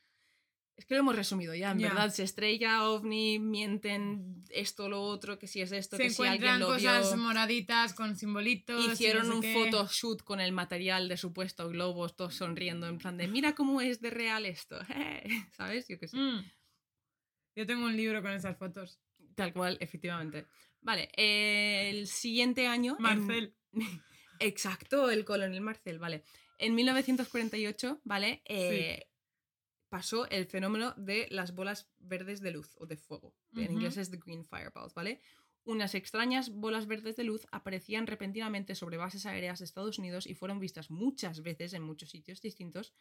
Es que lo hemos resumido ya, en verdad. Se estrella, ovni, mienten esto, lo otro, que si es esto, Se que si alguien lo cosas vio. moraditas con simbolitos. y no Hicieron sé un photoshoot con el material de supuesto globos, todos sonriendo, en plan de mira cómo es de real esto, (laughs) ¿sabes? Yo qué sé. Mm. Yo tengo un libro con esas fotos. Tal cual, efectivamente. Vale, eh, el siguiente año. en- Marcel. (laughs) Exacto, el coronel Marcel, vale. En 1948, ¿vale? Eh, Pasó el fenómeno de las bolas verdes de luz o de fuego. En inglés es the green fireballs, ¿vale? Unas extrañas bolas verdes de luz aparecían repentinamente sobre bases aéreas de Estados Unidos y fueron vistas muchas veces en muchos sitios distintos.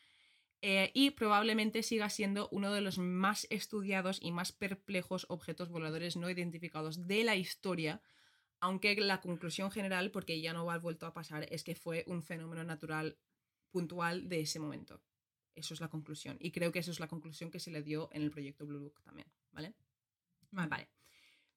eh, y probablemente siga siendo uno de los más estudiados y más perplejos objetos voladores no identificados de la historia, aunque la conclusión general, porque ya no ha vuelto a pasar, es que fue un fenómeno natural puntual de ese momento. Eso es la conclusión. Y creo que eso es la conclusión que se le dio en el proyecto Blue Book también, ¿vale? Vale. Vale.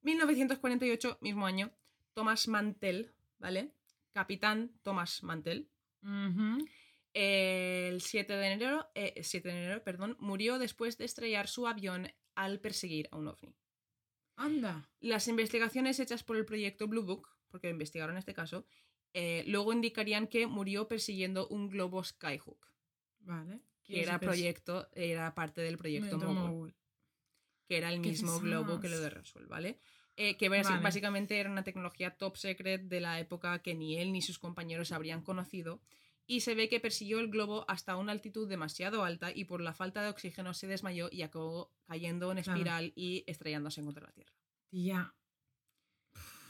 1948, mismo año, Thomas Mantell, ¿vale? Capitán Thomas Mantell, Ujú. el 7 de enero, eh, 7 de enero perdón, murió después de estrellar su avión al perseguir a un ovni. Anda. Las investigaciones hechas por el proyecto Blue Book, porque investigaron este caso, eh, luego indicarían que murió persiguiendo un globo Skyhook, Vale. Que era, proyecto, era parte del proyecto Mogul, que era el mismo globo que lo de. Roswell, ¿vale? Eh, que Vale. básicamente era una tecnología top secret de la época que ni él ni sus compañeros habrían conocido y se ve que persiguió el globo hasta una altitud demasiado alta y por la falta de oxígeno se desmayó y acabó cayendo en Claro. espiral y estrellándose contra la Tierra. Tía.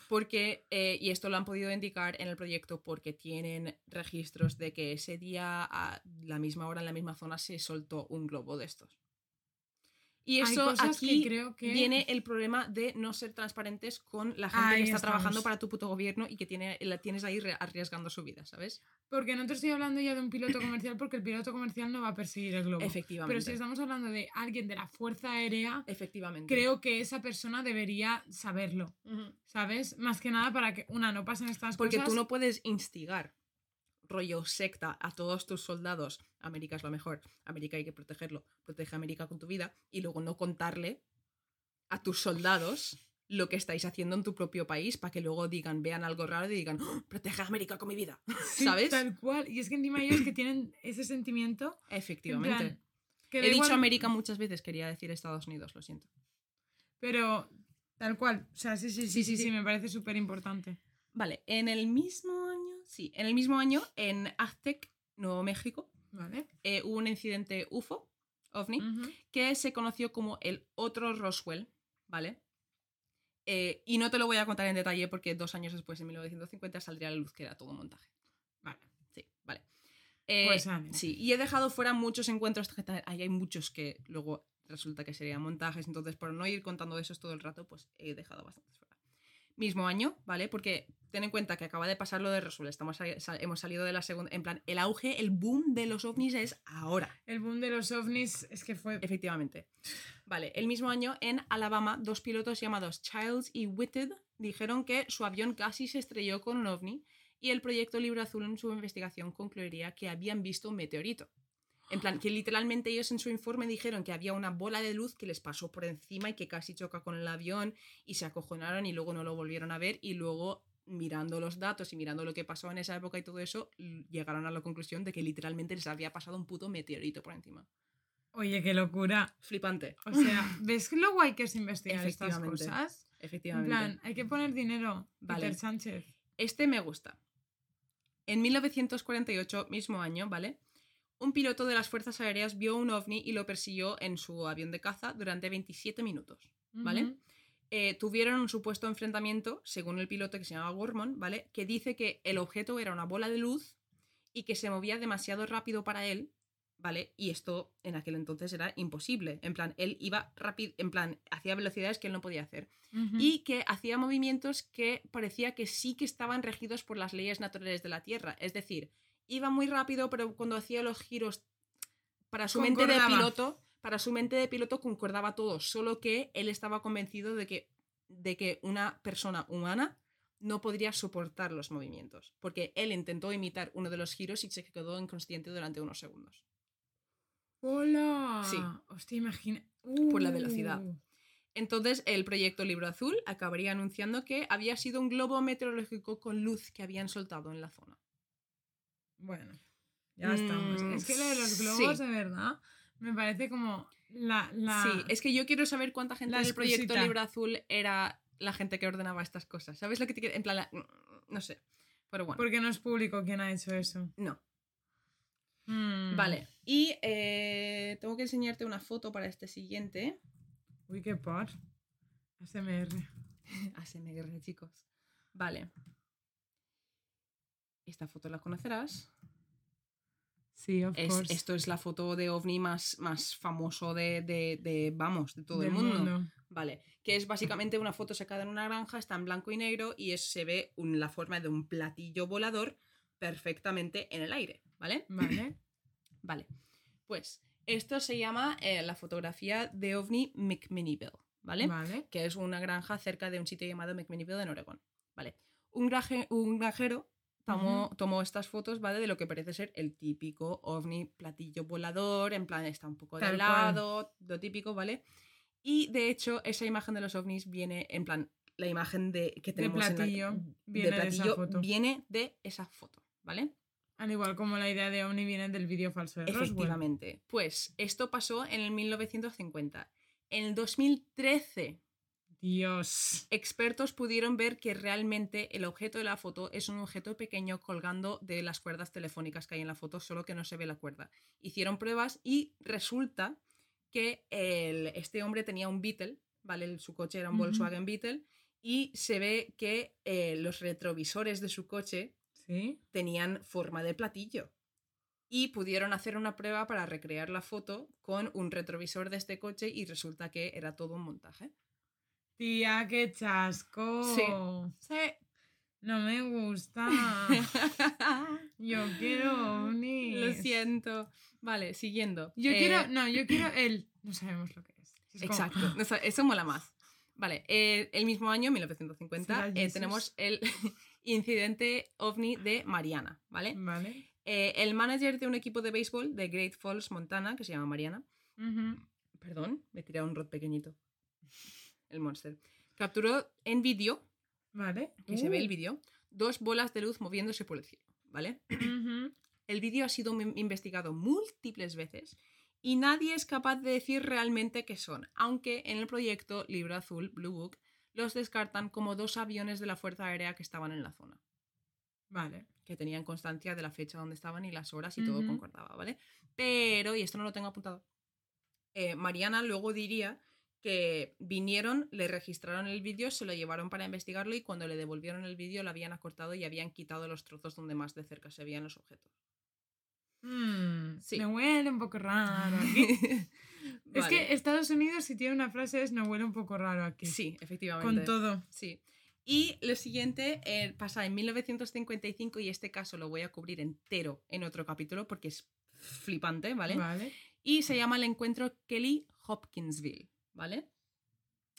Porque, eh, y esto lo han podido indicar en el proyecto porque tienen registros de que ese día a la misma hora en la misma zona se soltó un globo de estos. Y eso que aquí creo que- viene el problema de no ser transparentes con la gente Ahí que está trabajando para tu puto gobierno y que tiene, la tienes ahí arriesgando su vida, ¿sabes? Porque no te estoy hablando ya de un piloto (laughs) comercial porque el piloto comercial no va a perseguir el globo. Efectivamente. Pero si estamos hablando de alguien de la Fuerza Aérea, Efectivamente. creo que esa persona debería saberlo. ¿sabes? Más que nada para que, una, no pasen estas Porque cosas. tú no puedes instigar rollo secta a todos tus soldados. América es lo mejor. América hay que protegerlo. Protege a América con tu vida. Y luego no contarle a tus soldados lo que estáis haciendo en tu propio país para que luego digan, vean algo raro y digan, "¡Oh! protege a América con mi vida. (laughs) Sí, ¿Sabes? Tal cual. Y es que encima ellos que tienen ese sentimiento. en Efectivamente. plan, que da He dicho igual- América muchas veces, quería decir Estados Unidos, lo siento. Pero tal cual. O sea, sí, sí, sí, Sí, sí, sí, sí, me parece súper importante. Vale, en el mismo sí, en el mismo año, en Aztec, Nuevo México, ¿Vale? eh, hubo un incidente UFO, ovni, que se conoció como el otro Roswell, ¿vale? Eh, y no te lo voy a contar en detalle porque dos años después, en 1950, saldría a la luz que era todo un montaje. Vale. Sí, vale. Eh, Pues sí, y he dejado fuera muchos encuentros, ahí hay muchos que luego resulta que serían montajes, entonces por no ir contando esos todo el rato, pues he dejado bastantes fuera. Mismo año, ¿vale? Porque ten en cuenta que acaba de pasar lo de Roswell, estamos, sal- hemos salido de la segunda, en plan, el auge, el boom de los ovnis es ahora. El boom de los ovnis es que fue. Efectivamente. Vale, el mismo año en Alabama, dos pilotos llamados Childs y Whitted dijeron que su avión casi se estrelló con un ovni y el proyecto Libro Azul en su investigación concluiría que habían visto un meteorito. En plan, que literalmente ellos en su informe dijeron que había una bola de luz que les pasó por encima y que casi choca con el avión y se acojonaron y luego no lo volvieron a ver y luego mirando los datos y mirando lo que pasó en esa época y todo eso, llegaron a la conclusión de que literalmente les había pasado un puto meteorito por encima. Oye, qué locura. Flipante. O sea, ¿ves lo guay que es investigar estas Efectivamente. cosas? En Efectivamente. plan, hay que poner dinero. Vale. Peter Sánchez. Este me gusta. En 1948, mismo año, ¿vale? Un piloto de las Fuerzas Aéreas vio un ovni y lo persiguió en su avión de caza durante 27 minutos, ¿vale? Eh, tuvieron un supuesto enfrentamiento, según el piloto que se llama Gorman, ¿vale? Que dice que el objeto era una bola de luz y que se movía demasiado rápido para él, ¿vale? Y esto en aquel entonces era imposible. En plan, él iba rápido, en plan, hacía velocidades que él no podía hacer. Y que hacía movimientos que parecía que sí que estaban regidos por las leyes naturales de la Tierra. Es decir, iba muy rápido, pero cuando hacía los giros para su mente de piloto, para su mente de piloto concordaba todo, solo que él estaba convencido de que, de que una persona humana no podría soportar los movimientos, porque él intentó imitar uno de los giros y se quedó inconsciente durante unos segundos. ¡Hola! Sí. Hostia, imagina. Por la velocidad. Uh. Entonces, el proyecto Libro Azul acabaría anunciando que había sido un globo meteorológico con luz que habían soltado en la zona. Bueno, ya Mm, estamos. Es que lo de los globos, sí. de verdad, me parece como la. la... Sí, es que yo quiero saber cuánta gente del proyecto. Libro Azul era la gente que ordenaba estas cosas. ¿Sabes lo que te quiero? En plan, la- no sé. Pero bueno, Porque no es público quien ha hecho eso. no. Mm. Vale. Y eh, tengo que enseñarte una foto para este siguiente. Uy, qué por. ASMR. ASMR, (laughs) chicos. Vale. Esta foto la conocerás. Sí, of Es- course. esto es la foto de ovni más, más famoso de, de- de, vamos, de todo Del el mundo. Vale, que es básicamente una foto sacada en una granja, está en blanco y negro y es- se ve un- la forma de un platillo volador perfectamente en el aire, ¿vale? Vale. (clears throat) Vale, pues esto se llama eh, la fotografía de ovni McMinnville, ¿vale? Vale. Que es una granja cerca de un sitio llamado McMinnville en Oregón, ¿vale? Un, graje- un granjero tomó, tomó estas fotos, ¿vale? De lo que parece ser el típico ovni platillo volador, en plan está un poco de Tal cual. lado, lo típico, ¿vale? Y de hecho, esa imagen de los ovnis viene, en plan, la imagen de que tenemos en la- de viene de esa platillo foto. viene de esa foto, ¿vale? Al igual como la idea de Omni viene del vídeo falso de Roswell. Efectivamente. Pues esto pasó en el 1950. En el 2013, Dios. Expertos pudieron ver que realmente el objeto de la foto es un objeto pequeño colgando de las cuerdas telefónicas que hay en la foto, solo que no se ve la cuerda. Hicieron pruebas y resulta que el- este hombre tenía un Beetle, ¿vale? El- Su coche era un. Volkswagen Beetle y se ve que eh, los retrovisores de su coche ¿Sí? tenían forma de platillo. Y pudieron hacer una prueba para recrear la foto con un retrovisor de este coche y resulta que era todo un montaje. Tía, qué chasco. Sí. No me gusta. (laughs) Yo quiero ovnis. Lo siento. Vale, siguiendo. Yo Eh, quiero. No, yo quiero (clears throat) el. No sabemos lo que es. Exacto. (laughs) Eso, eso mola más. Vale, eh, el mismo año, 1950, Será eh, tenemos el (laughs) incidente ovni de Mariana, ¿vale? Vale. El manager de un equipo de béisbol de Great Falls, Montana, que se llama Mariana, perdón, me he tirado un rod pequeñito, el monster, capturó en vídeo, Vale. que se ve el Uh. vídeo, dos bolas de luz moviéndose por el cielo, ¿vale? El vídeo ha sido investigado múltiples veces y nadie es capaz de decir realmente qué son, aunque en el proyecto Libro Azul, Blue Book, los descartan como dos aviones de la Fuerza Aérea que estaban en la zona, Vale. que tenían constancia de la fecha donde estaban y las horas y todo concordaba, ¿vale? Pero, y esto no lo tengo apuntado, eh, Mariana luego diría que vinieron, le registraron el vídeo, se lo llevaron para investigarlo y cuando le devolvieron el vídeo lo habían acortado y habían quitado los trozos donde más de cerca se veían los objetos. Mm, Sí. Me huele un poco raro aquí. (laughs) Es que Estados Unidos, si tiene una frase, es no huele un poco raro aquí. Sí, efectivamente. Con todo. Sí. Y lo siguiente eh, pasa en 1955 y este caso lo voy a cubrir entero en otro capítulo porque es flipante, ¿vale? Vale. Y se llama el encuentro Kelly Hopkinsville, ¿vale?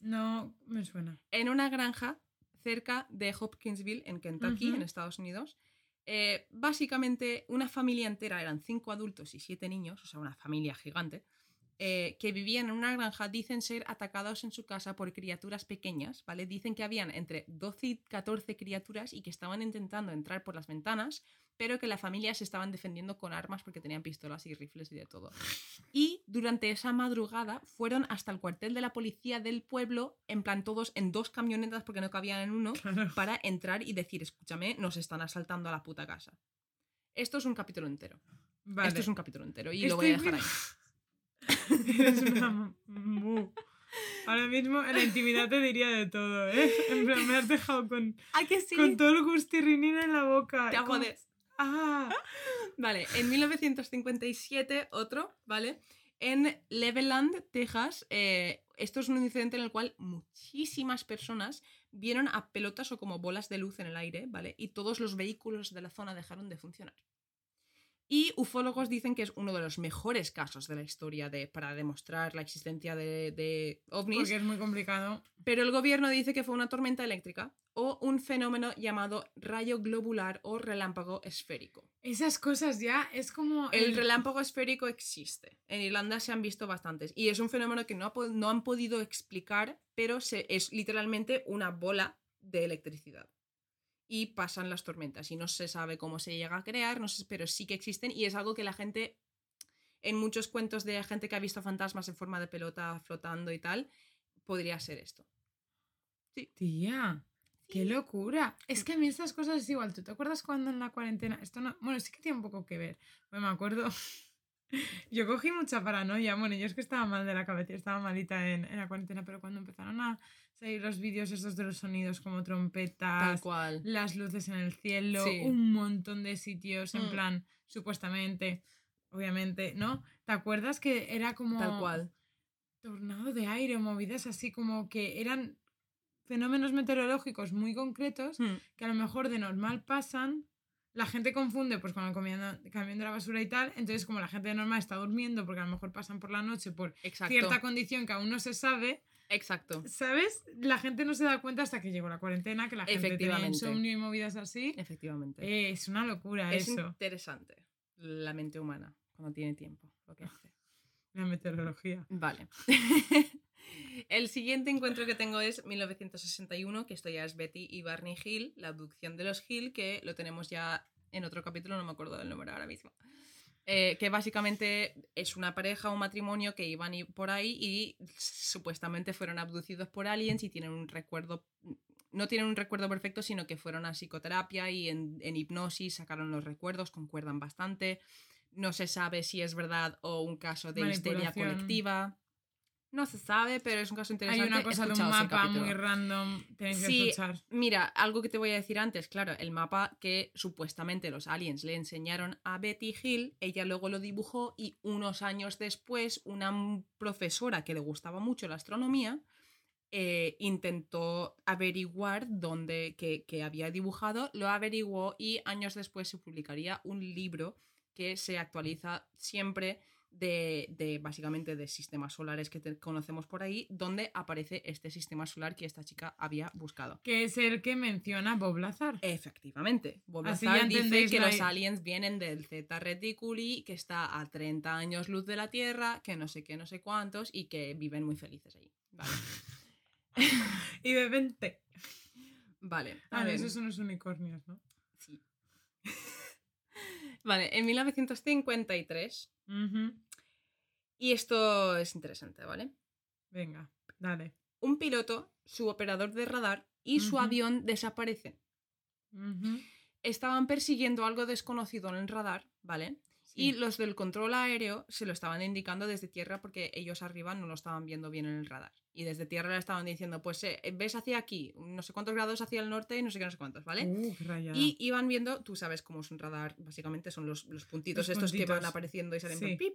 No me suena. En una granja cerca de Hopkinsville, en Kentucky, en Estados Unidos. eh, básicamente, una familia entera, eran cinco adultos y siete niños, o sea, una familia gigante, eh, que vivían en una granja, dicen ser atacados en su casa por criaturas pequeñas, ¿vale? Dicen que habían entre 12 y 14 criaturas y que estaban intentando entrar por las ventanas, pero que la familia se estaban defendiendo con armas porque tenían pistolas y rifles y de todo. Y durante esa madrugada fueron hasta el cuartel de la policía del pueblo, en plan todos en dos camionetas porque no cabían en uno, Claro. para entrar y decir, escúchame, nos están asaltando a la puta casa. Esto es un capítulo entero. Vale. Esto es un capítulo entero y lo voy a dejar ahí. (laughs) Eres una. Ahora mismo en la intimidad te diría de todo, ¿eh? En plan, me has dejado con, ¡Ay, que sí! con todo el gustirrinín en la boca. Te jodes. Ah, (laughs) Vale, en 1957 otro, ¿vale? En Leveland, Texas, eh, esto es un incidente en el cual muchísimas personas vieron a pelotas o como bolas de luz en el aire, ¿vale? Y todos los vehículos de la zona dejaron de funcionar. Y ufólogos dicen que es uno de los mejores casos de la historia de, para demostrar la existencia de, de ovnis. porque es muy complicado. Pero el gobierno dice que fue una tormenta eléctrica o un fenómeno llamado rayo globular o relámpago esférico. Esas cosas ya es como. El relámpago esférico existe. En Irlanda se han visto bastantes. Y es un fenómeno que no, ha no han podido explicar, pero se, es literalmente una bola de electricidad. Y pasan las tormentas. Y no se sabe cómo se llega a crear, no sé, pero sí que existen. Y es algo que la gente, en muchos cuentos de gente que ha visto fantasmas en forma de pelota flotando y tal, podría ser esto. Tía, qué locura. Es que a mí estas cosas es igual. ¿Tú te acuerdas cuando en la cuarentena? Esto no. Bueno, sí que tiene un poco que ver. Me acuerdo. Yo cogí mucha paranoia. Bueno, yo es que estaba mal de la cabeza, estaba malita en, en la cuarentena, pero cuando empezaron a salir los vídeos esos de los sonidos como trompetas, cual. las luces en el cielo, Sí. un montón de sitios, en Mm. plan, supuestamente, obviamente, ¿no? ¿Te acuerdas que era como Tal cual. tornado de aire movidas así como que eran fenómenos meteorológicos muy concretos Hmm. que a lo mejor de normal pasan, la gente confunde pues con el camión de la basura y tal, entonces como la gente normal está durmiendo porque a lo mejor pasan por la noche por Exacto. cierta condición que aún no se sabe, Exacto. ¿sabes? La gente no se da cuenta hasta que llegó la cuarentena, que la gente tiene insomnio y movidas así. Efectivamente. Eh, es una locura es eso, interesante la mente humana cuando tiene tiempo. Lo que hace. la meteorología. Vale. (laughs) El siguiente encuentro que tengo es 1961, que esto ya es Betty y Barney Hill, la abducción de los Hill, que lo tenemos ya en otro capítulo, no me acuerdo del número ahora mismo. Eh, que básicamente es una pareja, un matrimonio que iban por ahí y supuestamente fueron abducidos por aliens y tienen un recuerdo, no tienen un recuerdo perfecto, sino que fueron a psicoterapia y en, en hipnosis sacaron los recuerdos, concuerdan bastante. No se sabe si es verdad o un caso de histeria colectiva. No se sabe, pero es un caso Hay interesante. una cosa de un mapa muy random. Tenéis que escuchar. Mira, algo que te voy a decir antes, claro, el mapa que supuestamente los aliens le enseñaron a Betty Hill, ella luego lo dibujó y unos años después una profesora que le gustaba mucho la astronomía eh, intentó averiguar dónde que, que había dibujado, lo averiguó y años después se publicaría un libro que se actualiza siempre de, de, básicamente de sistemas solares que te- conocemos por ahí, donde aparece este sistema solar que esta chica había buscado. Que es el que menciona Bob Lazar. Efectivamente. Bob Así Lazar dice que la- los aliens vienen del Z Reticuli, que está a 30 años luz de la Tierra, que no sé qué, no sé cuántos, y que viven muy felices ahí. Vale. (laughs) Y beben té. Vale. a Ah, ver. esos son los unicornios, ¿no? Sí. (laughs) Vale, en 1953, Ujú. Y esto es interesante, ¿vale? Venga, dale. Un piloto, su operador de radar y su avión desaparecen. Estaban persiguiendo algo desconocido en el radar, ¿vale? Y los del control aéreo se lo estaban indicando desde tierra porque ellos arriba no lo estaban viendo bien en el radar. Y desde tierra le estaban diciendo, pues eh, ves hacia aquí, no sé cuántos grados hacia el norte y no sé qué, no sé cuántos, ¿vale? Uh. Y iban viendo, tú sabes cómo es un radar, básicamente son los, los puntitos Los estos que van apareciendo y salen Sí. pip,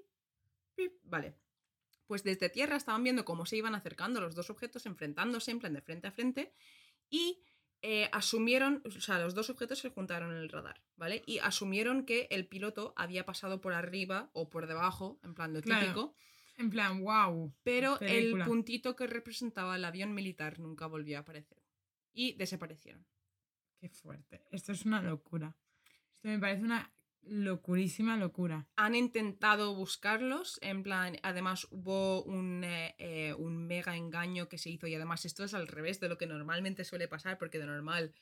pip, vale. Pues desde tierra estaban viendo cómo se iban acercando los dos objetos, enfrentándose en plan de frente a frente, y eh, asumieron, o sea, los dos objetos se juntaron en el radar, ¿vale? Y asumieron que el piloto había pasado por arriba o por debajo, en plan lo Claro. típico, En plan, wow. pero película. el puntito que representaba el avión militar nunca volvió a aparecer. Y desaparecieron. Qué fuerte. Esto es una locura. Esto me parece una locurísima locura. han intentado buscarlos, en plan, además hubo un, eh, eh, un mega engaño que se hizo y además esto es al revés de lo que normalmente suele pasar porque de normal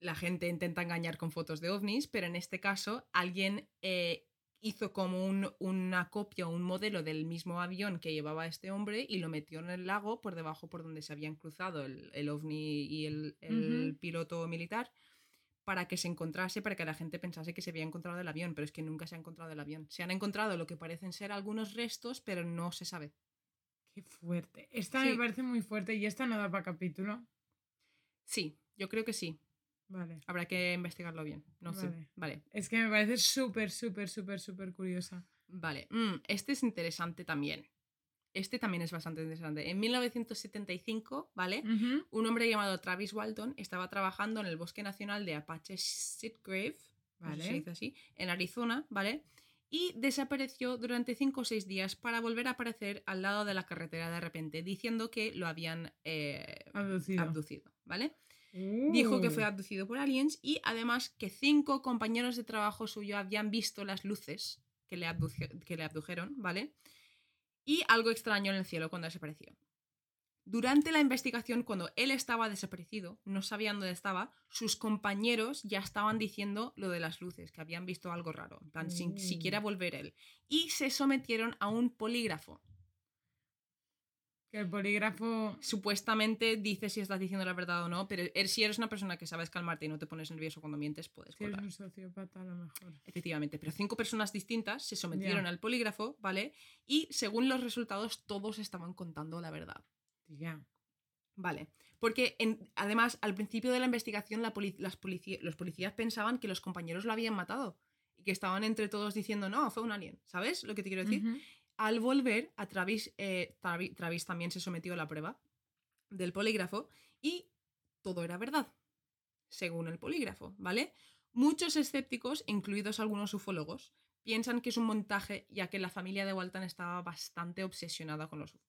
la gente intenta engañar con fotos de ovnis, pero en este caso alguien eh, hizo como un- una copia o un modelo del mismo avión que llevaba este hombre y lo metió en el lago por debajo por donde se habían cruzado el, el ovni y el, el piloto militar para que se encontrase, para que la gente pensase que se había encontrado el avión, pero es que nunca se ha encontrado el avión. Se han encontrado lo que parecen ser algunos restos, pero no se sabe. Qué fuerte. Esta Sí. me parece muy fuerte y esta no da para capítulo. Sí, yo creo que sí. Vale. Habrá que investigarlo bien. No sé. Vale. Vale. Es que me parece súper, súper, súper, súper curiosa. Vale. Mm, este es interesante también. Este también es bastante interesante. En 1975, ¿vale? Un hombre llamado Travis Walton estaba trabajando en el Bosque Nacional de Apache Sitgrave, no sé si se Vale. dice así, en Arizona, ¿vale? Y desapareció durante 5 o 6 días para volver a aparecer al lado de la carretera de repente, diciendo que lo habían eh, Abducido. abducido, ¿vale? Dijo que fue Uh. abducido por aliens y además que cinco compañeros de trabajo suyo habían visto las luces que le, que le abdujeron, ¿vale? Y algo extraño en el cielo cuando desapareció. Durante la investigación, cuando él estaba desaparecido, no sabían dónde estaba, sus compañeros ya estaban diciendo lo de las luces, que habían visto algo raro, en plan, sin siquiera volver él. Y se sometieron a un polígrafo. Que el polígrafo. Supuestamente dice si estás diciendo la verdad o no, pero er- si eres una persona que sabes calmarte y no te pones nervioso cuando mientes, puedes Si eres un sociópata, a lo mejor. Efectivamente, pero cinco personas distintas se sometieron al polígrafo, ¿vale? Y según los resultados, todos estaban contando la verdad. Ya. Vale. Porque en- además, al principio de la investigación, la poli- las polici- los policías pensaban que los compañeros lo habían matado. Y que estaban entre todos diciendo, no, fue un alien. ¿Sabes lo que te quiero decir? Ujú. Al volver, a Travis, eh, Travi- Travis también se sometió a la prueba del polígrafo y todo era verdad, según el polígrafo, ¿vale? Muchos escépticos, incluidos algunos ufólogos, piensan que es un montaje ya que la familia de Walton estaba bastante obsesionada con los ufos.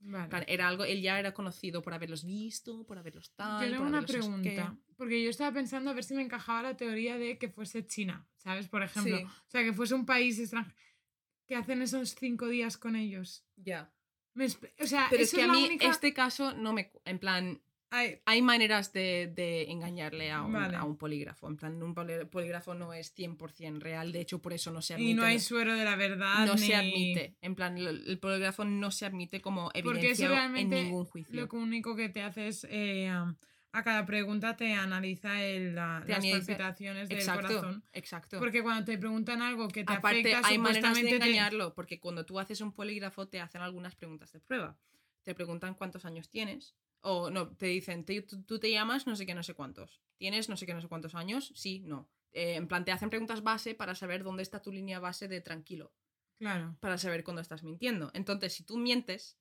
Vale. Era algo, él ya era conocido por haberlos visto, por haberlos tal. Yo tengo una pregunta. Porque yo estaba pensando a ver si me encajaba la teoría de que fuese China, ¿sabes? Por ejemplo. Sí. O sea, que fuese un país extranjero. Que hacen esos cinco días con ellos? Ya. Me o sea, Pero es que a la mí única- este caso no me... En plan, Ay, Hay maneras de, de engañarle a un, Vale. a un polígrafo. En plan, un polígrafo no es 100% real. De hecho, por eso no se admite. y no hay suero de la verdad. no se admite. En plan, el, polígrafo no se admite como evidencia en ningún juicio. Lo único que te hace es. eh, a cada pregunta te analiza el, la- Te las analiza- palpitaciones del Exacto, corazón. exacto. Porque cuando te preguntan algo que te Aparte, afecta, hay maneras de te- engañarlo, porque cuando tú haces un polígrafo te hacen algunas preguntas de prueba. Te preguntan cuántos años tienes, o no, te dicen, "Te- tú, tú te llamas no sé qué, no sé cuántos. ¿Tienes no sé qué, no sé cuántos años? Sí, no. Eh, en plan, te hacen preguntas base para saber dónde está tu línea base de tranquilo, Claro. para saber cuándo estás mintiendo. Entonces, si tú mientes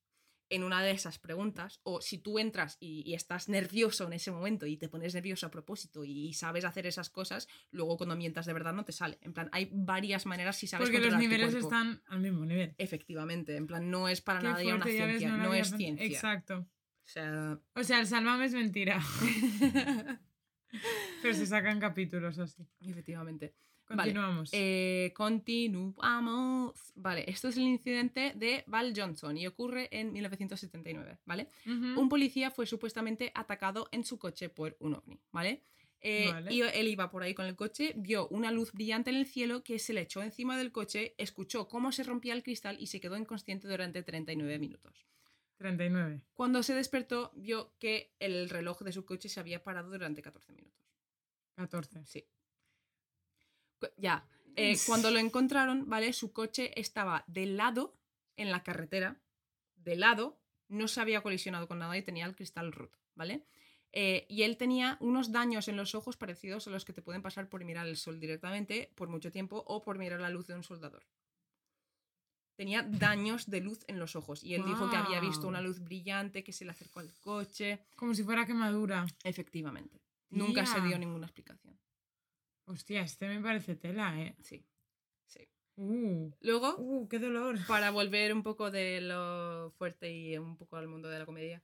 en una de esas preguntas, o si tú entras y, y estás nervioso en ese momento y te pones nervioso a propósito y, sabes hacer esas cosas, luego cuando mientas de verdad no te sale. En plan, hay varias maneras si sabes Porque los niveles están al mismo nivel. Efectivamente, en plan, no es para Qué nada ya una fuerte, ya ves, ciencia, no, había es pen- ciencia. Exacto. O sea, O sea, el Sálvame es mentira. (laughs) Pero se sacan capítulos así. efectivamente. Continuamos. Eh, continuamos. Vale, esto es el incidente de Val Johnson y ocurre en 1979, ¿vale? Un policía fue supuestamente atacado en su coche por un ovni, ¿vale? Eh, Vale. Y él iba por ahí con el coche, vio una luz brillante en el cielo que se le echó encima del coche, escuchó cómo se rompía el cristal y se quedó inconsciente durante 39 minutos. 39. Cuando se despertó, vio que el reloj de su coche se había parado durante 14 minutos. 14. Sí. Ya. eh, cuando lo encontraron, ¿vale? Su coche estaba de lado en la carretera, de lado, no se había colisionado con nada y tenía el cristal roto, ¿vale? Eh, y él tenía unos daños en los ojos parecidos a los que te pueden pasar por mirar el sol directamente por mucho tiempo o por mirar la luz de un soldador. Tenía daños de luz en los ojos y él dijo que había visto una luz brillante que se le acercó al coche. Como si fuera quemadura. Efectivamente. Nunca se dio ninguna explicación. Hostia, este me parece tela, ¿eh? Sí. Sí. Uh, Luego, uh, qué dolor. para volver un poco de lo fuerte y un poco al mundo de la comedia.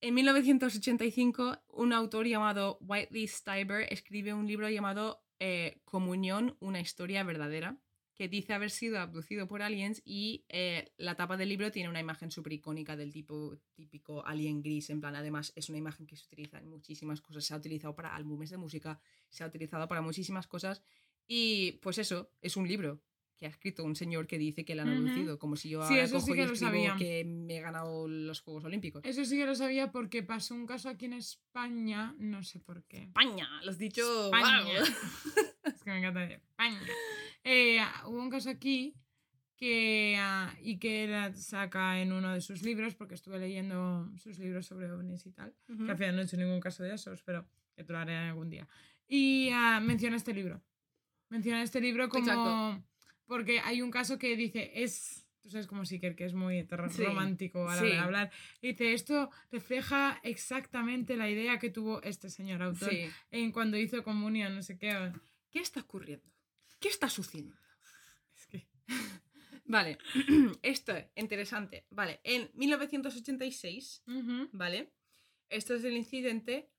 En 1985, un autor llamado Whiteley Steiber escribe un libro llamado eh, Comunión, una historia verdadera, que dice haber sido abducido por aliens y eh, la tapa del libro tiene una imagen súper icónica del tipo típico alien gris, en plan, además es una imagen que se utiliza en muchísimas cosas, se ha utilizado para álbumes de música, se ha utilizado para muchísimas cosas y pues eso, es un libro que ha escrito un señor que dice que le han abducido, como si yo Sí, ahora eso sí cojo y que escribo que me he ganado los Juegos Olímpicos. Eso sí que lo sabía porque pasó un caso aquí en España, no sé por qué. España, lo has dicho. España. ¡guau! (laughs) Es que me encanta decir España. Eh, hubo un caso aquí que, ah, y que era- saca en uno de sus libros, porque estuve leyendo sus libros sobre ovnis y tal, que al final no he hecho ningún caso de esos, pero que te lo haré algún día. Y ah, menciona este libro. Menciona este libro como... Exacto. Porque hay un caso que dice, es... Tú sabes como Siker, que es muy Sí, romántico a la sí. hora de hablar. Y dice, esto refleja exactamente la idea que tuvo este señor autor Sí. en cuando hizo comunión, no sé qué. ¿Qué está ocurriendo? ¿Qué está sucediendo? Es que... (laughs) Vale, (clears throat) esto es interesante. Vale, en 1986, Ujú. ¿vale? Esto es el incidente.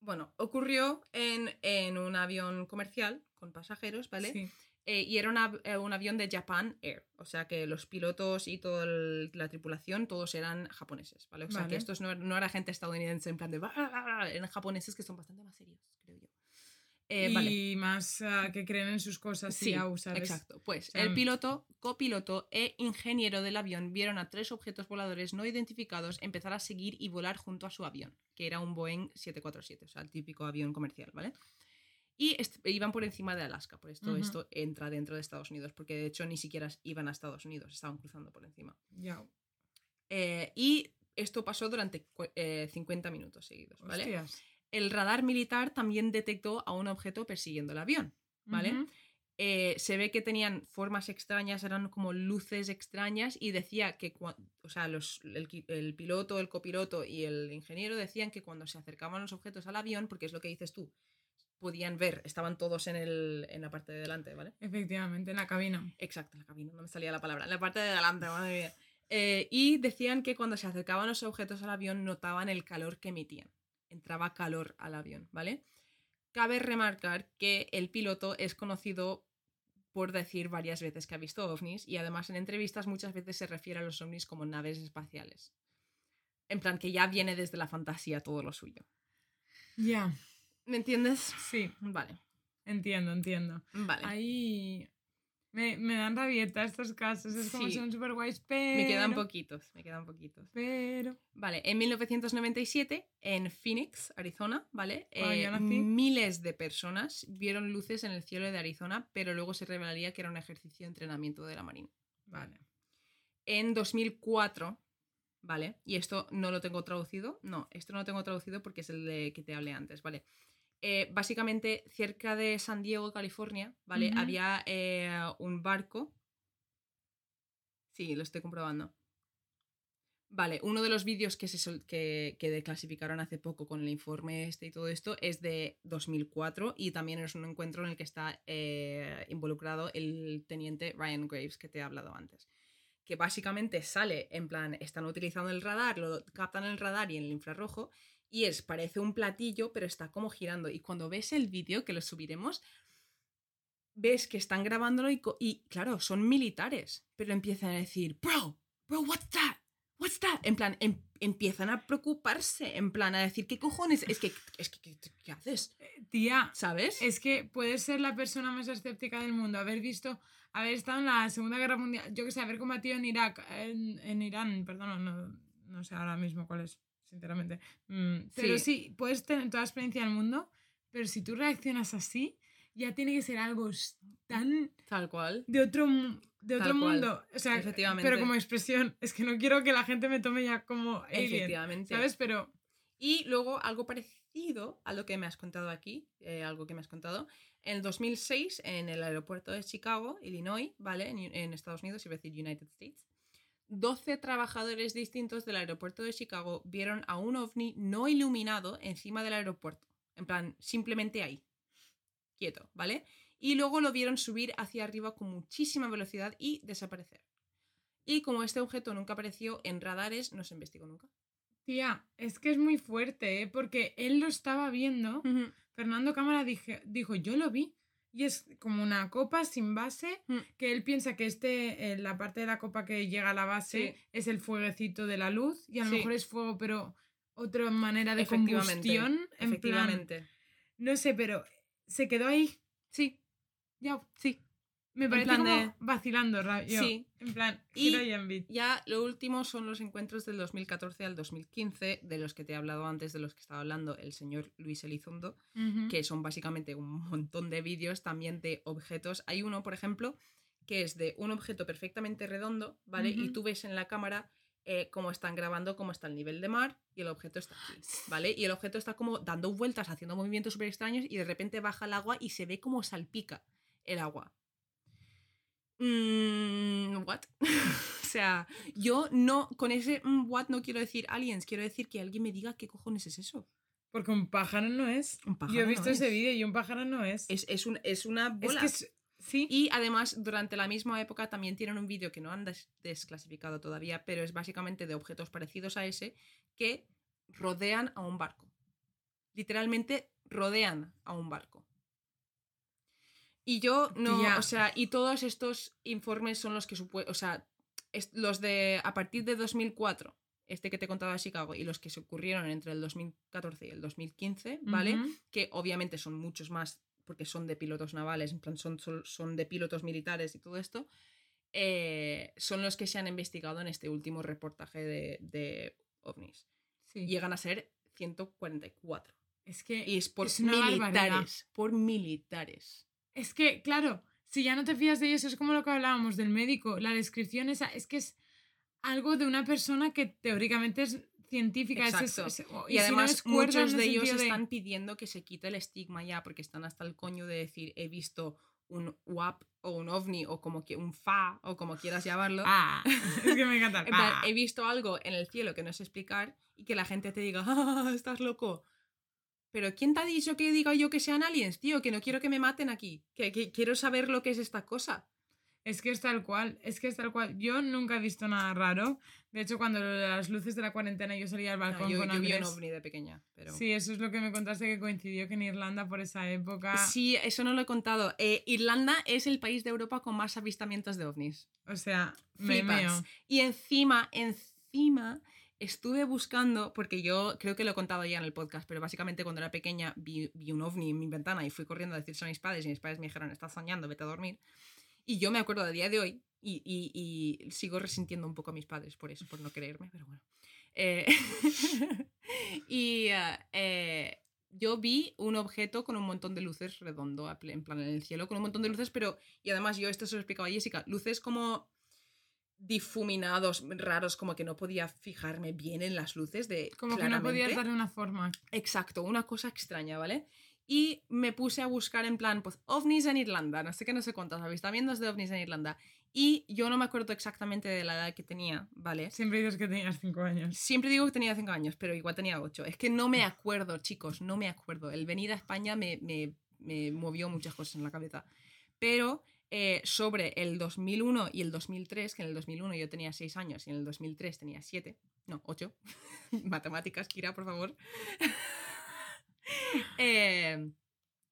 Bueno, ocurrió en, en un avión comercial con pasajeros, ¿vale? Sí. Eh, y era una- eh, un avión de Japan Air. O sea que los pilotos y toda el- la tripulación, todos eran japoneses, ¿vale? O sea que estos no, no era gente estadounidense en plan de... Eran japoneses que son bastante más serios, creo yo. Eh, y vale. más ah, que creen en sus cosas Sí, y au, ¿sabes? exacto. Pues sea, el piloto, copiloto e ingeniero del avión vieron a tres objetos voladores no identificados empezar a seguir y volar junto a su avión, que era un Boeing 747, o sea, el típico avión comercial, ¿vale? Y iban por encima de Alaska, por esto Ujú. esto entra dentro de Estados Unidos, porque de hecho ni siquiera iban a Estados Unidos, estaban cruzando por encima. Ya. Eh, y esto pasó durante eh, 50 minutos seguidos, ¿vale? Hostias. El radar militar también detectó a un objeto persiguiendo el avión. ¿vale? Eh, se ve que tenían formas extrañas, eran como luces extrañas y decía que, o sea, los, el, qui- el piloto, el copiloto y el ingeniero decían que cuando se acercaban los objetos al avión, porque es lo que dices tú, podían ver, estaban todos en, el, en la parte de delante, ¿vale? Efectivamente, en la cabina. Exacto, en la cabina, no me salía la palabra, en la parte de delante, madre mía. Eh, y decían que cuando se acercaban los objetos al avión notaban el calor que emitían. Entraba calor al avión, ¿vale? Cabe remarcar que el piloto es conocido por decir varias veces que ha visto ovnis y además en entrevistas muchas veces se refiere a los ovnis como naves espaciales. En plan, que ya viene desde la fantasía todo lo suyo. Ya, ¿Me entiendes? sí, Vale, entiendo, entiendo. vale. Ahí me, me dan rabieta estos casos, es como Sí. son súper guays, pero... Me quedan poquitos, me quedan poquitos. Pero... Vale, en 1997, en Phoenix, Arizona, ¿vale? Cuando Eh, miles de personas vieron luces en el cielo de Arizona, pero luego se revelaría que era un ejercicio de entrenamiento de la Marina. Vale. En 2004, ¿vale? Y esto no lo tengo traducido. No, esto no lo tengo traducido porque es el de que te hablé antes, ¿vale? Eh, básicamente, cerca de San Diego, California, ¿vale? Había eh, un barco. Sí, lo estoy comprobando. Vale, uno de los vídeos que, se que, que declasificaron hace poco con el informe este y todo esto es de 2004 y también es un encuentro en el que está eh, involucrado el teniente Ryan Graves que te he hablado antes. Que básicamente sale en plan, están utilizando el radar, lo captan en el radar y en el infrarrojo y es, parece un platillo, pero está como girando. Y cuando ves el vídeo, que lo subiremos, ves que están grabándolo y, y, claro, son militares, pero empiezan a decir, bro, bro, what's that? What's that? En plan, em- empiezan a preocuparse, en plan, a decir, ¿qué cojones? Es que, es que, ¿qué, qué haces? Tía, ¿Sabes? es que puedes ser la persona más escéptica del mundo, haber visto, haber estado en la Segunda Guerra Mundial, yo que sé, haber combatido en Irak, en, en Irán, perdón, no, no sé ahora mismo cuál es, sinceramente. Mm, pero sí. puedes tener toda la experiencia del mundo, pero si tú reaccionas así, ya tiene que ser algo tan Tal cual. de otro, de otro Tal cual. mundo. O sea, Efectivamente. pero como expresión, es que no quiero que la gente me tome ya como alien, Efectivamente. ¿sabes? Pero Y luego algo parecido a lo que me has contado aquí, eh, algo que me has contado, en el 2006 en el aeropuerto de Chicago, Illinois, ¿vale? En, en Estados Unidos, iba a decir United States, 12 trabajadores distintos del aeropuerto de Chicago vieron a un ovni no iluminado encima del aeropuerto. En plan, simplemente ahí. Quieto, ¿vale? Y luego lo vieron subir hacia arriba con muchísima velocidad y desaparecer. Y como este objeto nunca apareció en radares, no se investigó nunca. Tía, es que es muy fuerte, ¿eh? Porque él lo estaba viendo. Fernando Cámara dije- dijo, yo lo vi. Y es como una copa sin base, Mm. que él piensa que este, eh, la parte de la copa que llega a la base Sí. es el fueguecito de la luz. Y a lo Sí. mejor es fuego, pero otra manera de Efectivamente, combustión. En plan, Efectivamente. no sé, pero se quedó ahí. Sí, Ya, sí. Me En parece plan como de- ra- ra- yo. Sí. En plan, Y-. Ya lo último son los encuentros del 2014 al 2015, de los que te he hablado antes, de los que estaba hablando el señor Luis Elizondo, que son básicamente un montón de vídeos también de objetos. Hay uno, por ejemplo, que es de un objeto perfectamente redondo, ¿vale? Y tú ves en la cámara eh, cómo están grabando, cómo está el nivel de mar y el objeto está aquí, ¿vale? Y el objeto está como dando vueltas, haciendo movimientos súper extraños y de repente baja el agua y se ve como salpica el agua. Mm, ¿What? (laughs) o sea, yo no, con ese mm, what no quiero decir aliens, quiero decir que alguien me diga qué cojones es eso. Porque un pájaro no es. Un pájaro Yo he no visto ese es. vídeo y un pájaro no es. Es, es, un- es una Es bola. que es- sí. Y además, durante la misma época también tienen un vídeo que no han des- desclasificado todavía, pero es básicamente de objetos parecidos a ese que rodean a un barco. Literalmente rodean a un barco. Y yo no, o sea, y todos estos informes son los que o sea, los de a partir de 2004, este que te he contado de Chicago, y los que se ocurrieron entre el 2014 y el 2015, ¿vale? Ujú. que obviamente son muchos más porque son de pilotos navales, en plan son, son, son de pilotos militares y todo esto, eh, son los que se han investigado en este último reportaje de, de ovnis. Sí. Llegan a ser 144. Es que Y es por es militares. Por militares. Es que, claro, si ya no te fías de ellos, es como lo que hablábamos del médico. La descripción esa es que es algo de una persona que teóricamente es científica. es- Exacto. es- Y, si no además muchos de el ellos de- están pidiendo que se quite el estigma ya porque están hasta el coño de decir he visto un WAP o un ovni o como que un FA o como quieras llamarlo. Ah, es que me (laughs) encanta. ah. he visto algo en el cielo que no sé explicar y que la gente te diga, "Ah, estás loco. Pero ¿quién te ha dicho que diga yo que sean aliens, tío? Que no quiero que me maten aquí. Que, que quiero saber lo que es esta cosa. Es que es tal cual, es que es tal cual. Yo nunca he visto nada raro. De hecho, cuando las luces de la cuarentena yo salía al No, balcón yo con yo vi un Andrés. ovni de pequeña, pero... Sí, eso es lo que me contaste que coincidió que en Irlanda por esa época. Sí, eso no lo he contado. Eh, Irlanda es el país de Europa con más avistamientos de ovnis. O sea, me meo. Y encima, encima, estuve buscando, porque yo creo que lo he contado ya en el podcast, pero básicamente cuando era pequeña vi, un ovni en mi ventana y fui corriendo a decirse a mis padres y mis padres me dijeron, estás soñando, vete a dormir. Y yo me acuerdo a día de hoy y, y- sigo resintiendo un poco a mis padres por eso, por no creerme, pero bueno. Eh, (laughs) y eh, eh, yo vi un objeto con un montón de luces redondo, en plan en el cielo, con un montón de luces, pero, y además yo esto se lo explicaba Jessica, luces como difuminados, raros, como que no podía fijarme bien en las luces de... Como que no podías darle una forma. Exacto, una cosa extraña, ¿vale? Y me puse a buscar en plan, pues, ovnis en Irlanda, no sé qué, no sé cuántos avistamientos de ovnis en Irlanda. Y yo no me acuerdo exactamente de la edad que tenía, ¿vale? Siempre dices que tenías cinco años. Siempre digo que tenía 5 años, pero igual tenía 8. Es que no me acuerdo, chicos, no me acuerdo. El venir a España me, me- me movió muchas cosas en la cabeza. Pero eh, sobre el 2001 y el 2003, que en el 2001 yo tenía 6 años y en el 2003 tenía 7, no, 8. (laughs) Matemáticas, Kira, por favor. (laughs) Eh,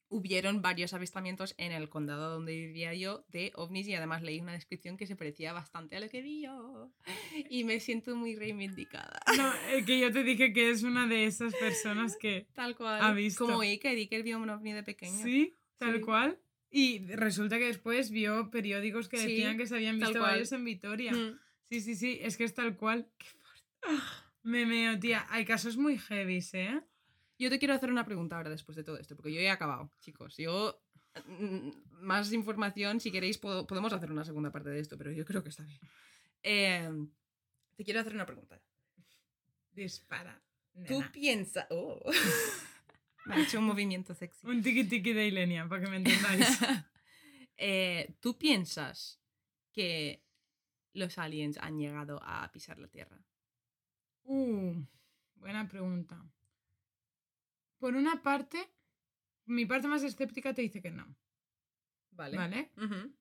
hubieron varios avistamientos en el condado donde vivía yo de ovnis y además leí una descripción que se parecía bastante a lo que vi yo. Y me siento muy reivindicada. No, eh, que yo te dije que es una de esas personas que... Tal cual. Ha visto. Como Iker, Iker vio un ovni de pequeño. Sí, tal Sí. cual. Y resulta que después vio periódicos que Sí, decían que se habían visto varios en Vitoria. Mm. Sí, sí, sí, es que es tal cual. Qué fuerte. Me meo, tía. Hay casos muy heavies, ¿eh? Yo te quiero hacer una pregunta ahora después de todo esto, porque yo ya he acabado, chicos. Yo. mm, Más información, si queréis, puedo- podemos hacer una segunda parte de esto, pero yo creo que está bien. Eh, te quiero hacer una pregunta. Dispara. ¿Tú piensas.? Oh. (laughs) Me ha hecho un movimiento sexy. Un tiki tiki de Ilenia, para que me entendáis. (laughs) Eh, ¿Tú piensas que los aliens han llegado a pisar la Tierra? Uh, buena pregunta. Por una parte, mi parte más escéptica te dice que no. Vale. ¿Vale?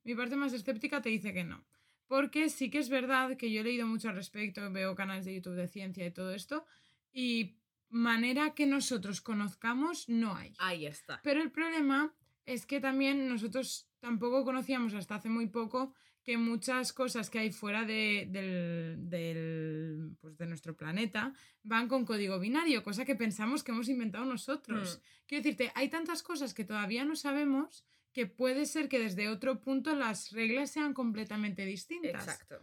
Mi parte más escéptica te dice que no. Porque sí que es verdad que yo he leído mucho al respecto, veo canales de YouTube de ciencia y todo esto, y manera que nosotros conozcamos no hay. Ahí está. Pero el problema es que también nosotros tampoco conocíamos hasta hace muy poco que muchas cosas que hay fuera de, del, del, pues de nuestro planeta van con código binario, cosa que pensamos que hemos inventado nosotros. Quiero decirte, hay tantas cosas que todavía no sabemos que puede ser que desde otro punto las reglas sean completamente distintas. Exacto.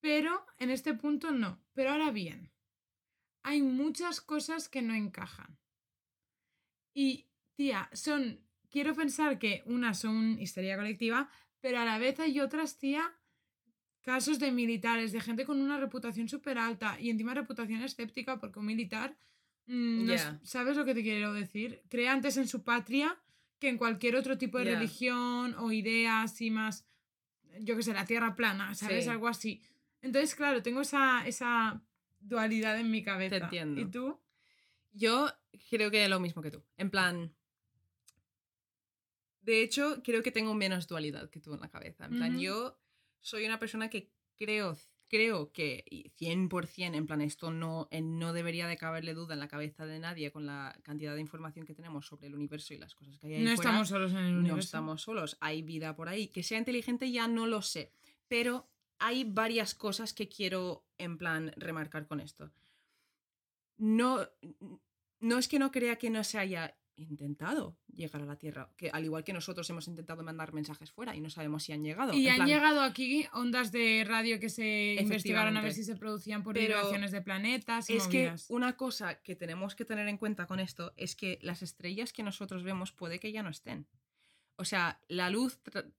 Pero en este punto no. Pero ahora bien, hay muchas cosas que no encajan. Y, tía, son. Quiero pensar que unas son histeria colectiva, pero a la vez hay otras, tía, casos de militares, de gente con una reputación súper alta y encima reputación escéptica, porque un militar. mm, no es-. ¿Sabes lo que te quiero decir? Cree antes en su patria que en cualquier otro tipo de religión o ideas y más. Yo qué sé, la tierra plana, ¿sabes? Sí. Algo así. Entonces, claro, tengo esa, esa dualidad en mi cabeza. entiendo. ¿Y tú? Yo creo que lo mismo que tú. En plan. De hecho, creo que tengo menos dualidad que tú en la cabeza. En plan, yo soy una persona que creo, creo que y 100%, en plan, esto no, eh, no debería de caberle duda en la cabeza de nadie con la cantidad de información que tenemos sobre el universo y las cosas que hay ahí No fuera. estamos solos en el no universo. estamos solos, hay vida por ahí. Que sea inteligente ya no lo sé, pero hay varias cosas que quiero en plan remarcar con esto. No, no es que no crea que no se haya intentado llegar a la Tierra, que al igual que nosotros hemos intentado mandar mensajes fuera y no sabemos si han llegado. Y En han plan, llegado aquí ondas de radio que se investigaron a ver si se producían por Pero vibraciones de planetas y Es que una cosa que tenemos que tener en cuenta con esto es que las estrellas que nosotros vemos puede que ya no estén. O sea, la luz, tra-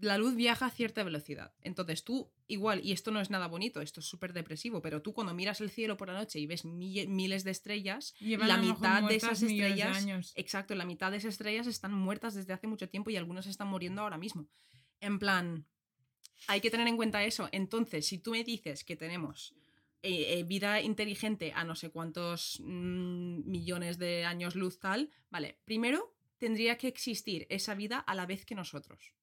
la luz viaja a cierta velocidad. Entonces tú, igual, y esto no es nada bonito, esto es súper depresivo, pero tú cuando miras el cielo por la noche y ves mi- miles de estrellas, Llevan la mitad de esas de estrellas, años. exacto, la mitad de esas estrellas están muertas desde hace mucho tiempo y algunas están muriendo ahora mismo. En plan, hay que tener en cuenta eso. Entonces, si tú me dices que tenemos eh, eh, vida inteligente a no sé cuántos mm, millones de años luz tal, vale, primero tendría que existir esa vida a la vez que nosotros.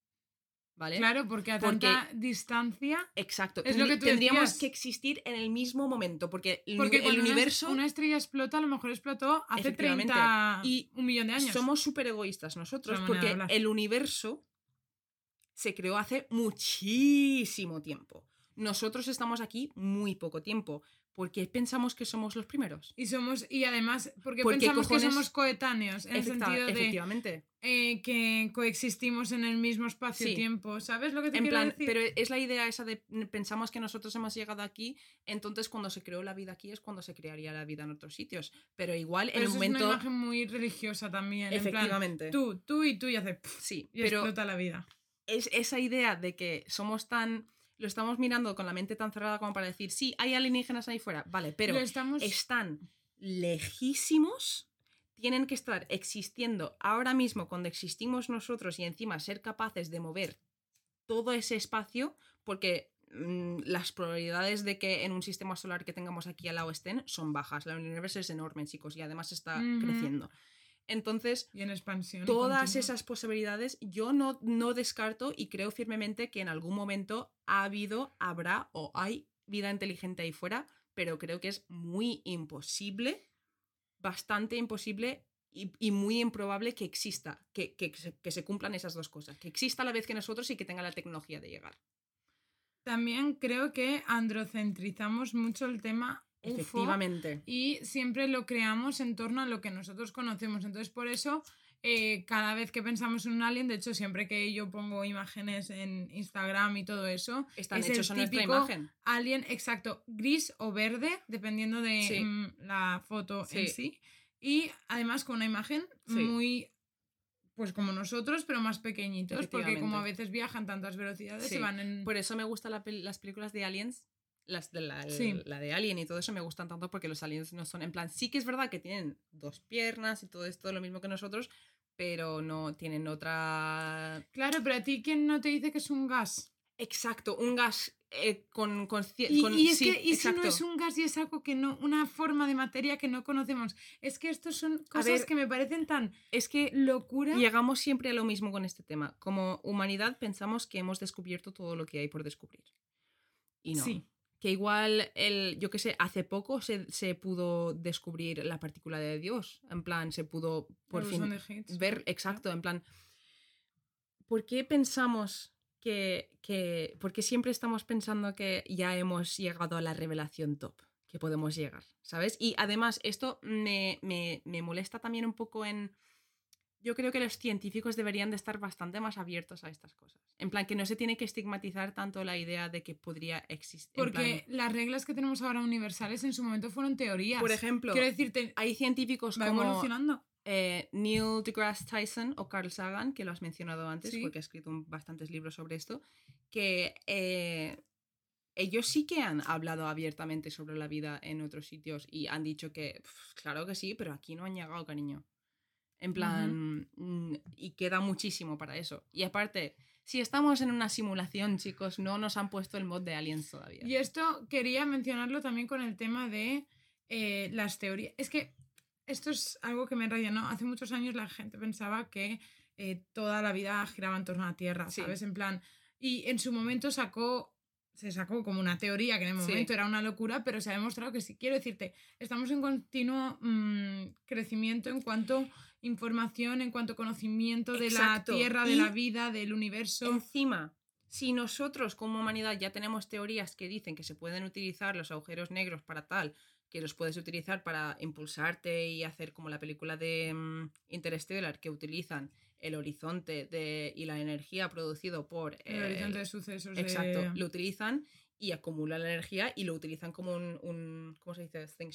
¿Vale? Claro, porque a Porque- tanta distancia. Exacto. Es lo que tú tendríamos decías. que existir en el mismo momento, porque el, Porque el universo... Una, estrella explota, a lo mejor explotó hace Efectivamente. 30 Y un millón de años. Somos súper egoístas nosotros, porque el universo se creó hace muchísimo tiempo. Nosotros estamos aquí muy poco tiempo. ¿Por qué pensamos que somos los primeros? Y somos, y además, porque ¿Por qué pensamos cojones? que somos coetáneos, en el Efecta- sentido de efectivamente. eh, que coexistimos en el mismo espacio-tiempo. ¿Sabes lo que te En quiero plan, decir? pero es la idea esa de pensamos que nosotros hemos llegado aquí, entonces cuando se creó la vida aquí es cuando se crearía la vida en otros sitios. Pero igual Pero en un momento. es una imagen muy religiosa también. En plan, efectivamente. tú, tú y tú y hace pff, sí, y pero explota la vida. es esa idea de que somos tan. Lo estamos mirando con la mente tan cerrada como para decir, sí, hay alienígenas ahí fuera, vale, pero estamos... están lejísimos, tienen que estar existiendo ahora mismo cuando existimos nosotros y encima ser capaces de mover todo ese espacio, porque mm, las probabilidades de que en un sistema solar que tengamos aquí al lado estén son bajas. La universo es enorme, chicos, y además está creciendo. Entonces, Y en expansión. todas esas posibilidades yo no, no descarto y creo firmemente que en algún momento ha habido, habrá o hay vida inteligente ahí fuera, pero creo que es muy imposible, bastante imposible y, y muy improbable que exista, que, que que se cumplan esas dos cosas, que exista a la vez que nosotros y que tenga la tecnología de llegar. También creo que androcentrizamos mucho el tema UFO Efectivamente. y siempre lo creamos en torno a lo que nosotros conocemos. Entonces, por eso, eh, cada vez que pensamos en un alien, de hecho, siempre que yo pongo imágenes en Instagram y todo eso, Están es el hechos nuestra típico imagen. alien exacto, gris o verde, dependiendo de Sí. mm, la foto en Sí. sí. Y además con una imagen Sí. muy, pues como nosotros, pero más pequeñitos, porque como a veces viajan tantas velocidades, Sí. se van en... Por eso me gustan la las películas de aliens. Las de la, Sí. la de Alien y todo eso me gustan tanto porque los aliens no son. En plan, sí que es verdad que tienen dos piernas y todo esto lo mismo que nosotros, pero no tienen otra. Claro, pero a ti, ¿quién no te dice que es un gas? Exacto, un gas eh, con. con, Y, con- y es sí, que, y si no es un gas y es algo que no, una forma de materia que no conocemos. Es que estos son cosas ver, que me parecen tan Es que locura. llegamos siempre a lo mismo con este tema. Como humanidad pensamos que hemos descubierto todo lo que hay por descubrir. Y no. Sí. Que igual, el, yo qué sé, hace poco se, se pudo descubrir la partícula de Dios. En plan, se pudo por fin ver, exacto, en plan, ¿por qué pensamos que, que, por qué siempre estamos pensando que ya hemos llegado a la revelación top que podemos llegar, ¿sabes? Y además esto me, me, me molesta también un poco en... Yo creo que los científicos deberían de estar bastante más abiertos a estas cosas. En plan, que no se tiene que estigmatizar tanto la idea de que podría existir. Porque plan, las reglas que tenemos ahora universales en su momento fueron teorías. por ejemplo, Quiero decirte, hay científicos va como evolucionando. eh, Neil deGrasse Tyson o Carl Sagan, que lo has mencionado antes Sí. porque ha escrito un- bastantes libros sobre esto, que eh, ellos sí que han hablado abiertamente sobre la vida en otros sitios y han dicho que, "Pf, claro que sí, pero aquí no han llegado, cariño. En plan, mm, y queda muchísimo para eso. Y aparte, si estamos en una simulación, chicos, no nos han puesto el mod de aliens todavía. Y esto quería mencionarlo también con el tema de eh, las teorías. Es que esto es algo que me raya, ¿no? Hace muchos años la gente pensaba que eh, toda la vida giraba en torno a la Tierra, Sí. ¿sabes? En plan, y en su momento sacó, se sacó como una teoría que en el Sí. momento era una locura, pero se ha demostrado que sí. Quiero decirte, estamos en continuo mm, crecimiento en cuanto información, en cuanto conocimiento de Exacto. la Tierra, de Y- la vida, del universo. Encima, si nosotros como humanidad ya tenemos teorías que dicen que se pueden utilizar los agujeros negros para tal, que los puedes utilizar para impulsarte y hacer como la película de mm, Interstellar, que utilizan el horizonte de, y la energía producido por... el eh, horizonte de sucesos. de- Exacto, lo utilizan y acumulan la energía y lo utilizan como un, un ¿cómo se dice? Thing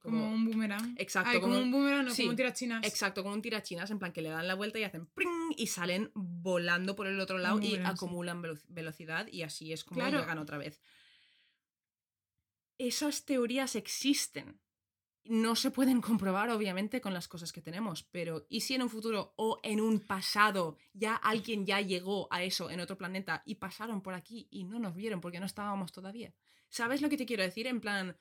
Como un boomerang. Exacto, Ay, como, como un boomerang, no, sí, como un tirachinas. Exacto, como un tirachinas, en plan que le dan la vuelta y hacen ¡pring! y salen volando por el otro lado y boomerang, acumulan velo- velocidad y así es como Claro. llegan otra vez. Esas teorías existen. No se pueden comprobar, obviamente, con las cosas que tenemos, pero ¿y si en un futuro o en un pasado ya alguien ya llegó a eso en otro planeta y pasaron por aquí y no nos vieron porque no estábamos todavía? ¿Sabes lo que te quiero decir? En plan,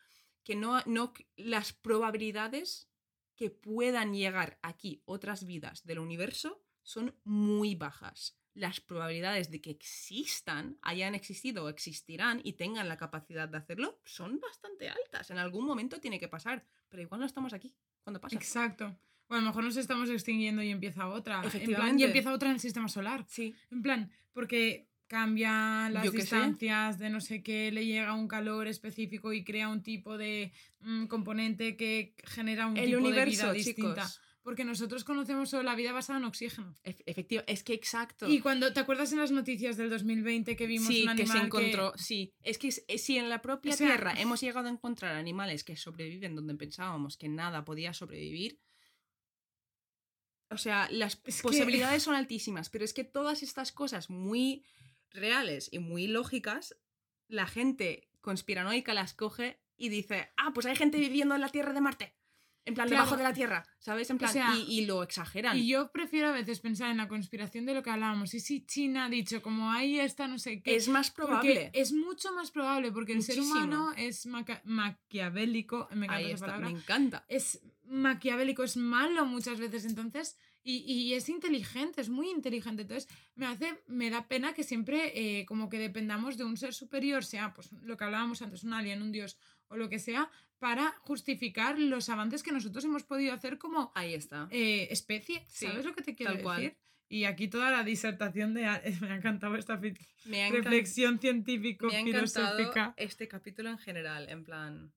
que no, no las probabilidades que puedan llegar aquí otras vidas del universo son muy bajas. Las probabilidades de que existan, hayan existido o existirán y tengan la capacidad de hacerlo son bastante altas. En algún momento tiene que pasar, pero igual no estamos aquí cuando pasa. Exacto. O a lo mejor nos estamos extinguiendo y empieza otra. En plan, y empieza otra en el sistema solar. Sí, En plan, porque cambia las sé. distancias de no sé qué, le llega un calor específico y crea un tipo de mm, componente que genera un El tipo de universo, vida distinta. chicos. Porque nosotros conocemos solo la vida basada en oxígeno. Efectivamente, es que exacto. Y cuando, ¿te acuerdas en las noticias del 2020 que vimos sí, un que se encontró. Sí, es que es- eh, si en la propia O sea- Tierra hemos llegado a encontrar animales que sobreviven donde pensábamos que nada podía sobrevivir. O sea, las Es que- posibilidades son altísimas, pero es que todas estas cosas muy reales y muy lógicas, la gente conspiranoica las coge y dice, ah, pues hay gente viviendo en la Tierra de Marte. En plan, Claro. debajo de la Tierra, ¿sabes? En plan, sea, y, y lo exageran. Y yo prefiero a veces pensar en la conspiración de lo que hablábamos. Y si China ha dicho, como ahí está, no sé qué. es más probable. es mucho más probable, porque el ser humano es maca- maquiavélico. Me encanta Ahí esa está, palabra. me encanta. es maquiavélico, es malo muchas veces, entonces, y, y es inteligente, es muy inteligente. Entonces, me hace, me da pena que siempre eh, como que dependamos de un ser superior, sea pues lo que hablábamos antes, un alien, un dios o lo que sea, para justificar los avances que nosotros hemos podido hacer como Ahí está. eh, especie. Sí, ¿Sabes lo que te quiero cual. decir? Y aquí toda la disertación de... (laughs) Me ha encantado esta Me ha reflexión científico-filosófica. encantado este capítulo en general, en plan,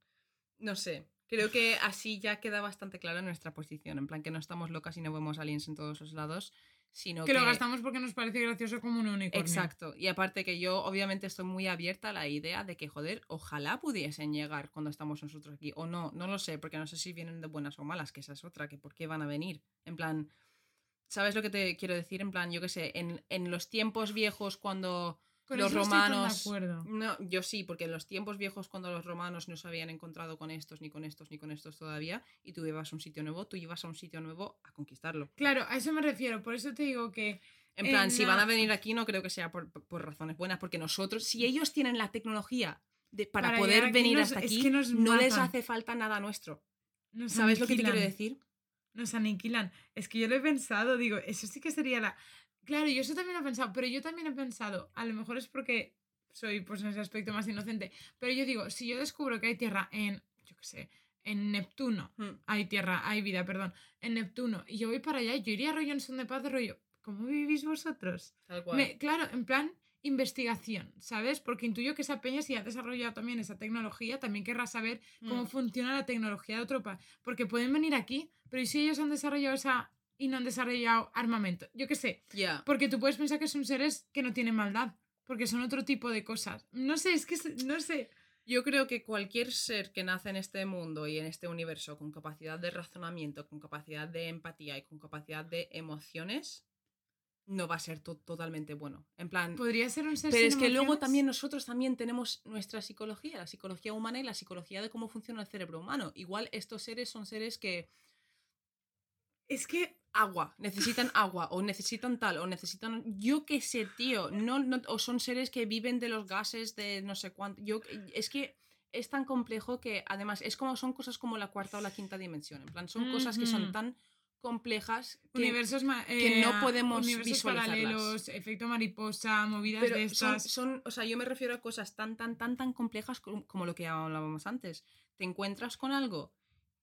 no sé, creo que así ya queda bastante clara nuestra posición, en plan que no estamos locas y no vemos aliens en todos los lados, sino Que que... lo gastamos porque nos parece gracioso como un unicornio. Exacto, y aparte que yo obviamente estoy muy abierta a la idea de que, joder, ojalá pudiesen llegar cuando estamos nosotros aquí, o no, no lo sé, porque no sé si vienen de buenas o malas, que esa es otra, que por qué van a venir, en plan... ¿Sabes lo que te quiero decir? En plan, yo qué sé, en, en los tiempos viejos cuando Con los eso no estoy tan de romanos. acuerdo. No, yo sí, porque en los tiempos viejos, cuando los romanos no se habían encontrado con estos, ni con estos, ni con estos todavía, y tú ibas a un sitio nuevo, tú ibas a un sitio nuevo a conquistarlo. Claro, a eso me refiero. Por eso te digo que En Eh, plan, si van a venir aquí, no creo que sea por, por razones buenas, porque nosotros, si ellos tienen la tecnología de- para, Para poder aquí, venir nos- hasta es aquí, que no les hace falta nada nuestro. nos ¿Sabes lo que te quiero decir? Nos aniquilan. Es que yo lo he pensado, digo, eso sí que sería la... Claro, yo eso también lo he pensado, pero yo también he pensado, a lo mejor es porque soy pues en ese aspecto más inocente, pero yo digo, si yo descubro que hay tierra en, yo qué sé, en Neptuno, Hmm. hay tierra, hay vida, perdón, en Neptuno, y yo voy para allá, yo iría rollo en son de paz de rollo, ¿cómo vivís vosotros? Tal cual. Me- claro, en plan investigación, ¿sabes? Porque intuyo que esa peña, si ha desarrollado también esa tecnología, también querrá saber cómo Mm. funciona la tecnología de otro país. Porque pueden venir aquí, pero ¿y si ellos han desarrollado esa y no han desarrollado armamento? Yo qué sé. Ya. Porque tú puedes pensar que son seres que no tienen maldad, porque son otro tipo de cosas. No sé, es que no sé. Yo creo que cualquier ser que nace en este mundo y en este universo con capacidad de razonamiento, con capacidad de empatía y con capacidad de emociones, no va a ser to- totalmente bueno. En plan, Podría ser un ser pero sin es que luego emociones. también nosotros también tenemos nuestra psicología, la psicología humana y la psicología de cómo funciona el cerebro humano. Igual estos seres son seres que Es que agua, necesitan agua, o necesitan tal, o necesitan. Yo qué sé, tío. No, no- o son seres que viven de los gases de no sé cuánto. Yo, es que es tan complejo que además es como son cosas como la cuarta o la quinta dimensión. En plan, son cosas que son tan complejas que. universos que no eh, podemos universos paralelos, efecto mariposa, movidas Pero de son, estas. son- o sea, yo me refiero a cosas tan, tan, tan, tan complejas como, como lo que hablábamos antes. Te encuentras con algo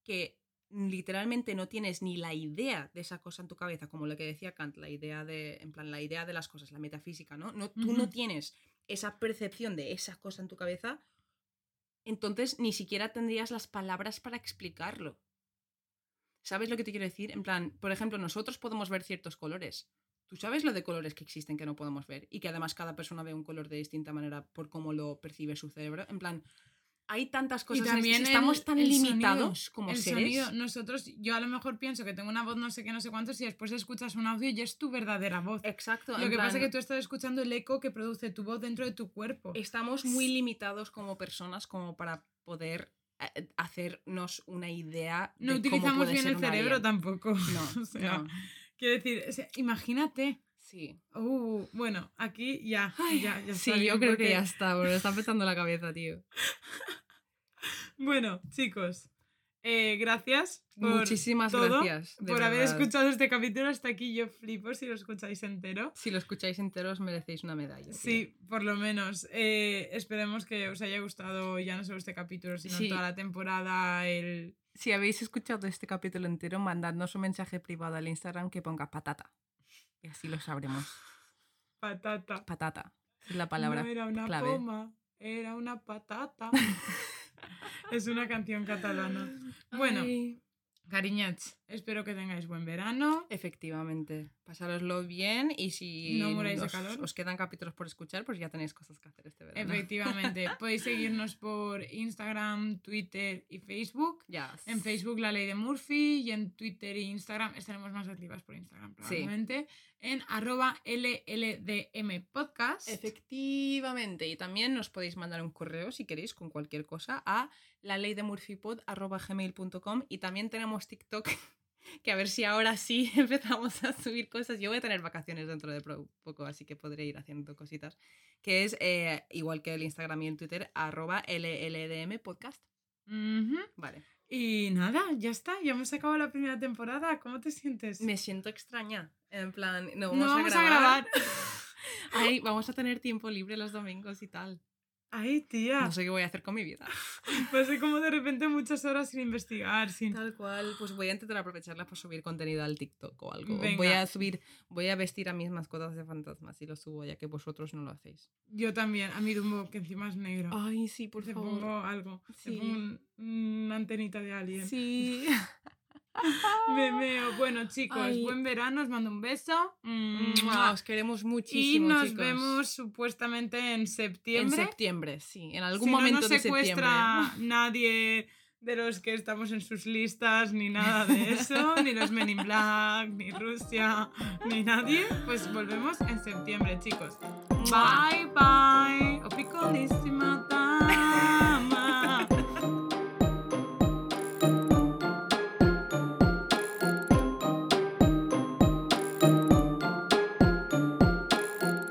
que literalmente no tienes ni la idea de esa cosa en tu cabeza, como lo que decía Kant, la idea de, en plan, la idea de las cosas, la metafísica, ¿no? no tú no tienes esa percepción de esa cosa en tu cabeza, entonces ni siquiera tendrías las palabras para explicarlo. ¿Sabes lo que te quiero decir? En plan, por ejemplo, nosotros podemos ver ciertos colores. Tú sabes lo de colores que existen que no podemos ver y que además cada persona ve un color de distinta manera por cómo lo percibe su cerebro. En plan, hay tantas Y cosas. en también estamos el- tan el limitados sonido, como el seres. sonido. Nosotros, yo a lo mejor pienso que tengo una voz no sé qué, no sé cuántos, y después escuchas un audio y es tu verdadera voz. Exacto. Lo que pasa es que tú estás escuchando el eco que produce tu voz dentro de tu cuerpo. estamos muy limitados como personas como para poder eh, hacernos una idea. No de cómo utilizamos puede bien ser el cerebro tampoco. (laughs) No, o sea, no. quiero decir, o sea, imagínate. Sí. Uh, bueno, aquí ya. ya, ya sí, yo creo porque- que ya está, me está petando la cabeza, tío. (laughs) Bueno, chicos, eh, gracias. Por Muchísimas todo, gracias. Por haber escuchado este capítulo hasta aquí. Yo flipo si lo escucháis entero. Si lo escucháis entero, os merecéis una medalla. tío. Sí, por lo menos. Eh, esperemos que os haya gustado ya no solo este capítulo, sino Sí. toda la temporada. El... Si habéis escuchado este capítulo entero, mandadnos un mensaje privado al Instagram que ponga patata. Y así lo sabremos. (sighs) Patata. Patata. Es la palabra no era una clave. poma, era una patata. (laughs) es una canción catalana. Bueno, Ay, cariñats, espero que tengáis buen verano. efectivamente. Pasároslo bien y si No muráis de os, calor. os quedan capítulos por escuchar, pues ya tenéis cosas que hacer este verano. Efectivamente, (laughs) podéis seguirnos por Instagram, Twitter y Facebook. Yes. En Facebook La Ley de Murphy y en Twitter e Instagram estaremos más activas por Instagram probablemente. En arroba LLDM Podcast. Efectivamente. Y también nos podéis mandar un correo si queréis con cualquier cosa a la ley de gmail.com y también tenemos TikTok (laughs) que a ver si ahora sí (laughs) empezamos a subir cosas. Yo voy a tener vacaciones dentro de poco, así que podré ir haciendo cositas. Que es eh, igual que el Instagram y el Twitter, arroba LLDM podcast. Vale. Y nada, ya está, ya hemos acabado la primera temporada. ¿Cómo te sientes? Me siento extraña. En plan, no no vamos, a grabar. (laughs) Ay, vamos a tener tiempo libre los domingos y tal. Ay, tía. No sé qué voy a hacer con mi vida. (laughs) Pasé como de repente muchas horas sin investigar, sin... Tal cual, pues voy a intentar aprovecharla para subir contenido al TikTok o algo. Venga. Voy a subir, voy a vestir a mis mascotas de fantasmas y lo subo ya que vosotros no lo hacéis. Yo también, a mi Dumbo, que encima es negro. Ay, sí, por Te favor. pongo algo. Te Sí. pongo un- una antenita de alien. Sí. (laughs) (laughs) Me meo. Bueno, chicos, Ay. buen verano, os mando un beso. Mua, Os queremos Y muchísimo. nos chicos. vemos supuestamente en en septiembre. septiembre, sí, en algún si no momento nos de septiembre. secuestra (laughs) nadie de los que estamos en sus listas, ni nada de eso, (laughs) ni los Men in Black, ni Rusia, ni nadie, pues volvemos en septiembre, chicos. Bye, bye. O piccolissima.